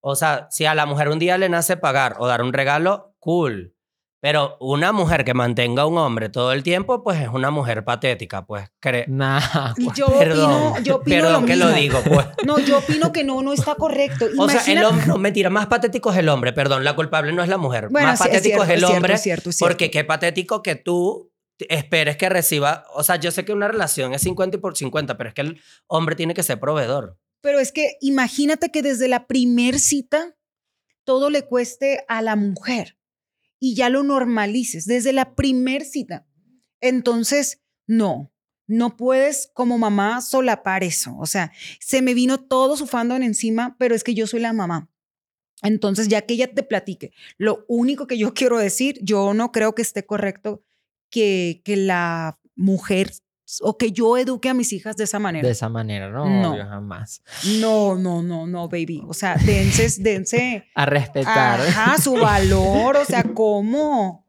o sea, si a la mujer un día le nace pagar o dar un regalo, cool. Pero una mujer que mantenga a un hombre todo el tiempo, pues es una mujer patética, pues. cre- Nah, pues, yo perdón, opino, yo opino perdón lo que mismo. lo digo, pues. No, yo opino que no, no está correcto. O sea, el hombre, no, mentira, más patético es el hombre, perdón, la culpable no es la mujer. Bueno, más sí, es patético cierto, es el es cierto, hombre, es cierto, es cierto. porque qué patético que tú esperes que reciba, o sea, yo sé que una relación es 50 y por 50, pero es que el hombre tiene que ser proveedor. Pero es que imagínate que desde la primer cita todo le cueste a la mujer y ya lo normalices desde la primer cita. Entonces, no, No puedes como mamá solapar eso. O sea, se me vino todo su fandom encima, pero es que yo soy la mamá. Entonces, ya que ella te platique, lo único que yo quiero decir, yo no creo que esté correcto que, que la mujer o que yo eduque a mis hijas de esa manera. De esa manera, no, No. obvio, jamás. No, no, no, no, baby. O sea, dense, dense <laughs> A respetar. ajá, su valor. O sea, ¿cómo?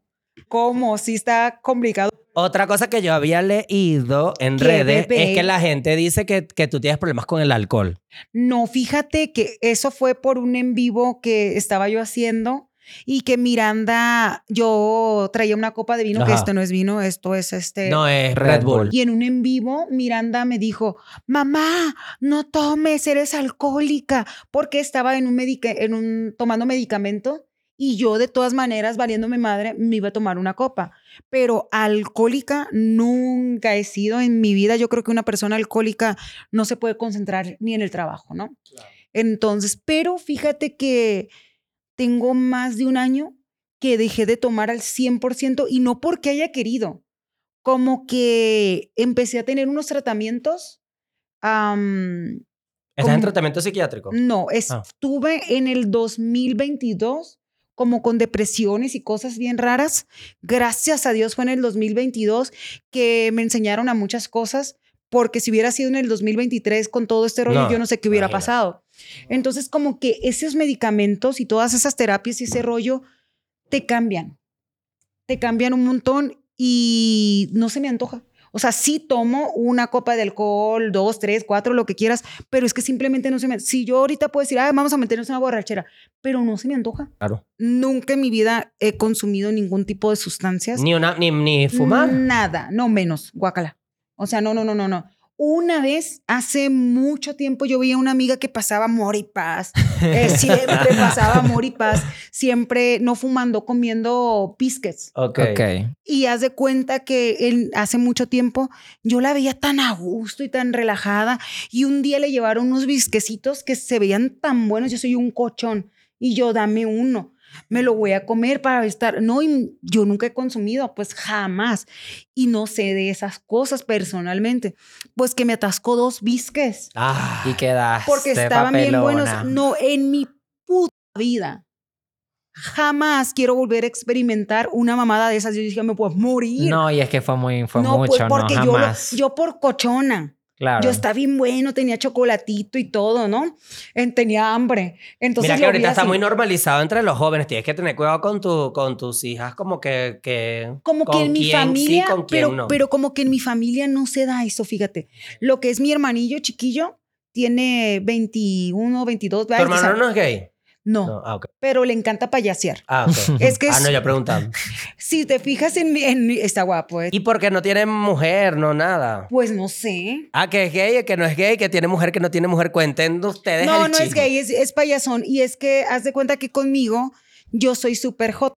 ¿Cómo? Sí está complicado. Otra cosa que yo había leído en ¿Qué, redes bebé? es que la gente dice que, que tú tienes problemas con el alcohol. No, fíjate que eso fue por un en vivo que estaba yo haciendo y que Miranda, yo traía una copa de vino, que esto no es vino, esto es este... No es Red Red Bull. Bull. Y en un en vivo, Miranda me dijo, mamá, no tomes, eres alcohólica, porque estaba en un, medica- en un tomando medicamento y yo de todas maneras, valiéndome madre, me iba a tomar una copa. Pero alcohólica nunca he sido en mi vida. Yo creo que una persona alcohólica no se puede concentrar ni en el trabajo, ¿no? Entonces, pero fíjate que tengo más de un año que dejé de tomar al 100% y no porque haya querido, como que empecé a tener unos tratamientos. am, ¿Estás en tratamiento psiquiátrico? no, Ah. estuve en el 2022 como con depresiones y cosas bien raras. Gracias a Dios fue en el 2022 que me enseñaron a muchas cosas, porque si hubiera sido en el 2023 con todo este rollo, No, yo no sé qué hubiera imagínate. pasado. Entonces, como que esos medicamentos y todas esas terapias y ese rollo te cambian. Te cambian un montón y no se me antoja. O sea, sí tomo una copa de alcohol, dos, tres, cuatro, lo que quieras, pero es que simplemente no se me... Si yo ahorita puedo decir, ah, vamos a meternos una borrachera, pero no se me antoja. Claro. Nunca en mi vida he consumido ningún tipo de sustancias. Ni, una, ni, ni fumar. Nada, no menos, guácala. O sea, no, no, no, no, no. Una vez, hace mucho tiempo, yo veía una amiga que pasaba amor y paz. Eh, <laughs> siempre pasaba amor y paz. Siempre no fumando, comiendo biscuits. Ok. Ok. Y haz de cuenta que él, hace mucho tiempo yo la veía tan a gusto y tan relajada. Y un día le llevaron unos bisquecitos que se veían tan buenos. Yo soy un cochón. Y yo, dame uno. Me lo voy a comer para estar. No, y yo nunca he consumido, pues jamás. Y no sé de esas cosas personalmente. Pues que me atascó dos bisques. Ah, Y quedaste Porque estaban bien buenos. No, en mi puta vida. Jamás quiero volver a experimentar una mamada de esas. Yo dije, me puedo morir. No, y es que fue muy, fue no, mucho, pues porque no, yo, jamás. yo por cochona. Claro. Yo estaba bien bueno, tenía chocolatito y todo, ¿no? En- tenía hambre. Entonces Mira que ahorita está así. muy normalizado entre los jóvenes. Tienes que tener cuidado con, tu, con tus hijas, como que. que Como que en mi familia, Sí, con quién pero, no. pero como que en mi familia no se da eso, fíjate. Lo que es mi hermanillo chiquillo tiene 21, 22. ¿Tu ay, hermano no es gay? No, No, ah, pero le encanta payasear. Ah. <laughs> Es que ah, es- no, yo preguntando. <laughs> Si te fijas en mi, en está guapo, ¿eh? ¿Y por qué no tiene mujer? No, nada. Pues no sé. Ah, que es gay, que no es gay, que tiene mujer, que no tiene mujer. Cuenten ustedes No, el no es gay, es, es payasón. Y es que haz de cuenta que conmigo yo soy súper hot.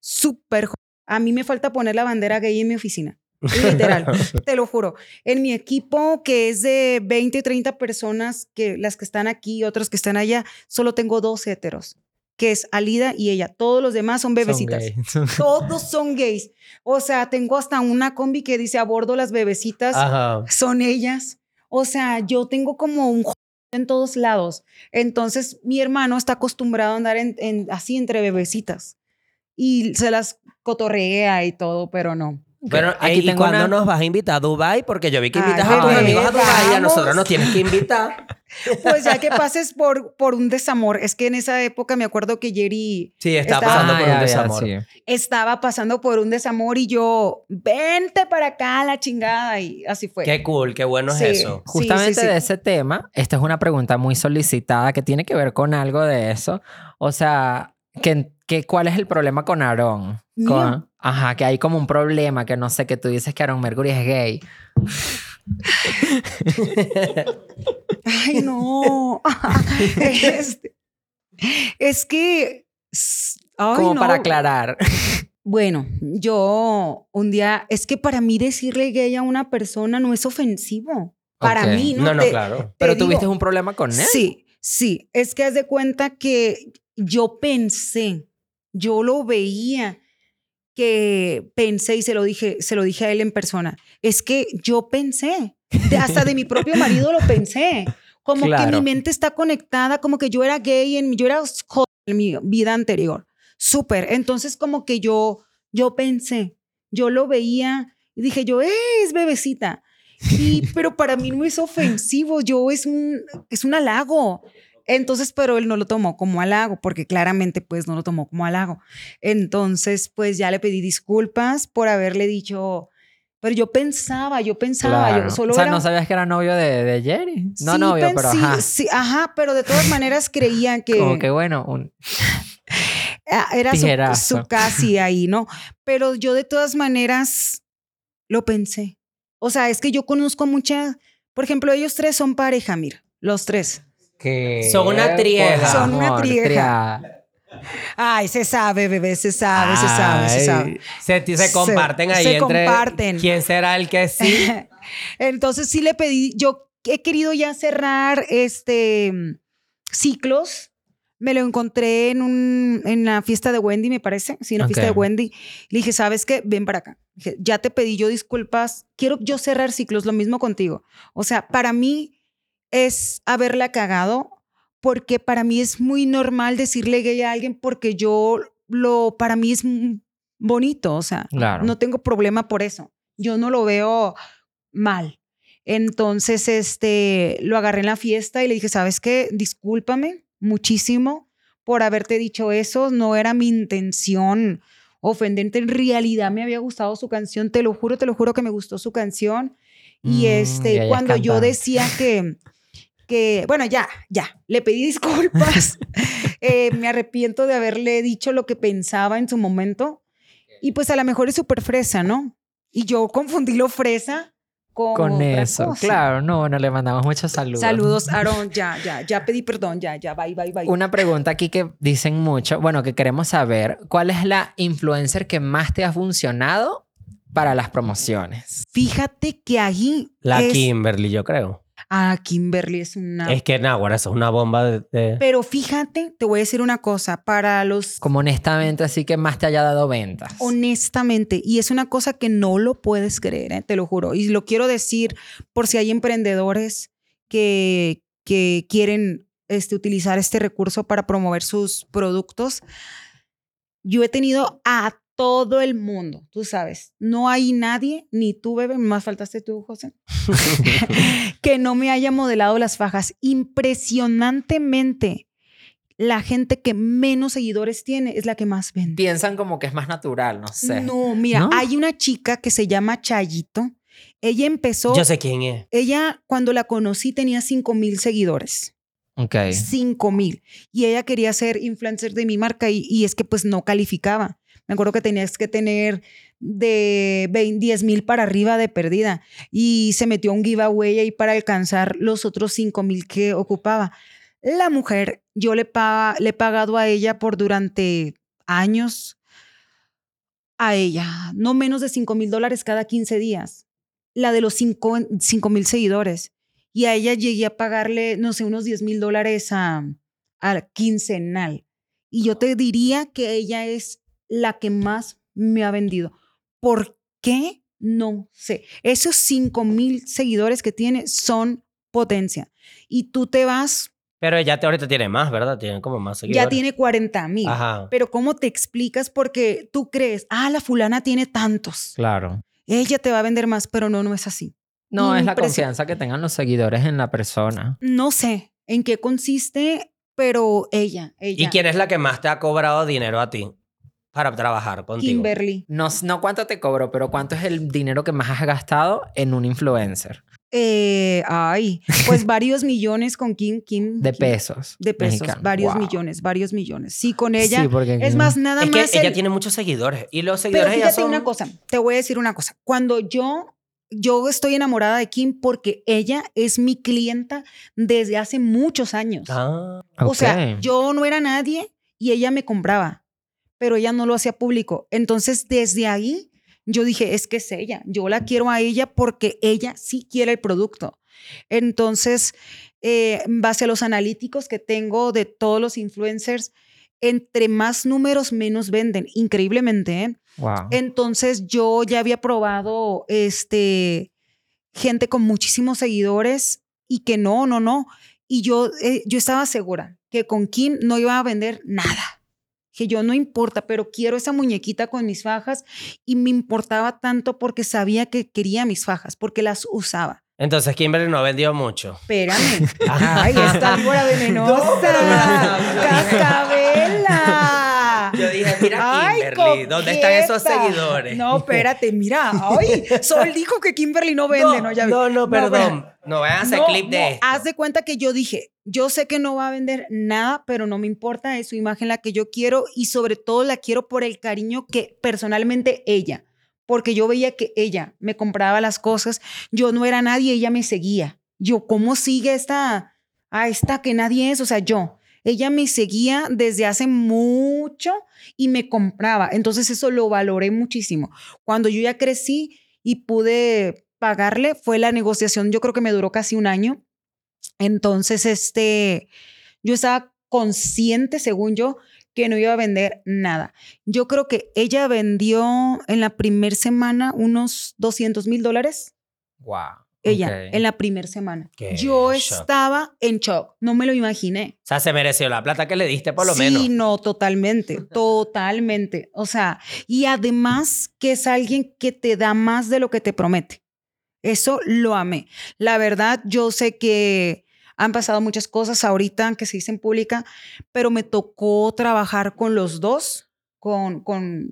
Súper hot. A mí me falta poner la bandera gay en mi oficina. Literal, <laughs> te lo juro. En mi equipo, que es de 20, 30 personas, que las que están aquí y otros que están allá, solo tengo dos heteros, que es Alida y ella. Todos los demás son bebecitas. Son. <laughs> Todos son gays. O sea, tengo hasta una combi que dice a bordo las bebecitas Ajá. son ellas. O sea, yo tengo como un en todos lados. Entonces, mi hermano está acostumbrado a andar en, en- así entre bebecitas y se las cotorrea y todo, pero no. Bueno, Aquí ey, ¿y tengo cuándo una- nos vas a invitar a Dubai? Porque yo vi que Ay, invitas a tus amigos a Dubai y a nosotros nos tienes que invitar. <laughs> Pues ya que pases por, por un desamor, es que en esa época me acuerdo que Jerry Sí, Está- pasando Ah, por ya, un ya, desamor. sí. estaba pasando por un desamor y yo, vente para acá, la chingada, y así fue. Qué cool, qué bueno Sí. es eso. Justamente sí, sí. de ese tema, esta es una pregunta muy solicitada que tiene que ver con algo de eso. O sea, que, ¿cuál es el problema con. Con, ajá, que hay como un problema, que no sé, que tú dices que Aaron Mercury es gay. Ay, no. <laughs> Este, es que. ay, como no. para aclarar. Bueno, yo un día. Es que para mí decirle gay a una persona no es ofensivo. Para mí, ¿no? No, no, Te- claro. te Pero digo, tuviste un problema con él. Sí, sí. Es que haz de cuenta que yo pensé, yo lo veía que pensé y se lo dije, se lo dije a él en persona. Es que yo pensé, hasta de mi propio marido lo pensé. Como que mi mente está conectada, como que yo era gay, en, yo era en mi vida anterior. Súper. Entonces como que yo, yo pensé, yo lo veía y dije yo, "Eh, es bebecita. Y, pero para mí no es ofensivo, yo es un, es un halago. Entonces, pero él no lo tomó como halago, porque claramente pues no lo tomó como halago. Entonces, pues ya le pedí disculpas por haberle dicho, pero yo pensaba, yo pensaba, Claro. yo solo o sea, era- no sabías que era novio de, de Jerry. No Sí, novio, pero ajá. sí, ajá, pero de todas maneras creía que, Como que bueno, un- ah, era su casi ahí, ¿no? Pero yo de todas maneras lo pensé. O sea, es que yo conozco mucha, por ejemplo, ellos tres son pareja, mira, los tres. Son una trieja. Son una trieja. Ay, se sabe, bebé, se sabe, se sabe, se Ay, sabe. Se, se Se- comparten ahí se entre comparten. quién será el que sí. <laughs> Entonces sí le pedí, yo he querido ya cerrar este ciclos. Me lo encontré en un en la fiesta de Wendy, me parece, sí, en la fiesta de. Wendy. Le dije, "¿Sabes qué? Ven para acá." Dije, "Ya te pedí yo disculpas, quiero yo cerrar ciclos, lo mismo contigo." O sea, para mí es haberla cagado porque para mí es muy normal decirle gay a alguien porque yo lo para mí es bonito, o sea, Claro. no tengo problema por eso. Yo no lo veo mal. Entonces, este, lo agarré en la fiesta y le dije, ¿sabes qué? Discúlpame muchísimo por haberte dicho eso. No era mi intención ofenderte. En realidad me había gustado su canción. Te lo juro, te lo juro que me gustó su canción. Y Mm, y este, es cuando yo decía que, que, bueno, ya, ya, le pedí disculpas. <laughs> Eh, me arrepiento de haberle dicho lo que pensaba en su momento. Y pues a lo mejor es súper fresa, ¿no? Y yo confundí lo fresa con, Con eso, cosa. claro, no, bueno, le mandamos muchos saludos. Saludos, Aaron. Ya, ya, ya pedí perdón, ya, ya, bye, bye, bye. Una pregunta aquí que dicen mucho, bueno, que queremos saber, ¿cuál es la influencer que más te ha funcionado para las promociones? Fíjate que ahí. La es- Kimberly, yo creo. Ah, Kimberly es una. Es que, Nahuara, eso es una bomba de... de- Pero fíjate, te voy a decir una cosa. Para los Como honestamente, así que más te haya dado ventas. honestamente, y es una cosa que no lo puedes creer, ¿eh? te lo juro. Y lo quiero decir por si hay emprendedores que, que quieren este, utilizar este recurso para promover sus productos. Yo he tenido a todo el mundo, tú sabes. No hay nadie, ni tú, bebé, más faltaste tú, José, <laughs> que no me haya modelado las fajas. Impresionantemente, la gente que menos seguidores tiene es la que más vende. Piensan como que es más natural, no sé. No, mira, ¿No? hay una chica que se llama Chayito. Ella empezó, Yo sé quién es. ella cuando la conocí tenía 5 mil seguidores. Ok. 5 mil. Y ella quería ser influencer de mi marca y, y es que pues no calificaba. Me acuerdo que tenías que tener de 20 10 mil para arriba de perdida. Y se metió un giveaway ahí para alcanzar los otros 5 mil que ocupaba. La mujer, yo le, paga, le he pagado a ella por durante años a ella, no menos de 5 mil dólares cada 15 días. La de los 5 mil seguidores. Y a ella llegué a pagarle, no sé, unos 10 mil dólares a, a quincenal. Y yo te diría que ella es la que más me ha vendido. ¿Por qué? No sé. Esos 5 mil seguidores que tiene son potencia. Y tú te vas, Pero ella te- ahorita tiene más, ¿verdad? Tiene como más seguidores. ya tiene 40 mil. Ajá. Pero ¿cómo te explicas? Porque tú crees, ah, la fulana tiene tantos. Claro. Ella te va a vender más, pero no, no es así. No, es la confianza que tengan los seguidores en la persona. No sé en qué consiste, pero ella, ella. ¿Y quién es la que más te ha cobrado dinero a ti para trabajar contigo? Kimberly. No, no cuánto te cobro, pero cuánto es el dinero que más has gastado en un influencer Eh, ay, pues <laughs> varios millones con Kim, Kim. de Kim- pesos. De pesos, varios Wow. millones, varios millones. Sí, con ella. Sí, porque es más, nada Es que más. ella el- tiene muchos seguidores. Y los Pero seguidores ella fíjate son... una cosa, te voy a decir una cosa. Cuando yo, yo estoy enamorada de Kim porque ella es mi clienta desde hace muchos años. Ah, O sea, yo no era nadie y ella me compraba, pero ella no lo hacía público. Entonces, desde ahí, yo dije, es que es ella. Yo la quiero a ella porque ella sí quiere el producto. Entonces, eh, en base a los analíticos que tengo de todos los influencers, entre más números, menos venden. Increíblemente, ¿eh? Wow. Entonces yo ya había probado este gente con muchísimos seguidores y que no, no, no. Y yo, eh, yo estaba segura que con Kim no iba a vender nada. Que yo no importa, pero quiero esa muñequita con mis fajas y me importaba tanto porque sabía que quería mis fajas, porque las usaba. Entonces Kimberly no vendió mucho. Espérame. <laughs> Ay, esta víbora venenosa. Cascabela. Mira Ay, Kimberly, ¿dónde están esos seguidores? No, espérate, mira. Ay, Sol dijo que Kimberly no vende, ¿no? Ya vi. no, no, perdón. No, vayan a hacer No, clip de no, esto. Haz de cuenta que yo dije, yo sé que no va a vender nada, pero no me importa, es su imagen la que yo quiero y sobre todo la quiero por el cariño que personalmente ella, porque yo veía que ella me compraba las cosas, yo no era nadie, ella me seguía. Yo, ¿cómo sigue esta, a esta que nadie es? O sea, yo. Ella me seguía desde hace mucho y me compraba. Entonces eso lo valoré muchísimo. Cuando yo ya crecí y pude pagarle, fue la negociación, yo creo que me duró casi un año. Entonces, este, yo estaba consciente, según yo, que no iba a vender nada. Yo creo que ella vendió en la primera semana unos 200 mil dólares. Wow. Ella, en la primera semana. Qué Yo shock. estaba en shock, no me lo imaginé. O sea, se mereció la plata que le diste por lo sí, menos. no, totalmente, <laughs> totalmente. O sea, y además que es alguien que te da más de lo que te promete. Eso lo amé. La verdad, yo sé que han pasado muchas cosas ahorita que se dicen pública, pero me tocó trabajar con los dos, con, con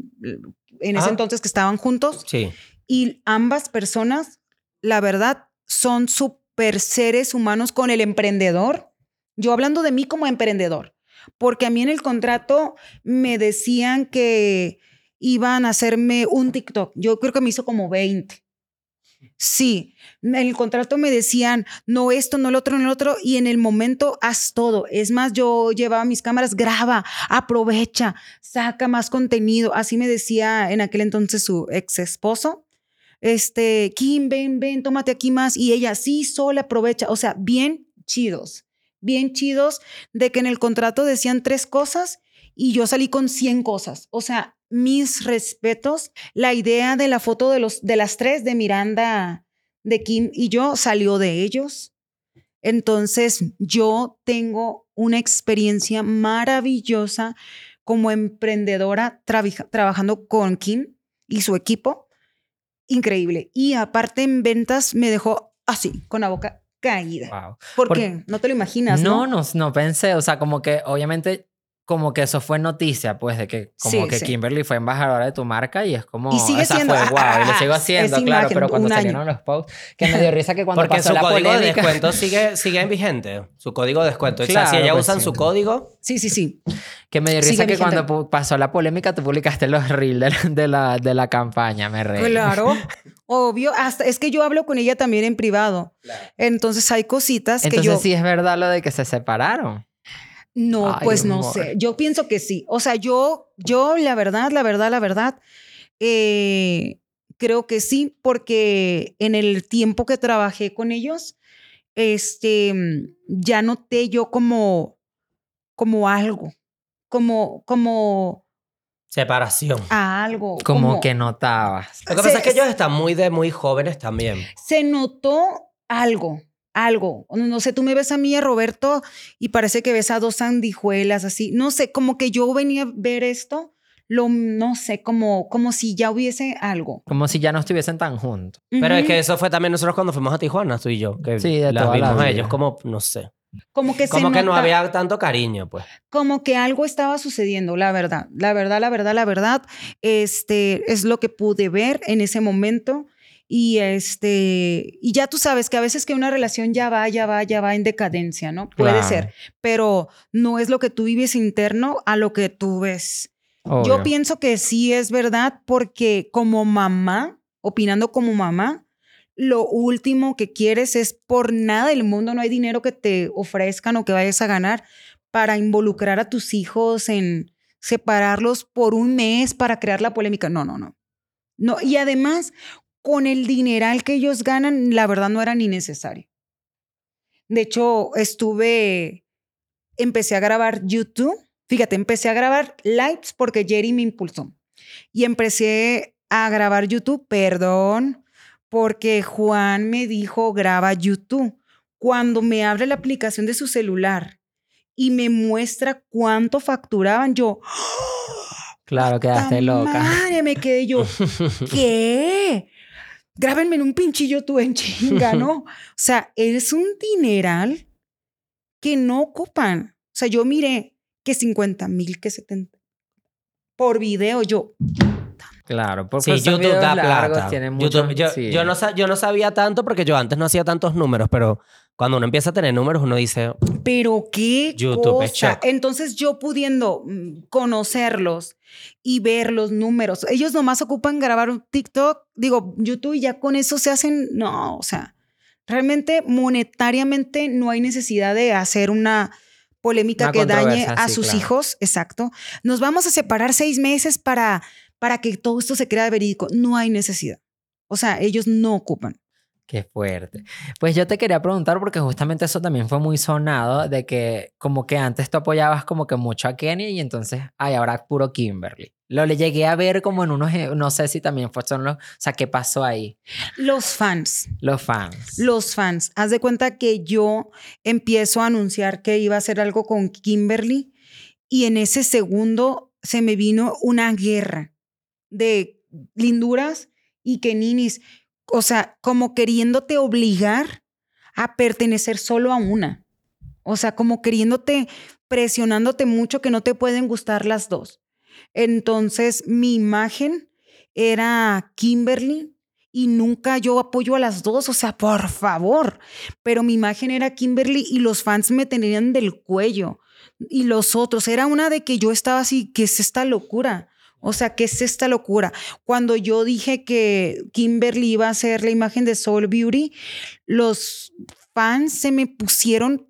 en ese Ah. entonces que estaban juntos, Sí. y ambas personas, la verdad, son super seres humanos con el emprendedor. Yo hablando de mí como emprendedor, porque a mí en el contrato me decían que iban a hacerme un TikTok. Yo creo que me hizo como 20. Sí, en el contrato me decían, no esto, no el otro, no el otro, y en el momento haz todo. Es más, yo llevaba mis cámaras, graba, aprovecha, saca más contenido. Así me decía en aquel entonces su ex esposo. Este, Kim, ven, ven, tómate aquí más. Y ella, sí, sola, aprovecha. O sea, bien chidos, bien chidos de que en el contrato decían tres cosas y yo salí con 100 cosas. O sea, mis respetos. La idea de la foto de, los, de las tres, de Miranda, de Kim y yo, salió de ellos. Entonces, yo tengo una experiencia maravillosa como emprendedora trabaja- trabajando con Kim y su equipo. Increíble. Y aparte en ventas me dejó así, con la boca caída. Wow. ¿Por, Por- qué? No te lo imaginas, No, ¿no? no, no pensé, o sea, como que obviamente como que eso fue noticia, pues, de que como Sí, que sí. Kimberly fue embajadora de tu marca y es como... Y sigue esa siendo, Fue, ah, wow, y lo ah, sigo haciendo, claro, imagen, pero cuando un año. salieron los posts, que me dio risa que cuando Porque pasó su la código de polémica... descuento <laughs> sigue, sigue vigente. Su código de descuento. o sea, Claro, si ella pues usan su código, Sí, sí, sí. Que me dio Sigue risa que vigente. cuando pasó la polémica tú publicaste los reels de la, de la, de la campaña, me reí. Claro, <laughs> obvio. Hasta, es que yo hablo con ella también en privado. Entonces hay cositas que Entonces yo... sí es verdad lo de que se separaron. No, Ay, pues no sé. Yo pienso que sí. O sea, yo, yo, la verdad, la verdad, la verdad, eh, creo que sí, porque en el tiempo que trabajé con ellos, este, ya noté yo como, como algo, como, como separación. a algo. Como, que notabas. Lo que se- pasa es que ellos están muy de muy jóvenes también. se notó algo, algo. No, no sé, tú me ves a mí, a Roberto, y parece que ves a dos sandijuelas así. No sé, como que yo venía a ver esto, lo, no sé, como, como si ya hubiese algo. Como si ya no estuviesen tan juntos. Pero es que eso fue también nosotros cuando fuimos a Tijuana, tú y yo. Que Sí, de las toda la vimos a ellos como, no sé. como que se Como que no nota- había tanto cariño, pues. como que algo estaba sucediendo, la verdad, la verdad, la verdad, la verdad, este es lo que pude ver en ese momento y este y ya tú sabes que a veces que una relación ya va, ya va, ya va en decadencia, ¿no? Puede Claro. ser, pero no es lo que tú vives interno a lo que tú ves. Yo pienso que sí es verdad porque como mamá, opinando como mamá, lo último que quieres es por nada del mundo, no hay dinero que te ofrezcan o que vayas a ganar para involucrar a tus hijos en separarlos por un mes para crear la polémica. No, no, no. No, y además, con el dineral que ellos ganan, la verdad no era ni necesario. De hecho, estuve, empecé a grabar YouTube Fíjate, empecé a grabar lives porque Jerry me impulsó. Y empecé a grabar YouTube, perdón, porque Juan me dijo, graba YouTube. Cuando me abre la aplicación de su celular y me muestra cuánto facturaban, yo... Claro, quedaste ¡Ta loca. Madre, me quedé yo. <laughs> ¿Qué? Grábenme en un pinchillo tú en chinga, ¿no? <laughs> O sea, es un dineral que no ocupan. O sea, yo miré que 50 mil, que 70 por video, yo. Claro, porque Sí, YouTube da largos plata. YouTube- yo, sí. yo no, yo no sabía tanto porque yo antes no hacía tantos números, pero cuando uno empieza a tener números, uno dice, Pero qué YouTube es cosa. shock. Entonces yo pudiendo mm, conocerlos y ver los números, ellos nomás ocupan grabar un TikTok, digo, YouTube y ya con eso se hacen, no, o sea, realmente monetariamente no hay necesidad de hacer una polémica Una que dañe a sí, sus claro. hijos, exacto. Nos vamos a separar seis meses para, para que todo esto se crea verídico. No hay necesidad. O sea, ellos no ocupan. Qué fuerte. Pues yo te quería preguntar porque justamente eso también fue muy sonado de que como que antes tú apoyabas como que mucho a Kenia y entonces, ay, ahora puro Kimberly. Lo le llegué a ver como en unos, eh, no sé si también fue son los, o sea, ¿qué pasó ahí? Los fans. Los fans. Los fans. Haz de cuenta que yo empiezo a anunciar que iba a hacer algo con Kimberly y en ese segundo se me vino una guerra de linduras y que ninis, o sea, como queriéndote obligar a pertenecer solo a una. O sea, como queriéndote, presionándote mucho que no te pueden gustar las dos. Entonces, mi imagen era Kimberly y nunca yo apoyo a las dos, o sea, por favor. Pero mi imagen era Kimberly y los fans me tenían del cuello. Y los otros, era una de que yo estaba así, ¿qué es esta locura? O sea, ¿qué es esta locura? Cuando yo dije que Kimberly iba a ser la imagen de Soul Beauty, los fans se me pusieron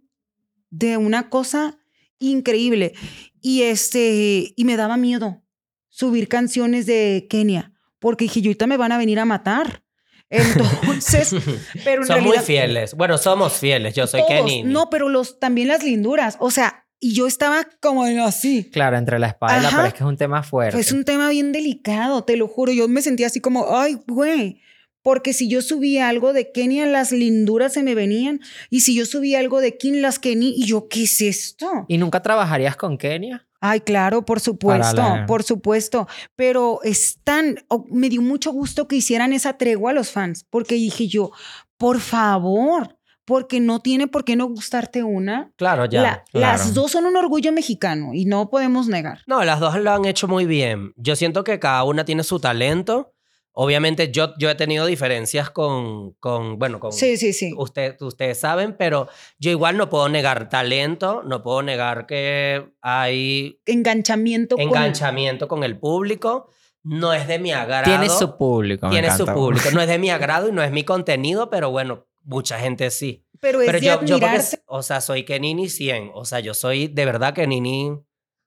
de una cosa increíble. Y este, y me daba miedo subir canciones de Kenia, porque dije, yo ahorita me van a venir a matar. Entonces, <laughs> pero en son muy fieles. Bueno, somos fieles. Yo soy todos, Kenny. No, pero los, también las linduras. O sea, y yo estaba como así. Claro, entre la la Ajá. pared, es que es un tema fuerte. Es un tema bien delicado, te lo juro. Yo me sentía así como, ay, güey. Porque si yo subía algo de Kenia, las linduras se me venían. Y si yo subía algo de Kim, las Kenny, y yo, ¿qué es esto? ¿Y nunca trabajarías con Kenia? Ay, claro, por supuesto, la- por supuesto. Pero es tan, oh, me dio mucho gusto que hicieran esa tregua a los fans, porque dije yo, por favor, porque no tiene por qué no gustarte una. Claro, ya. La- claro. Las dos son un orgullo mexicano y no podemos negar. No, las dos lo han hecho muy bien. Yo siento que cada una tiene su talento. Obviamente yo, yo he tenido diferencias con, con bueno, con Sí, sí, sí. usted, ustedes saben, pero yo igual no puedo negar talento, no puedo negar que hay Enganchamiento con- enganchamiento con el público. No es de mi agrado. Tiene su público. Tiene su público. No es de mi agrado y no es mi contenido, pero bueno, mucha gente sí. Pero es Pero de yo, yo porque, o sea, soy Kenini 100. O sea, yo soy de verdad Kenini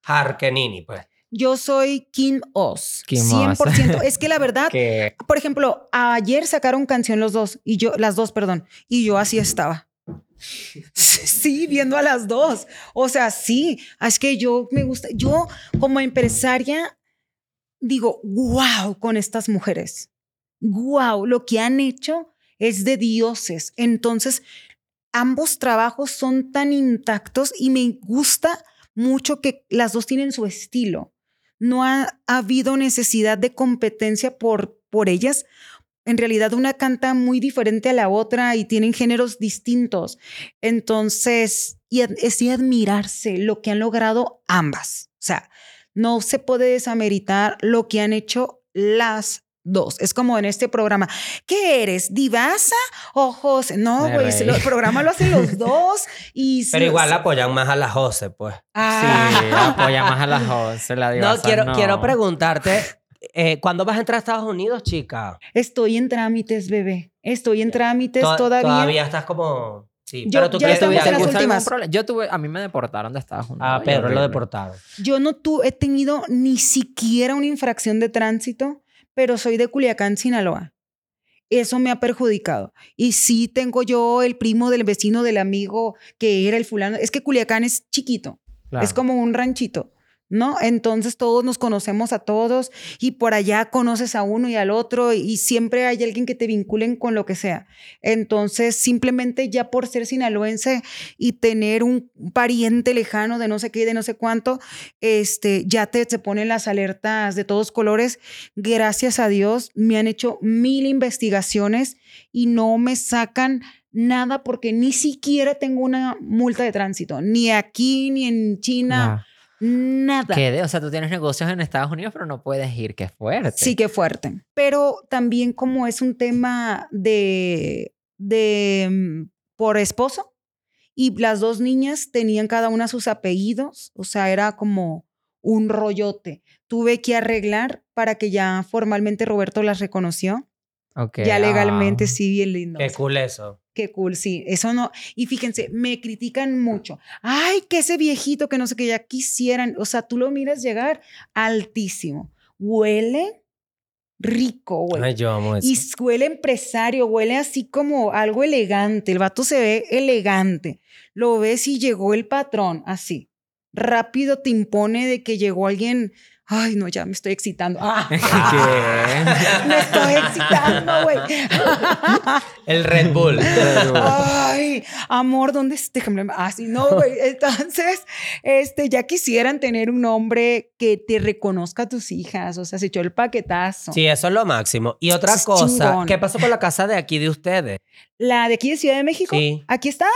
hard Kenini, pues. Yo soy Kim Oz. Kim Oz. 100%. es que la <laughs> verdad, por ejemplo, ayer sacaron canción los dos y yo, las dos, perdón, y yo así estaba. <laughs> Sí, viendo a las dos. O sea, sí, es que yo me gusta, yo como empresaria digo, wow, con estas mujeres. Wow, lo que han hecho es de dioses. Entonces, ambos trabajos son tan intactos y me gusta mucho que las dos tienen su estilo. No ha, ha habido necesidad de competencia por, por ellas. En realidad una canta muy diferente a la otra y tienen géneros distintos. Entonces, es de admirarse lo que han logrado ambas. O sea, no se puede desameritar lo que han hecho las dos. Es como en este programa. ¿Qué eres? ¿Divasa o José? No, güey, reí. el programa lo hacen los dos. <laughs> Y Pero sí- igual apoyan más a la Jose, pues. Ah. sí, apoya más a las 11, la No, diosa, quiero, no. quiero preguntarte, eh, ¿cuándo vas a entrar a Estados Unidos, chica? Estoy en trámites, bebé. Estoy en trámites To- todavía. Todavía estás como... Sí, Yo- pero tú ya quieres estamos ¿Tuviste en las últimas. Yo tuve, a mí me deportaron de Estados Unidos. Ah, Pedro lo deportaron. Yo no tu- he tenido ni siquiera una infracción de tránsito, pero soy de Culiacán, Sinaloa. Eso me ha perjudicado. Y sí tengo yo el primo del vecino del amigo que era el fulano. Es que Culiacán es chiquito, Claro. es como un ranchito. ¿No? Entonces todos nos conocemos a todos y por allá conoces a uno y al otro y siempre hay alguien que te vinculen con lo que sea. Entonces, simplemente ya por ser sinaloense y tener un pariente lejano de no sé qué de no sé cuánto, este, ya te, se ponen las alertas de todos colores. Gracias a Dios me han hecho mil investigaciones y no me sacan nada porque ni siquiera tengo una multa de tránsito, ni aquí ni en China. Nada. ¿Qué de? O sea, tú tienes negocios en Estados Unidos, pero no puedes ir. Qué fuerte. Sí, qué fuerte. Pero también como es un tema de, de mm, por esposo y las dos niñas tenían cada una sus apellidos, o sea, era como un rollote. Tuve que arreglar para que ya formalmente Roberto las reconoció. Ya legalmente ah. sí, bien lindo. Qué cool eso. Qué cool, sí. Eso no. Y fíjense, me critican mucho. Ay, que ese viejito que no sé qué ya quisieran. O sea, tú lo miras llegar altísimo. Huele rico, güey. Ay, yo amo eso. Y huele empresario, huele así como algo elegante. El vato se ve elegante. Lo ves y llegó el patrón, así. Rápido te impone de que llegó alguien. Ay, no, ya me estoy excitando. <laughs> Ah, ¿Qué? <laughs> me estoy excitando, güey. <laughs> El Red Bull. Ay, amor, ¿dónde? Déjame. Así, no, güey. Entonces, este, ya quisieran tener un hombre que te reconozca a tus hijas. O sea, se echó el paquetazo. Sí, eso es lo máximo. Y otra Es cosa, chingón. ¿qué pasó con la casa de aquí de ustedes? La de aquí de Ciudad de México. Sí. Aquí está.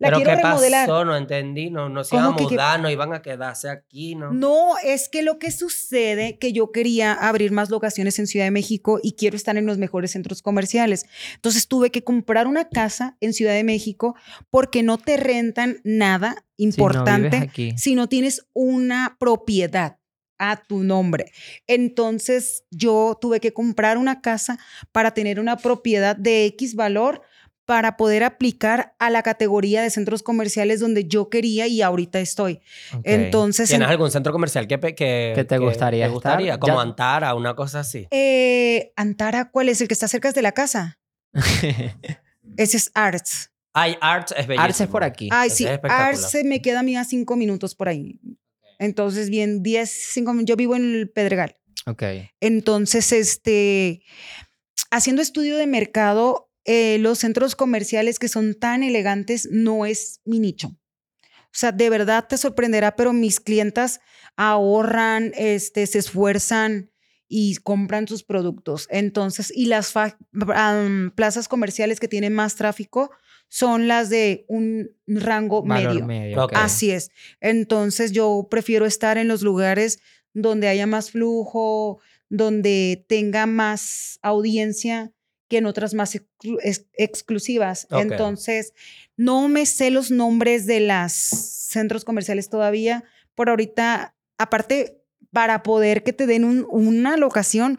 La ¿Pero quiero qué remodelar. pasó? No entendí. No, no se iban a mudar, no iban a quedarse aquí, ¿no? No, es que lo que sucede que yo quería abrir más locaciones en Ciudad de México y quiero estar en los mejores centros comerciales. Entonces tuve que comprar una casa en Ciudad de México porque no te rentan nada Si no importante vives aquí. si no tienes una propiedad a tu nombre. Entonces yo tuve que comprar una casa para tener una propiedad de X valor para poder aplicar a la categoría de centros comerciales donde yo quería y ahorita estoy. Ok. Entonces, ¿Tienes en- algún centro comercial que, que, ¿Que te gustaría te gustaría? estar? Como Ya- Antara, una cosa así. eh, Antara, ¿cuál es? El que está cerca de la casa. <laughs> Ese es Arts. Ay, Arts es bellísimo. Arce es por aquí. Ay, Ese sí, es. Arts se me queda a mí a cinco minutos por ahí. Entonces, bien, 10, 5 Yo vivo en el Pedregal. Ok. Entonces, este, haciendo estudio de mercado, eh, los centros comerciales que son tan elegantes no es mi nicho. O sea, de verdad te sorprenderá, pero mis clientas ahorran, este, se esfuerzan y compran sus productos. Entonces, y las plazas comerciales que tienen más tráfico son las de un rango Valor medio. medio. Ok. ok. Así es. Entonces yo prefiero estar en los lugares donde haya más flujo, donde tenga más audiencia que en otras más exclu- ex- exclusivas. Entonces, no me sé los nombres de los centros comerciales todavía. Por ahorita, aparte, para poder que te den un- una locación,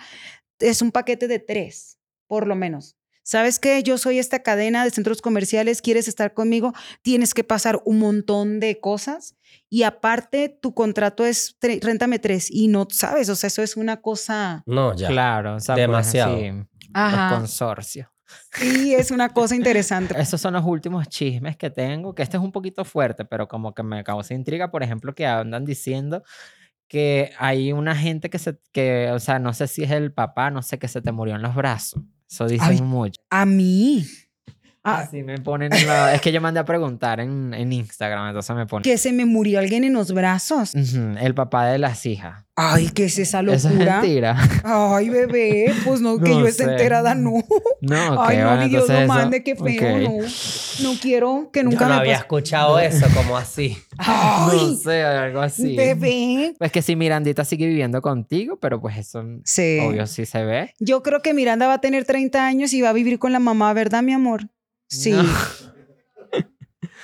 es un paquete de tres, por lo menos. ¿Sabes qué? Yo soy esta cadena de centros comerciales, quieres estar conmigo, tienes que pasar un montón de cosas y aparte tu contrato es tre- réntame tres y no sabes, o sea, eso es una cosa, No, ya. Claro, o sea, pues, Demasiado. Sí, los ajá, consorcios. sí, es una cosa <laughs> interesante. Esos son los últimos chismes que tengo, que este es un poquito fuerte, pero como que me causa intriga, por ejemplo, que andan diciendo que hay una gente que se, que, o sea, no sé si es el papá, no sé, que se te murió en los brazos. Eso dicen Ay. mucho. A mí, ah, Así me ponen en la- Es que yo mandé a preguntar en, en Instagram, entonces me ponen... que se me murió alguien en los brazos. Ujú, El papá de las hijas. Ay, ¿qué es esa Eso es locura? mentira. Ay, bebé, pues no, que No yo esté sé. enterada, no. No, ok, Ay, no, bueno, ni Dios eso- mande, qué feo, no. No quiero que nunca Yo no me había escuchado eso como así. No sé, algo así. bebé. Pues que si Mirandita sigue viviendo contigo, pero pues eso Sí. obvio sí se ve. Yo creo que Miranda va a tener 30 años y va a vivir con la mamá, ¿verdad, mi amor? Sí. No.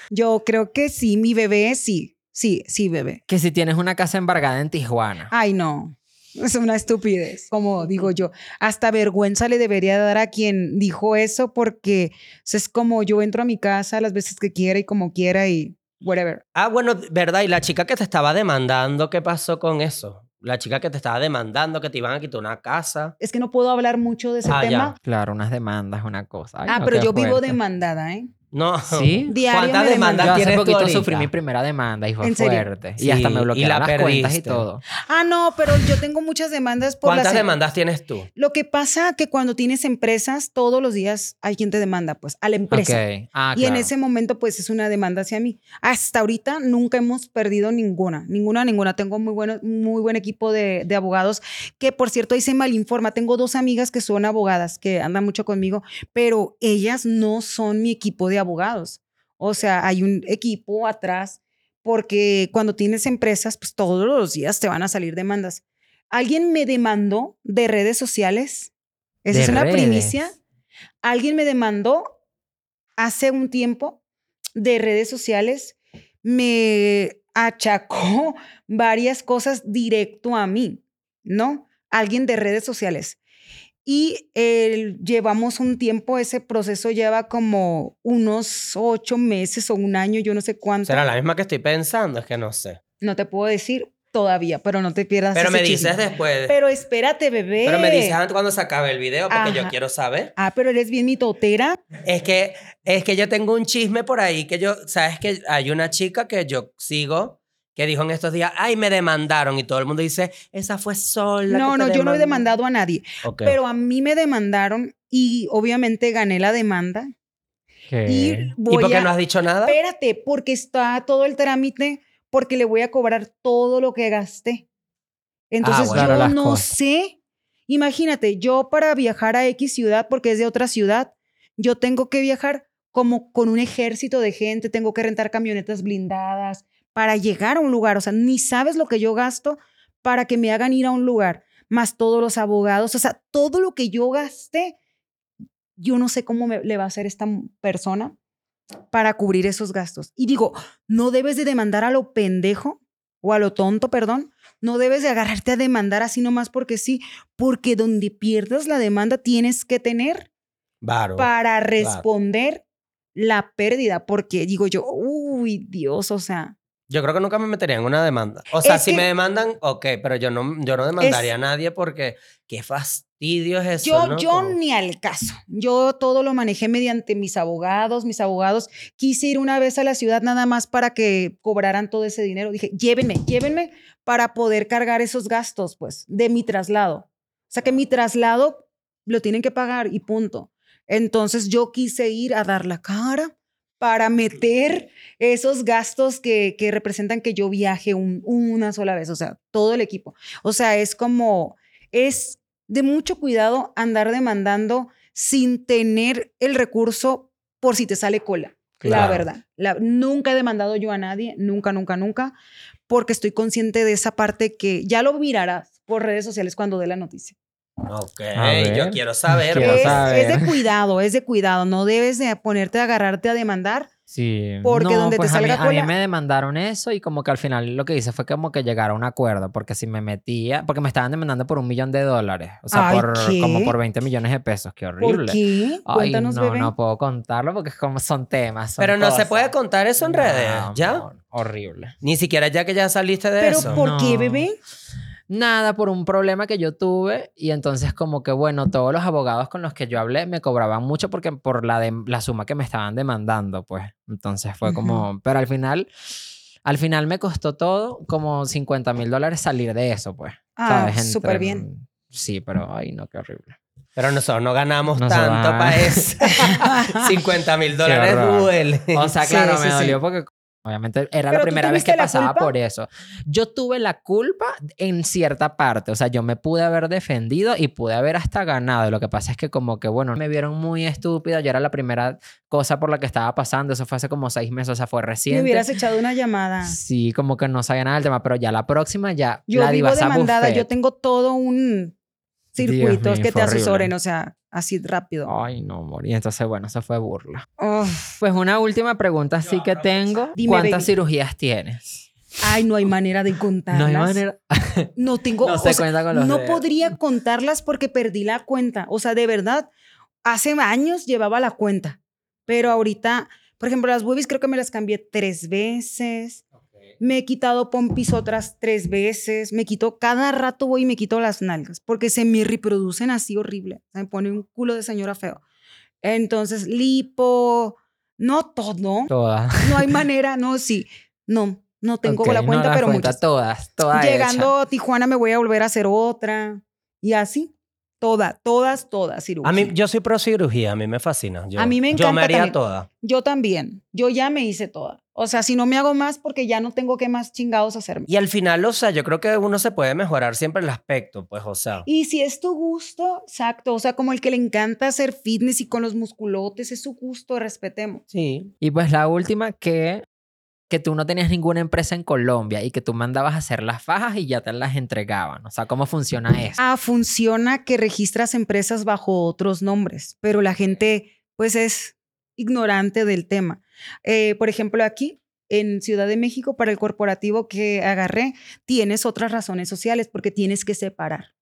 Yo creo que sí, mi bebé sí. Sí, sí, bebé. Que si tienes una casa embargada en Tijuana. Ay, no. Es una estupidez, como digo yo. Hasta vergüenza le debería dar a quien dijo eso porque es como yo entro a mi casa las veces que quiera y como quiera y whatever. Ah, bueno, verdad. Y la chica que te estaba demandando, ¿qué pasó con eso? La chica que te estaba demandando, que te iban a quitar una casa. Es que no puedo hablar mucho de ese Ah, ya. tema. Claro, unas demandas, una cosa. Ay, ah, no, pero yo vivo fuerte. demandada, ¿eh? No. ¿Sí? <laughs> Diario ¿Cuántas me demandas demandan. Yo hace tienes tú poquito ahorita? sufrí mi primera demanda y fue ¿En serio? fuerte. Sí, y hasta me y bloquearon la las cuentas y perdiste. todo. Ah, no, pero yo tengo muchas demandas por ¿Cuántas las demandas tienes tú? Lo que pasa que cuando tienes empresas, todos los días hay quien te demanda, pues, a la empresa. Ok. Ah, Y en ese momento, pues, es una demanda hacia mí. Hasta ahorita nunca hemos perdido ninguna, ninguna, ninguna. Tengo muy, bueno, muy buen equipo de, de abogados, que por cierto, ahí se malinforma. Tengo dos amigas que son abogadas, que andan mucho conmigo, pero ellas no son mi equipo de abogados. O sea, hay un equipo atrás, porque cuando tienes empresas, pues todos los días te van a salir demandas. Alguien me demandó de redes sociales. Esa ¿De es una redes? primicia. Alguien me demandó hace un tiempo de redes sociales. Me achacó <laughs> varias cosas directo a mí, ¿no? Alguien de redes sociales. Y eh, llevamos un tiempo, ese proceso lleva como unos ocho meses o un año, yo no sé cuánto. ¿Será la misma que estoy pensando? Es que no sé. No te puedo decir todavía, pero no te pierdas Pero ese me dices chisme. después. Pero espérate, bebé. Pero me dices antes cuando se acabe el video porque yo Ajá. quiero saber. Ah, pero eres bien mitotera. Es que, es que yo tengo un chisme por ahí que yo, sabes que hay una chica que yo sigo que dijo en estos días, ay, me demandaron y todo el mundo dice, esa fue sola. No, que no, yo no he demandó". demandado a nadie. Pero a mí me demandaron y obviamente gané la demanda. ¿Qué? Y ¿Y voy por qué a... no has dicho nada? Espérate, porque está todo el trámite, porque le voy a cobrar todo lo que gasté. Entonces bueno. Claro, yo no cosas. sé. Imagínate, yo para viajar a X ciudad, porque es de otra ciudad, yo tengo que viajar como con un ejército de gente, tengo que rentar camionetas blindadas para llegar a un lugar. O sea, ni sabes lo que yo gasto para que me hagan ir a un lugar, más todos los abogados. O sea, todo lo que yo gasté, yo no sé cómo me- le va a hacer esta persona para cubrir esos gastos. Y digo, no debes de demandar a lo pendejo o a lo tonto, perdón. No debes de agarrarte a demandar así nomás porque sí, porque donde pierdas la demanda tienes que tener para responder la pérdida, porque digo yo, uy, Dios, o sea, Yo creo que nunca me metería en una demanda. O sea, Es si que- me demandan, ok, pero yo no, yo no demandaría a nadie porque qué fastidio es eso. yo, ¿no? yo Como- ni al caso. Yo todo lo manejé mediante mis abogados, mis abogados. Quise ir una vez a la ciudad nada más para que cobraran todo ese dinero. Dije, llévenme, llévenme para poder cargar esos gastos, pues, de mi traslado. O sea, que mi traslado lo tienen que pagar y punto. Entonces yo quise ir a dar la cara para meter esos gastos que, que representan que yo viaje un- una sola vez, o sea, todo el equipo. O sea, es como, es de mucho cuidado andar demandando sin tener el recurso por si te sale cola. La verdad. La- nunca he demandado yo a nadie, nunca, nunca, nunca, porque estoy consciente de esa parte que ya lo mirarás por redes sociales cuando dé la noticia. Ok, yo quiero saber. Quiero. Es, saber. es de cuidado, es de cuidado. No debes de ponerte a agarrarte a demandar. Sí. Porque donde te pues a mí- salga a mí, me demandaron eso y como que al final lo que hice fue como que llegar a un acuerdo, porque si me metía, porque me estaban demandando por un millón de dólares, o sea, Ay, por, ¿qué? como por 20 millones de pesos, qué horrible. ¿Por qué? Ay, Cuéntanos, no, bebé. no puedo contarlo porque es como son temas. son Pero no se puede contar eso en redes, No, ¿ya? amor, horrible. Ni siquiera ya que ya saliste de Pero eso. ¿por qué, bebé? Nada, por un problema que yo tuve y entonces como que bueno, todos los abogados con los que yo hablé me cobraban mucho porque por la, de- la suma que me estaban demandando, pues. Entonces fue como, pero al final, al final me costó todo como 50 mil dólares salir de eso, pues. Ah, súper bien. Sí, pero ay no, qué horrible. Pero nosotros no ganamos Nosotros- tanto para eso. <laughs> 50 mil dólares duele. O sea, claro, sí, me sí. dolió porque obviamente era Pero la primera vez que pasaba culpa. por eso. Yo tuve la culpa en cierta parte, o sea, yo me pude haber defendido y pude haber hasta ganado. Lo que pasa es que como que, bueno, me vieron muy estúpida, yo era la primera cosa por la que estaba pasando, eso fue hace como seis meses, o sea, fue Me reciente. hubieras echado una llamada. Sí, como que no sabía nada del tema, pero ya la próxima ya Yo la vivo demandada, buffet. yo tengo todo un circuito mío, que te fue horrible. asesoren, o sea, así rápido. Ay, no, morí. Entonces, bueno, eso fue burla. Uf. Pues una última pregunta sí que tengo. Dime, ¿Cuántas baby. cirugías tienes? Ay, no hay manera de No contarlas. hay manera. <laughs> No tengo, No se sea, cuenta con los no podría contarlas porque perdí la cuenta. O sea, de verdad, hace años llevaba la cuenta, pero ahorita, por ejemplo, las boobies creo que me las cambié tres veces. Me he quitado pompis otras tres veces. Me quito, cada rato voy y me quito las nalgas porque se me reproducen así horrible. Se me pone un culo de señora feo. Entonces, lipo, No todo. Todas. <laughs> No hay manera, no, sí. No, no tengo Ok, la no cuenta, las pero cuenta, muchas. Todas, todas. Llegando a Tijuana me voy a volver a hacer otra. Y así. Toda, todas, todas cirugías. A mí, yo soy pro cirugía, a mí me fascina. Yo, A mí me Yo encanta me haría también. toda. Yo también. Yo ya me hice toda. O sea, si no me hago más porque ya no tengo que más chingados hacerme. Y al final, o sea, yo creo que uno se puede mejorar siempre el aspecto, pues, o sea. Y si es tu gusto, exacto. O sea, como el que le encanta hacer fitness y con los musculotes, es su gusto, respetemos. Sí. Y pues la última que que tú no tenías ninguna empresa en Colombia y que tú mandabas a hacer las fajas y ya te las entregaban. O sea, ¿cómo funciona eso? Ah, funciona que registras empresas bajo otros nombres, pero la gente pues es ignorante del tema. Eh, por ejemplo, aquí en Ciudad de México, para el corporativo que agarré, tienes otras razones sociales porque tienes que separar.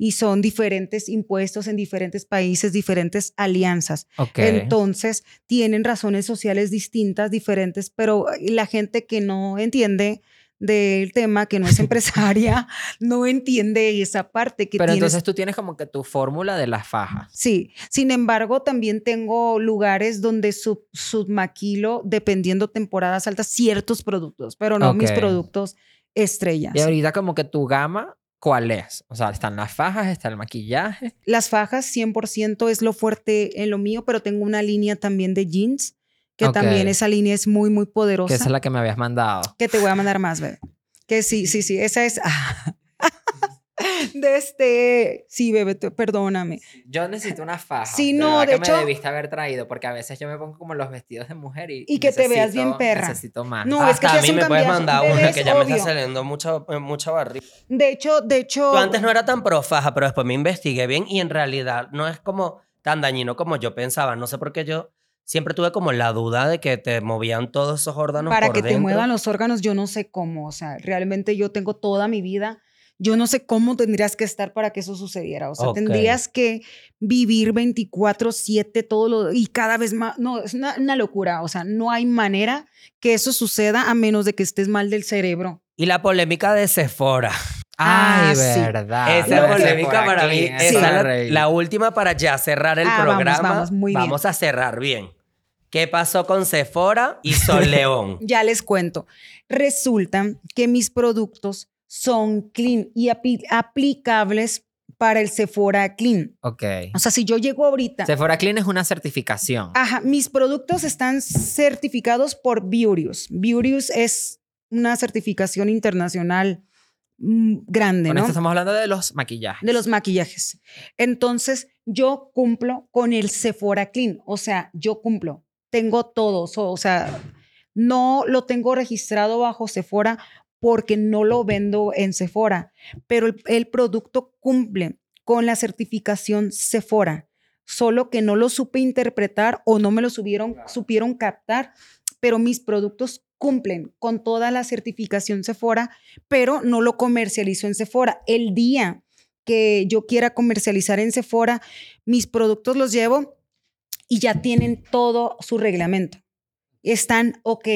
Y son diferentes impuestos en diferentes países, diferentes alianzas. Ok. Entonces, tienen razones sociales distintas, diferentes, pero la gente que no entiende del tema, que no es empresaria, <laughs> no entiende esa parte que Pero tienes. entonces tú tienes como que tu fórmula de las fajas. Sí, sin embargo, también tengo lugares donde sub, submaquilo, dependiendo temporadas altas, ciertos productos, pero no mis Ok. productos estrellas. Y ahorita como que tu gama, ¿cuál es? O sea, están las fajas, está el maquillaje. Las fajas 100% es lo fuerte en lo mío, pero tengo una línea también de jeans, que también esa línea es muy, muy poderosa. Que esa es la que me habías mandado. que te voy a mandar más, bebé. Que sí, sí, sí, esa es. <laughs> de este. Sí, bebé, perdóname. Yo necesito una faja. Sí, no, de que hecho- me debiste haber traído porque a veces yo me pongo como los vestidos de mujer y Y que te veas bien perra. Necesito más. No, Hasta es que a mí me puedes mandar una que ya me está saliendo mucha, eh, mucha barriga. De hecho, de hecho. Yo antes no era tan pro faja, pero después me investigué bien y en realidad no es como tan dañino como yo pensaba. No sé por qué yo siempre tuve como la duda de que te movían todos esos órganos para por que te muevan los órganos, yo no sé cómo. O sea, realmente yo tengo toda mi vida. Yo no sé cómo tendrías que estar para que eso sucediera. O sea, tendrías que vivir 24/7 todo lo y cada vez más. No, es una, una locura. O sea, no hay manera que eso suceda a menos de que estés mal del cerebro. Y la polémica de Sephora. Ay, Ah, sí. verdad. esa lo es de polémica para mí. Esa Esa es la última para ya cerrar el Ah, vamos, programa. vamos, muy bien. Vamos a cerrar bien. ¿Qué pasó con Sephora y Sol <laughs> León? Ya les cuento. Resulta que mis productos son clean y apli- aplicables para el Sephora Clean. Ok. O sea, si yo llego ahorita, Sephora Clean es una certificación. ajá, mis productos están certificados por Beauteous. Beauteous es una certificación internacional mm, grande, Con ¿no? esto estamos hablando de los maquillajes. de los maquillajes. Entonces, yo cumplo con el Sephora Clean, o sea, yo cumplo, tengo todo, so- o sea, no lo tengo registrado bajo Sephora porque no lo vendo en Sephora, pero el, el producto cumple con la certificación Sephora, solo que no lo supe interpretar o no me lo subieron, supieron captar, pero mis productos cumplen con toda la certificación Sephora, pero no lo comercializo en Sephora. El día que yo quiera comercializar en Sephora, mis productos los llevo y ya tienen todo su reglamento. Están ok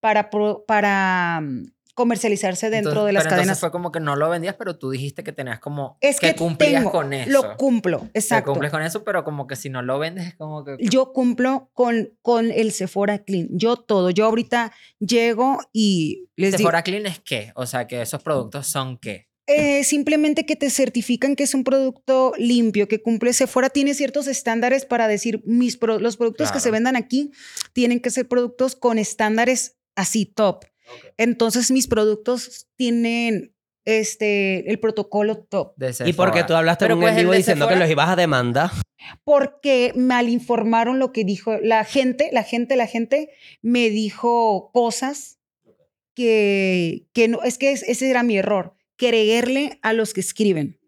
para, pro- para mm, comercializarse dentro Entonces- de las pero entonces cadenas. fue como que no lo vendías, pero tú dijiste que tenías como Es que, cumplías tengo, con eso. lo cumplo, Que exacto. cumples con eso, pero como que si no lo vendes es como que Yo cumplo con, con el Sephora Clean. Yo todo. Yo ahorita llego y les digo, Sephora Clean es qué? O sea, que esos productos son qué? Eh, simplemente que te certifican que es un producto limpio, que cumple Sephora tiene ciertos estándares para decir mis pro- los productos que se vendan aquí tienen que ser productos con estándares así top. Entonces mis productos tienen este el protocolo top ¿Y por qué Sephora. tú hablaste Pero en un pues en el vivo diciendo que Sephora- los ibas a demandar? porque mal informaron lo que dijo la gente, la gente, la gente me dijo cosas que, que no, es que es- ese era mi error, creerle a los que escriben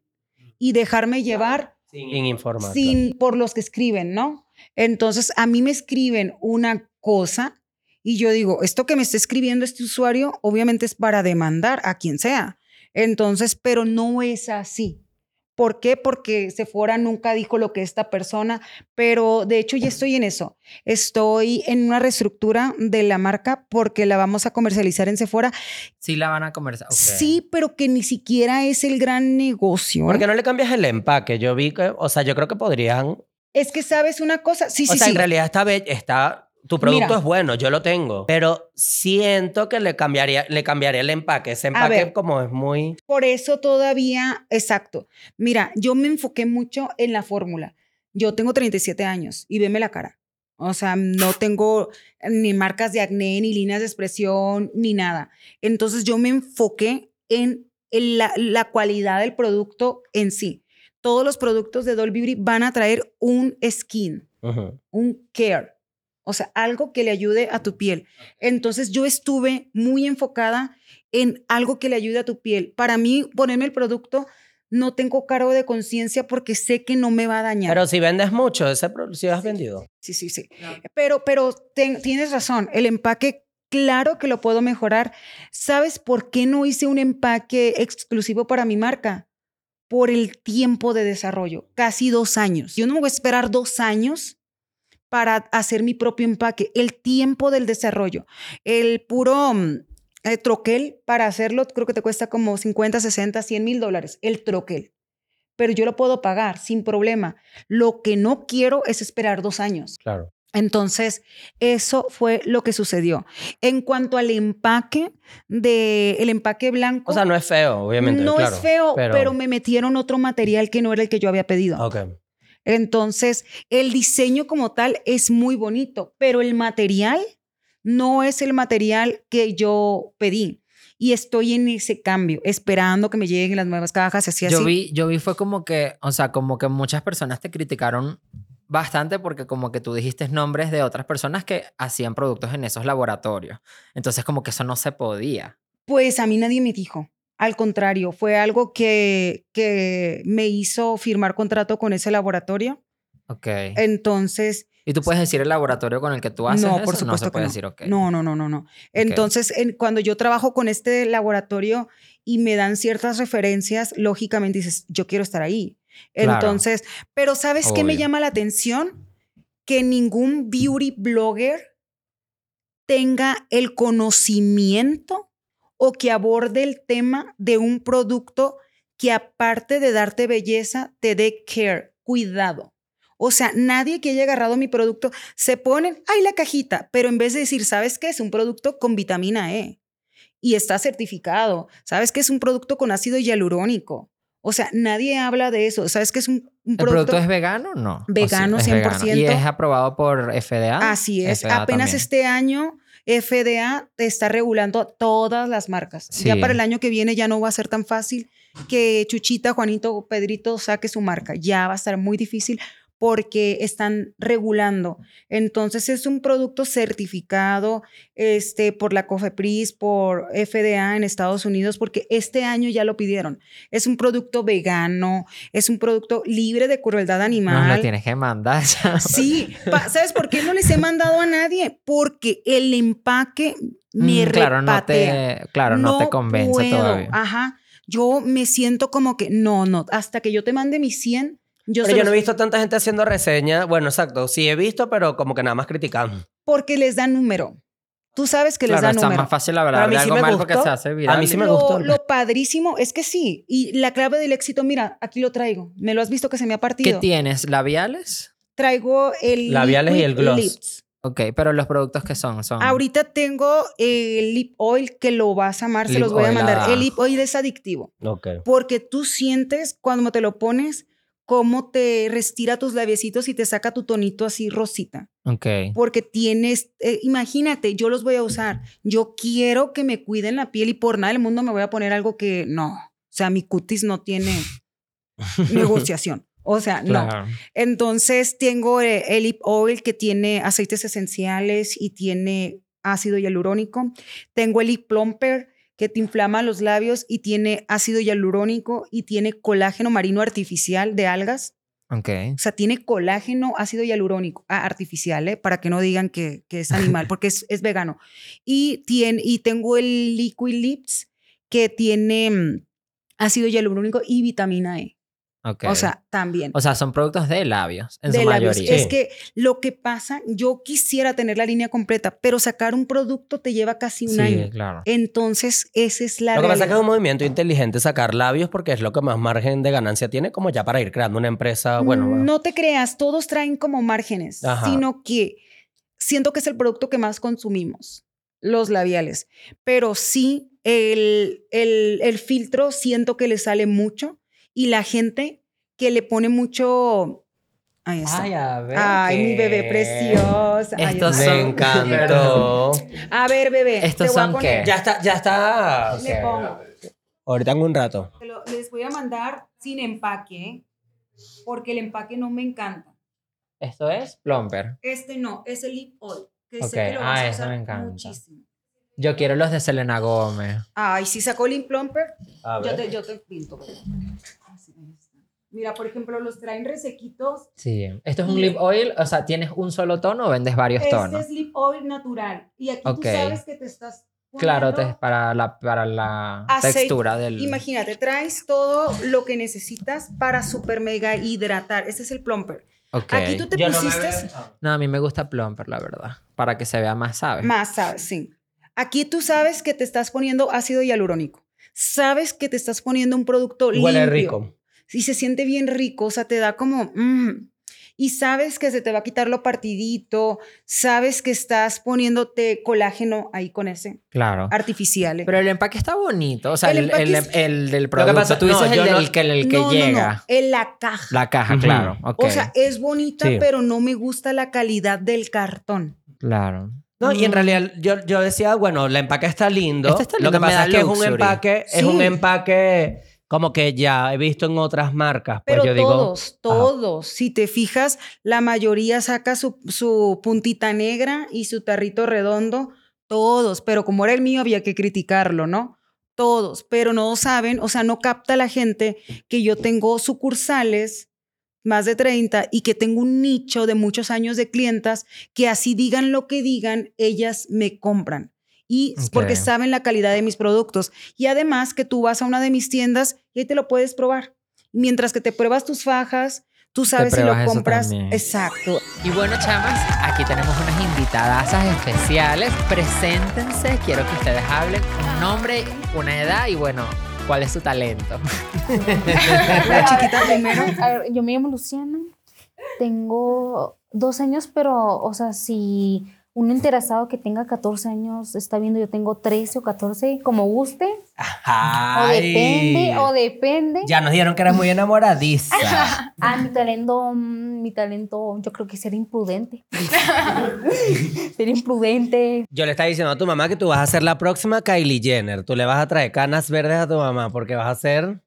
y dejarme llevar Sin informar. sin por los que escriben, ¿no? Entonces, a mí me escriben una cosa y yo digo, esto que me está escribiendo este usuario, obviamente es para demandar a quien sea. Entonces, pero no es así. ¿Por qué? Porque Sephora nunca dijo lo que esta persona, pero de hecho ya estoy en eso. Estoy en una reestructura de la marca porque la vamos a comercializar en Sephora. Sí la van a conversar. ok. Sí, pero que ni siquiera es el gran negocio. ¿Por qué no le cambias el empaque? Yo vi que, o sea, yo creo que podrían. Es que sabes una cosa, sí, o sí, sea, sí. en realidad está, está Tu producto Mira. es bueno, yo lo tengo. Pero siento que le cambiaría, le cambiaría el empaque. Ese empaque ver. como es muy... Por eso todavía, exacto. Mira, yo me enfoqué mucho en la fórmula. Yo tengo 37 años y veme la cara. O sea, no tengo ni marcas de acné, ni líneas de expresión, ni nada. Entonces yo me enfoqué en, la, la cualidad del producto en sí. Todos los productos de Dolby Beauty van a traer un skin, un care. O sea, algo que le ayude a tu piel. Entonces yo estuve muy enfocada en algo que le ayude a tu piel. Para mí, ponerme el producto, no tengo cargo de conciencia porque sé que no me va a dañar. Pero si vendes mucho, ese si has vendido. sí, sí, sí. Pero, pero ten- tienes razón, el empaque, claro que lo puedo mejorar. ¿Sabes por qué no hice un empaque exclusivo para mi marca? Por el tiempo de desarrollo, casi dos años. Yo no me voy a esperar dos años para hacer mi propio empaque. El tiempo del desarrollo, el puro mm, eh, troquel para hacerlo, creo que te cuesta como 50, 60, 100 mil dólares, el troquel. Pero yo lo puedo pagar sin problema. Lo que no quiero es esperar dos años. Claro. Entonces, eso fue lo que sucedió. En cuanto al empaque de el empaque blanco, O sea, no es feo, obviamente. no claro, es feo, pero... pero- me metieron otro material que no era el que yo había pedido. Ok. Entonces, el diseño como tal es muy bonito, pero el material no es el material que yo pedí. Y estoy en ese cambio, esperando que me lleguen las nuevas cajas, así así. Yo vi, yo vi fue como que, o sea, como que muchas personas te criticaron bastante porque como que tú dijiste nombres de otras personas que hacían productos en esos laboratorios. Entonces como que eso no se podía. Pues a mí nadie me dijo. Al contrario, fue algo que, que me hizo firmar contrato con ese laboratorio. Ok. Entonces, ¿Y tú puedes decir el laboratorio con el que tú haces no, eso? por no supuesto se puede que no. decir, ok. No, no, no, no, no. Entonces, en- cuando yo trabajo con este laboratorio y me dan ciertas referencias, lógicamente dices, yo quiero estar ahí. Claro. Entonces, pero ¿sabes qué me llama la atención? Que ningún beauty blogger tenga el conocimiento o que aborde el tema de un producto que aparte de darte belleza, te dé care, cuidado. O sea, nadie que haya agarrado mi producto se ponen, ay, la cajita, pero en vez de decir, ¿sabes qué? Es un producto con vitamina E y está certificado. ¿Sabes qué? Es un producto con ácido hialurónico. O sea, nadie habla de eso. ¿Sabes qué es un, un ¿El producto? producto es vegano? No. ¿O sí? Vegano, Es vegano. 100%. ¿Y es aprobado por FDA? Así es. FDA Apenas también. este año FDA está regulando todas las marcas. Ya para el año que viene ya no va a ser tan fácil que Chuchita, Juanito Pedrito saque su marca. Ya va a estar muy difícil porque están regulando. Entonces es un producto certificado este, por la COFEPRIS, por FDA en Estados Unidos, porque este año ya lo pidieron. Es un producto vegano, es un producto libre de crueldad animal. lo tienes que mandar. <laughs> Sí, ¿sabes por qué no les he mandado a nadie? Porque el empaque me Mm, claro, no repatea. te, claro, no, te convence puedo. todavía. Ajá. Yo me siento como que no, no, hasta que yo te mande mis 100, yo, Pero se yo no he visto tanta gente haciendo reseña. Bueno, exacto. Sí he visto, pero como que nada más criticando. porque les da número. Tú sabes que les Claro, da está número. más fácil Pero a hablar mí sí algo me gustó. se hace viral. A mí sí me lo, gustó. lo padrísimo es que sí. Y la clave del éxito, mira, aquí lo traigo. ¿Me lo has visto que se me ha ¿Qué partido? tienes? ¿Labiales? Traigo el Labiales y el gloss. lips. Ok, pero los productos que son, son... Ahorita tengo el lip oil que lo vas a amar, se Lip los voy a oil, mandar. ah. El lip oil es adictivo Ok. porque tú sientes cuando te lo pones cómo te restira tus labiecitos y te saca tu tonito así rosita. Ok. Porque tienes, eh, imagínate, yo los voy a usar. Yo quiero que me cuiden la piel y por nada del mundo me voy a poner algo que no. O sea, mi cutis no tiene <laughs> negociación. O sea, no. Entonces tengo eh, el lip oil que tiene aceites esenciales y tiene ácido hialurónico. Tengo el lip plumper que te inflama los labios y tiene ácido hialurónico y tiene colágeno marino artificial de algas. Ok. O sea, tiene colágeno, ácido hialurónico ah, artificial, ¿eh? para que no digan que, que es <laughs> animal, porque es, es vegano. Y, tiene, y tengo el Liquid Lips que tiene mm, ácido hialurónico y vitamina E. Ok. O sea, también. O sea, son productos de labios, en de su labios. mayoría. Es que lo que pasa, yo quisiera tener la línea completa, pero sacar un producto te lleva casi un sí, año. claro. Entonces, esa es la Lo que pasa es que es un movimiento inteligente sacar labios porque es lo que más margen de ganancia tiene, como ya para ir creando una empresa. Bueno, no te creas, todos traen como márgenes, Ajá. sino que siento que es el producto que más consumimos, los labiales. Pero sí, el, el, el filtro siento que le sale mucho y la gente que le pone mucho... Ahí está. Ay, a ver. Ay, mi bebé preciosa. Ay, Estos. Me son- encantó. A ver, bebé. ¿Estos te voy a son poner- qué? ya está, ya está. Le pongo. Ahorita en un rato. Les voy a mandar sin empaque, porque el empaque no me encanta. Esto es plumper. Este no, es el lip oil, que Ok, sé que lo ah, a eso usar me encanta. muchísimo. Yo quiero los de Selena Gómez. Ay, si sacó lip plumper, yo te, yo te pinto. bebé. Así, ahí está. Mira, por ejemplo, los traen resequitos. Sí. ¿Esto es un lip oil? O sea, ¿tienes un solo tono o vendes varios Este tonos? es lip oil natural. Y aquí Ok. tú sabes que te estás Claro, te- para la, para la Aceite. textura del... Imagínate, traes todo lo que necesitas para super mega hidratar. Este es el plumper. Ok. Aquí tú te Yo no me pusiste No, a mí me gusta plumper, la verdad. Para que se vea más, ¿sabes? más, ¿sabes? Sí. Aquí tú sabes que te estás poniendo ácido hialurónico. Sabes que te estás poniendo un producto Huele limpio. rico. Y se siente bien rico, o sea, te da como... mm. Y sabes que se te va a quitar lo partidito, sabes que estás poniéndote colágeno ahí con ese Claro. artificial. ¿eh? Pero el empaque está bonito. O sea, El el, empaque el- es- el del que producto. pasa- Tú dices no, el yo del no- que, el que no, llega. no, en la caja. La caja, claro. O sea, es bonita, Sí. pero no me gusta la calidad del cartón. claro. No, y en Mm. realidad yo, yo decía, bueno, el empaque está lindo. Este está Lo lindo, que me pasa es que es un empaque, es un empaque como que ya he visto en otras marcas. Pues Pero yo digo, todos, todos, si te fijas, la mayoría saca su, su puntita negra y su tarrito redondo, todos, pero como era el mío había que criticarlo, ¿no? Todos, pero no saben, o sea, no capta la gente que yo tengo sucursales, más de 30, y que tengo un nicho de muchos años de clientas que así digan lo que digan, ellas me compran. Y porque saben la calidad de mis productos. Y además que tú vas a una de mis tiendas y ahí te lo puedes probar. Mientras que te pruebas tus fajas, tú sabes si lo compras. Exacto. Y bueno, chamas, aquí tenemos unas invitadasas especiales. Preséntense, quiero que ustedes hablen un nombre, una edad y bueno, cuál es su talento. La chiquita primero. A ver, yo me llamo Luciana, tengo dos años, pero, o sea, si un interesado que tenga 14 años está viendo, yo tengo 13 o 14, como guste, o Ay. depende, o depende. Ya nos dijeron que eras muy enamoradiza. <laughs> Ah, mi talento, mm, mi talento, yo creo que ser imprudente. <laughs> ser imprudente. Yo le estaba diciendo a tu mamá que tú vas a ser la próxima Kylie Jenner. Tú le vas a traer canas verdes a tu mamá porque vas a ser...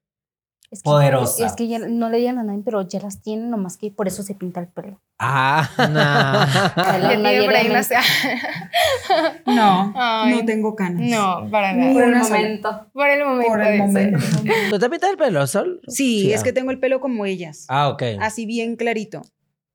Es que, Poderosa. Es que ya no le digan a nadie, pero ya las tienen, nomás que por eso se pinta el pelo. Ah. No. <laughs> <laughs> No, Ay. no tengo canas. No, para nada. Por el momento. Por el momento. Por el momento. <laughs> ¿Tú te pintas el pelo, Sol? Sí, es ah. que tengo el pelo como ellas. Ah, ok. Así bien clarito.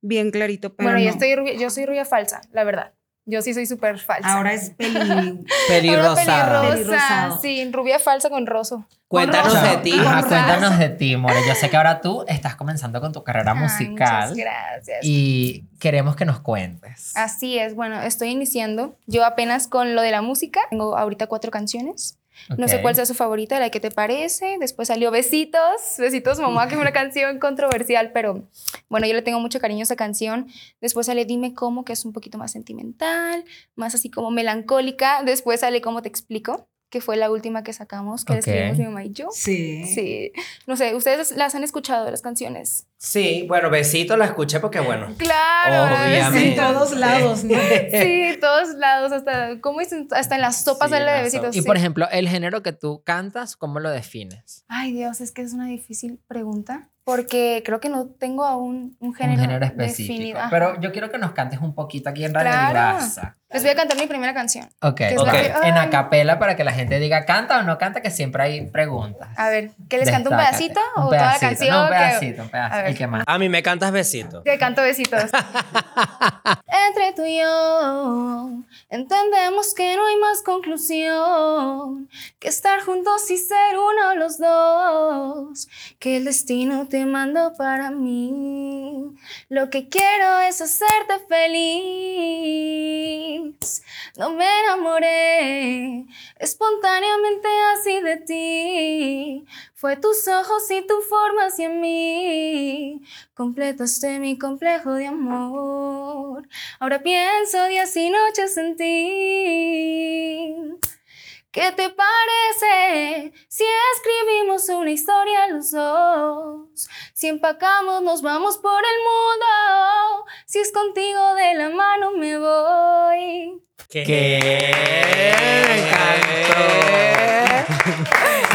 Bien clarito. Pero Bueno, yo, estoy rubia, yo soy rubia falsa, la verdad. Yo sí soy súper falsa. Ahora es peli. <laughs> Pelirrosada. pelirrosa. Sí, rubia falsa con roso. Cuéntanos Con de ti. Ajá, cuéntanos de ti, More. Yo sé que ahora tú estás comenzando con tu carrera Ay, musical muchas gracias. y queremos que nos cuentes. Así es, bueno, estoy iniciando. Yo apenas con lo de la música. Tengo ahorita cuatro canciones. No sé cuál sea su favorita, la que te parece. Después salió Besitos, Besitos Mamá, que es una <laughs> canción controversial, pero bueno, yo le tengo mucho cariño a esa canción. Después sale Dime Cómo, que es un poquito más sentimental, más así como melancólica. Después sale Cómo Te Explico, que fue la última que sacamos, que la Ok. escribimos mi mamá y yo. Sí. Sí, no sé, ¿ustedes las han escuchado las canciones? Sí, bueno, besito la escuché porque, bueno. Claro, Obviamente. En todos lados, ¿no? <laughs> Sí, todos lados, hasta, ¿cómo dicen? Hasta en las sopas Sí, sale de sopas. Y sí. por ejemplo, el género que tú cantas, ¿cómo lo defines? Ay, Dios, es que es una difícil pregunta. Porque creo que no tengo aún un Un género, género específico. definido. Pero yo quiero que nos cantes un poquito aquí en Radio Claro. Les voy a cantar mi primera canción. Ok, es la ok. que- En ay. acapela para que la gente diga canta o no canta, que siempre hay preguntas. A ver, ¿qué les canto un pedacito Un o toda la pedacito, canción? No, un que- pedacito, un pedacito. El que más. A mí me cantas besito. Que canto besitos. <laughs> Entre tú y yo entendemos que no hay más conclusión que estar juntos y ser uno los dos. Que el destino te te mando para mí. Lo que quiero es hacerte feliz. No me enamoré espontáneamente así de ti. Fue tus ojos y tu forma hacia mí. Completaste mi complejo de amor. Ahora pienso días y noches en ti. ¿Qué te parece si escribimos una historia los dos? Si empacamos, nos vamos por el mundo. Si es contigo de la mano me voy. ¿Qué?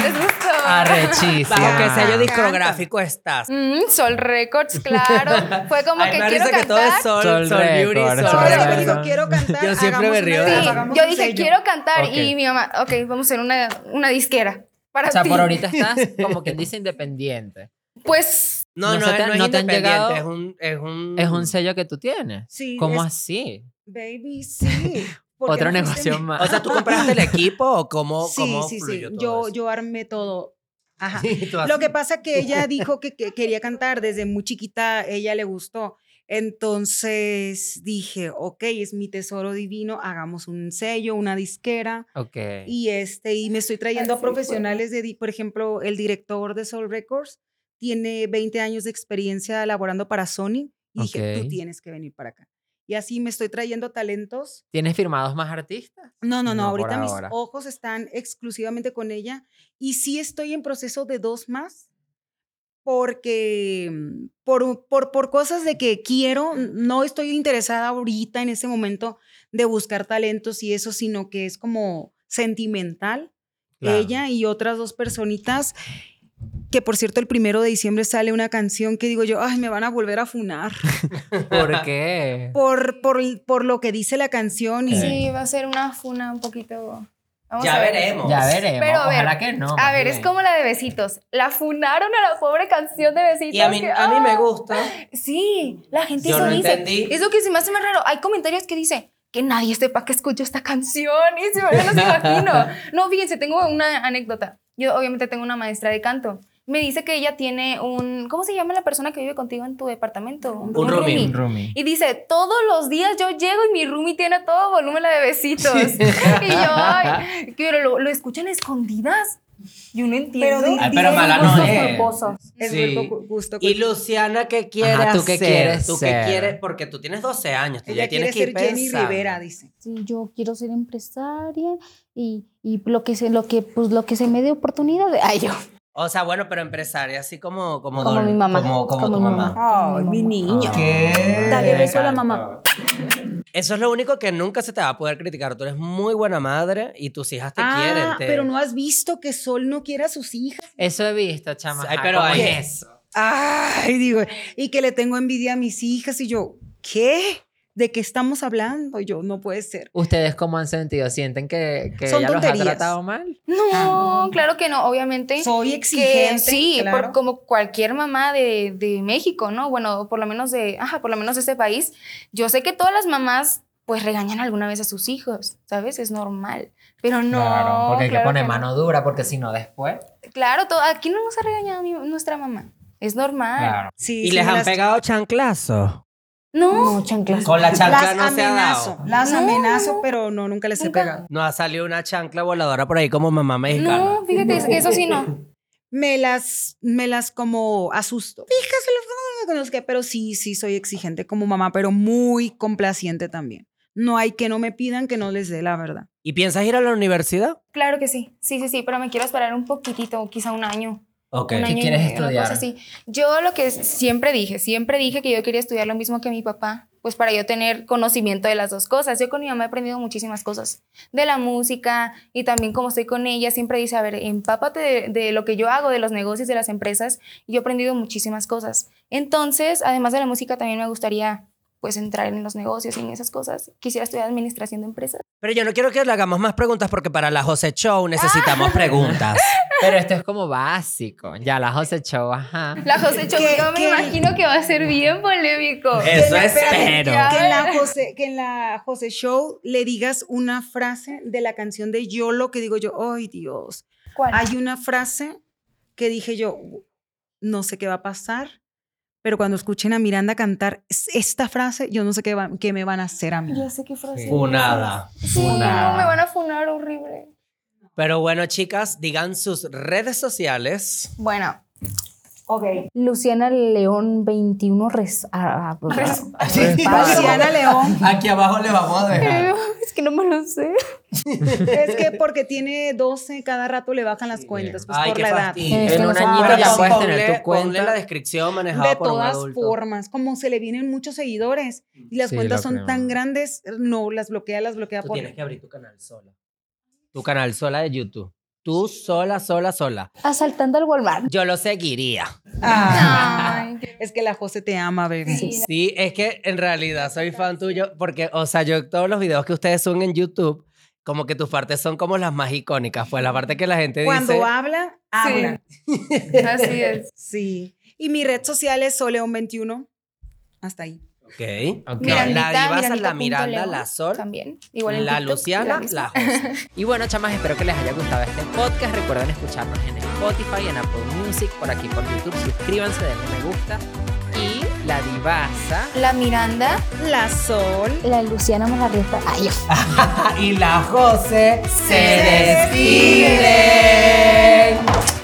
¿Les gustó? Arrechísima. ¿Bajo qué sello discográfico estás? Mm, Sol Records, claro. <laughs> Fue como Ay, que me quiero risa que todo es cantar. Sol, Sol Sol, Beauty, Sol Sol dijo, quiero cantar. Yo siempre me río hagamos Yo dije, sello. quiero cantar. Ok. Y mi mamá, ok, vamos a hacer una, una disquera. Para O sea, ti. por ahorita estás <laughs> como quien dice independiente. Pues No, No no, te- no es no te han independiente, llegado- es un... Es un, Es un sello que tú tienes. Sí, ¿Cómo es- así? Baby, sí. ¿Por <laughs> qué Otro no fuiste negocio más. O sea, ¿tú compraste el equipo o cómo, Sí, cómo sí, sí. todo Yo, eso? yo armé todo. Ajá. Sí. Lo que pasa que ella <laughs> dijo que, que quería cantar desde muy chiquita, ella le gustó. Entonces dije, ok, es mi tesoro divino, hagamos un sello, una disquera. Ok. Y este, y me estoy trayendo a Así fue. profesionales de, di- por ejemplo, el director de Soul Records tiene 20 años de experiencia elaborando para Sony. Y dije, Ok. tú tienes que venir para acá. Y así me estoy trayendo talentos ¿Tienes firmados más artistas? no, no, no, No, ahorita mis ahora. ojos están exclusivamente con ella y sí estoy en proceso de dos más porque mm, por, por, por cosas de que quiero, no estoy interesada ahorita en ese momento de buscar talentos y eso, sino que es como sentimental. Claro. Ella y otras dos personitas, que por cierto el primero de diciembre sale una canción que digo yo, ay, me van a volver a funar <laughs> ¿Por qué? por, por, por lo que dice la canción y... sí, va a ser una funa un poquito. Vamos Ya a ver. veremos. Ya veremos. Pero a ver, Ojalá que no. A ver, es como la de Besitos. La funaron a la pobre canción de Besitos. Y a mí, que- a mí me ¡ah! gusta. Sí, la gente Yo eso no dice. entendí. Es lo que se me hace más raro. Hay comentarios que dicen que nadie sepa que escucho esta canción. Y se me los imagino. No, fíjense, tengo una anécdota. Yo obviamente tengo una maestra de canto. Me dice que ella tiene un... ¿Cómo se llama la persona que vive contigo en tu departamento? Un roomie. Un roomie. Y dice, todos los días yo llego y mi roomie tiene a todo volumen la de besitos. <laughs> y yo, ay, pero lo, lo escuchan escondidas. Yo no entiendo. di- Ay, pero mala no es. culposos. Es Sí. gusto- gusto Y. Luciana, ¿qué quiere Ajá, ¿tú qué hacer? quieres ¿Tú qué ser? quieres? Porque tú tienes 12 años, tú Ella ya tienes quiere que ser ir Jenny pensando. Rivera, dice. Sí, yo quiero ser empresaria y, y lo que se, lo que, pues lo que se me dé oportunidad de. Ay, yo. O sea, bueno, pero empresaria, así como, como, Como Dol- mi mamá. Como, como Como tu mi mamá. mamá. Ay, mi niña. ¿Qué? Dale beso a la mamá. Eso es lo único que nunca se te va a poder criticar. Tú eres muy buena madre y tus hijas te ah, quieren. te- pero no has visto que Sol no quiere a sus hijas. Eso he visto, chama. Ay, pero ¿cómo hay- es eso? Ay, digo, y que le tengo envidia a mis hijas y yo, ¿qué? ¿De qué estamos hablando? Yo, no puede ser. ¿Ustedes cómo han sentido? ¿Sienten que, que Son ella los ha tonterías. tratado mal? No, claro que no, obviamente. Soy que exigente. sí, por- claro. como cualquier mamá de, de México, ¿no? Bueno, por lo menos de, ajá, por lo menos de este país. Yo sé que todas las mamás pues regañan alguna vez a sus hijos, ¿sabes? Es normal. Pero no. claro, porque hay que poner no. mano dura, porque si no, después. Claro, to- aquí no nos ha regañado mi- nuestra mamá. Es normal. Claro. Sí, ¿Y sí, les han las- pegado chanclazo? No, No, chanclas. Con la chancla Las no se ha dado. las No, amenazo, no. pero no, nunca les he pegado. No ha salido una chancla voladora por ahí como mamá mexicana. no, fíjate, es que eso sí no. Me las, me las como asusto. Fíjate, con los que, pero sí, sí soy exigente como mamá, pero muy complaciente también. No hay que no me pidan que no les dé la verdad. ¿Y piensas ir a la universidad? Claro que sí, sí, sí, sí, pero me quiero esperar un poquitito, quizá un año. Ok. un ¿Qué quieres medio, estudiar? así. Yo lo que siempre dije, siempre dije que yo quería estudiar lo mismo que mi papá, pues para yo tener conocimiento de las dos cosas. Yo con mi mamá he aprendido muchísimas cosas, de la música y también como estoy con ella, siempre dice, a ver, empápate de, de lo que yo hago, de los negocios, de las empresas, y yo he aprendido muchísimas cosas. Entonces, además de la música, también me gustaría pues entrar en los negocios y en esas cosas. Quisiera estudiar administración de empresas. Pero yo no quiero que le hagamos más preguntas porque para la José Show necesitamos <laughs> preguntas. Pero esto es como básico. Ya la José Show, ajá. La José ¿Qué- yo me qué? imagino que va a ser bien polémico. Eso espero. Que en, la José, que en la José Show le digas una frase de la canción de YOLO que digo yo, ay Dios. ¿Cuál? Hay una frase que dije yo, no sé qué va a pasar, pero cuando escuchen a Miranda cantar es- esta frase, yo no sé qué, va- qué me van a hacer a mí. Ya sé qué frase. Funada. Sí, Funada. no, me van a funar horrible. Pero bueno, chicas, digan sus redes sociales. Bueno, Luciana León 21 res, ah, ah. Luciana León, Aquí abajo le vamos a dejar. <laughs> es que no me lo sé. <laughs> es que porque tiene 12, cada rato le bajan las cuentas, pues Ay, por la edad. fastidio. Que En un añito ya puedes ponle- tener tu cuenta. la descripción manejada De por un todas formas, como se le vienen muchos seguidores y las Sí, cuentas son tan grandes, no, las bloquea, las bloquea Tú por... tienes que abrir tu canal sola. Tu canal sola de YouTube. Tú sola, sola, sola. Asaltando al Walmart. Yo lo seguiría. Ay, es que la José te ama, bebé. Sí. Sí, es que en realidad soy fan tuyo porque, o sea, yo todos los videos que ustedes suben en YouTube, como que tus partes son como las más icónicas. Pues la parte que la gente Cuando dice... habla, habla. Así es. Sí. Y mi red social es Soleón21. Hasta ahí. Ok. Ok. la divasa, la Miranda, León la Sol, También. Igual en la TikTok, Luciana, la José. <laughs> Y bueno, chamas, espero que les haya gustado este podcast. Recuerden escucharnos en Spotify, en Apple Music, por aquí por YouTube. Suscríbanse, denle me gusta. Y la divasa. La Miranda. La Sol. La Luciana me la resta. Ay, <laughs> y la José se despide. despide.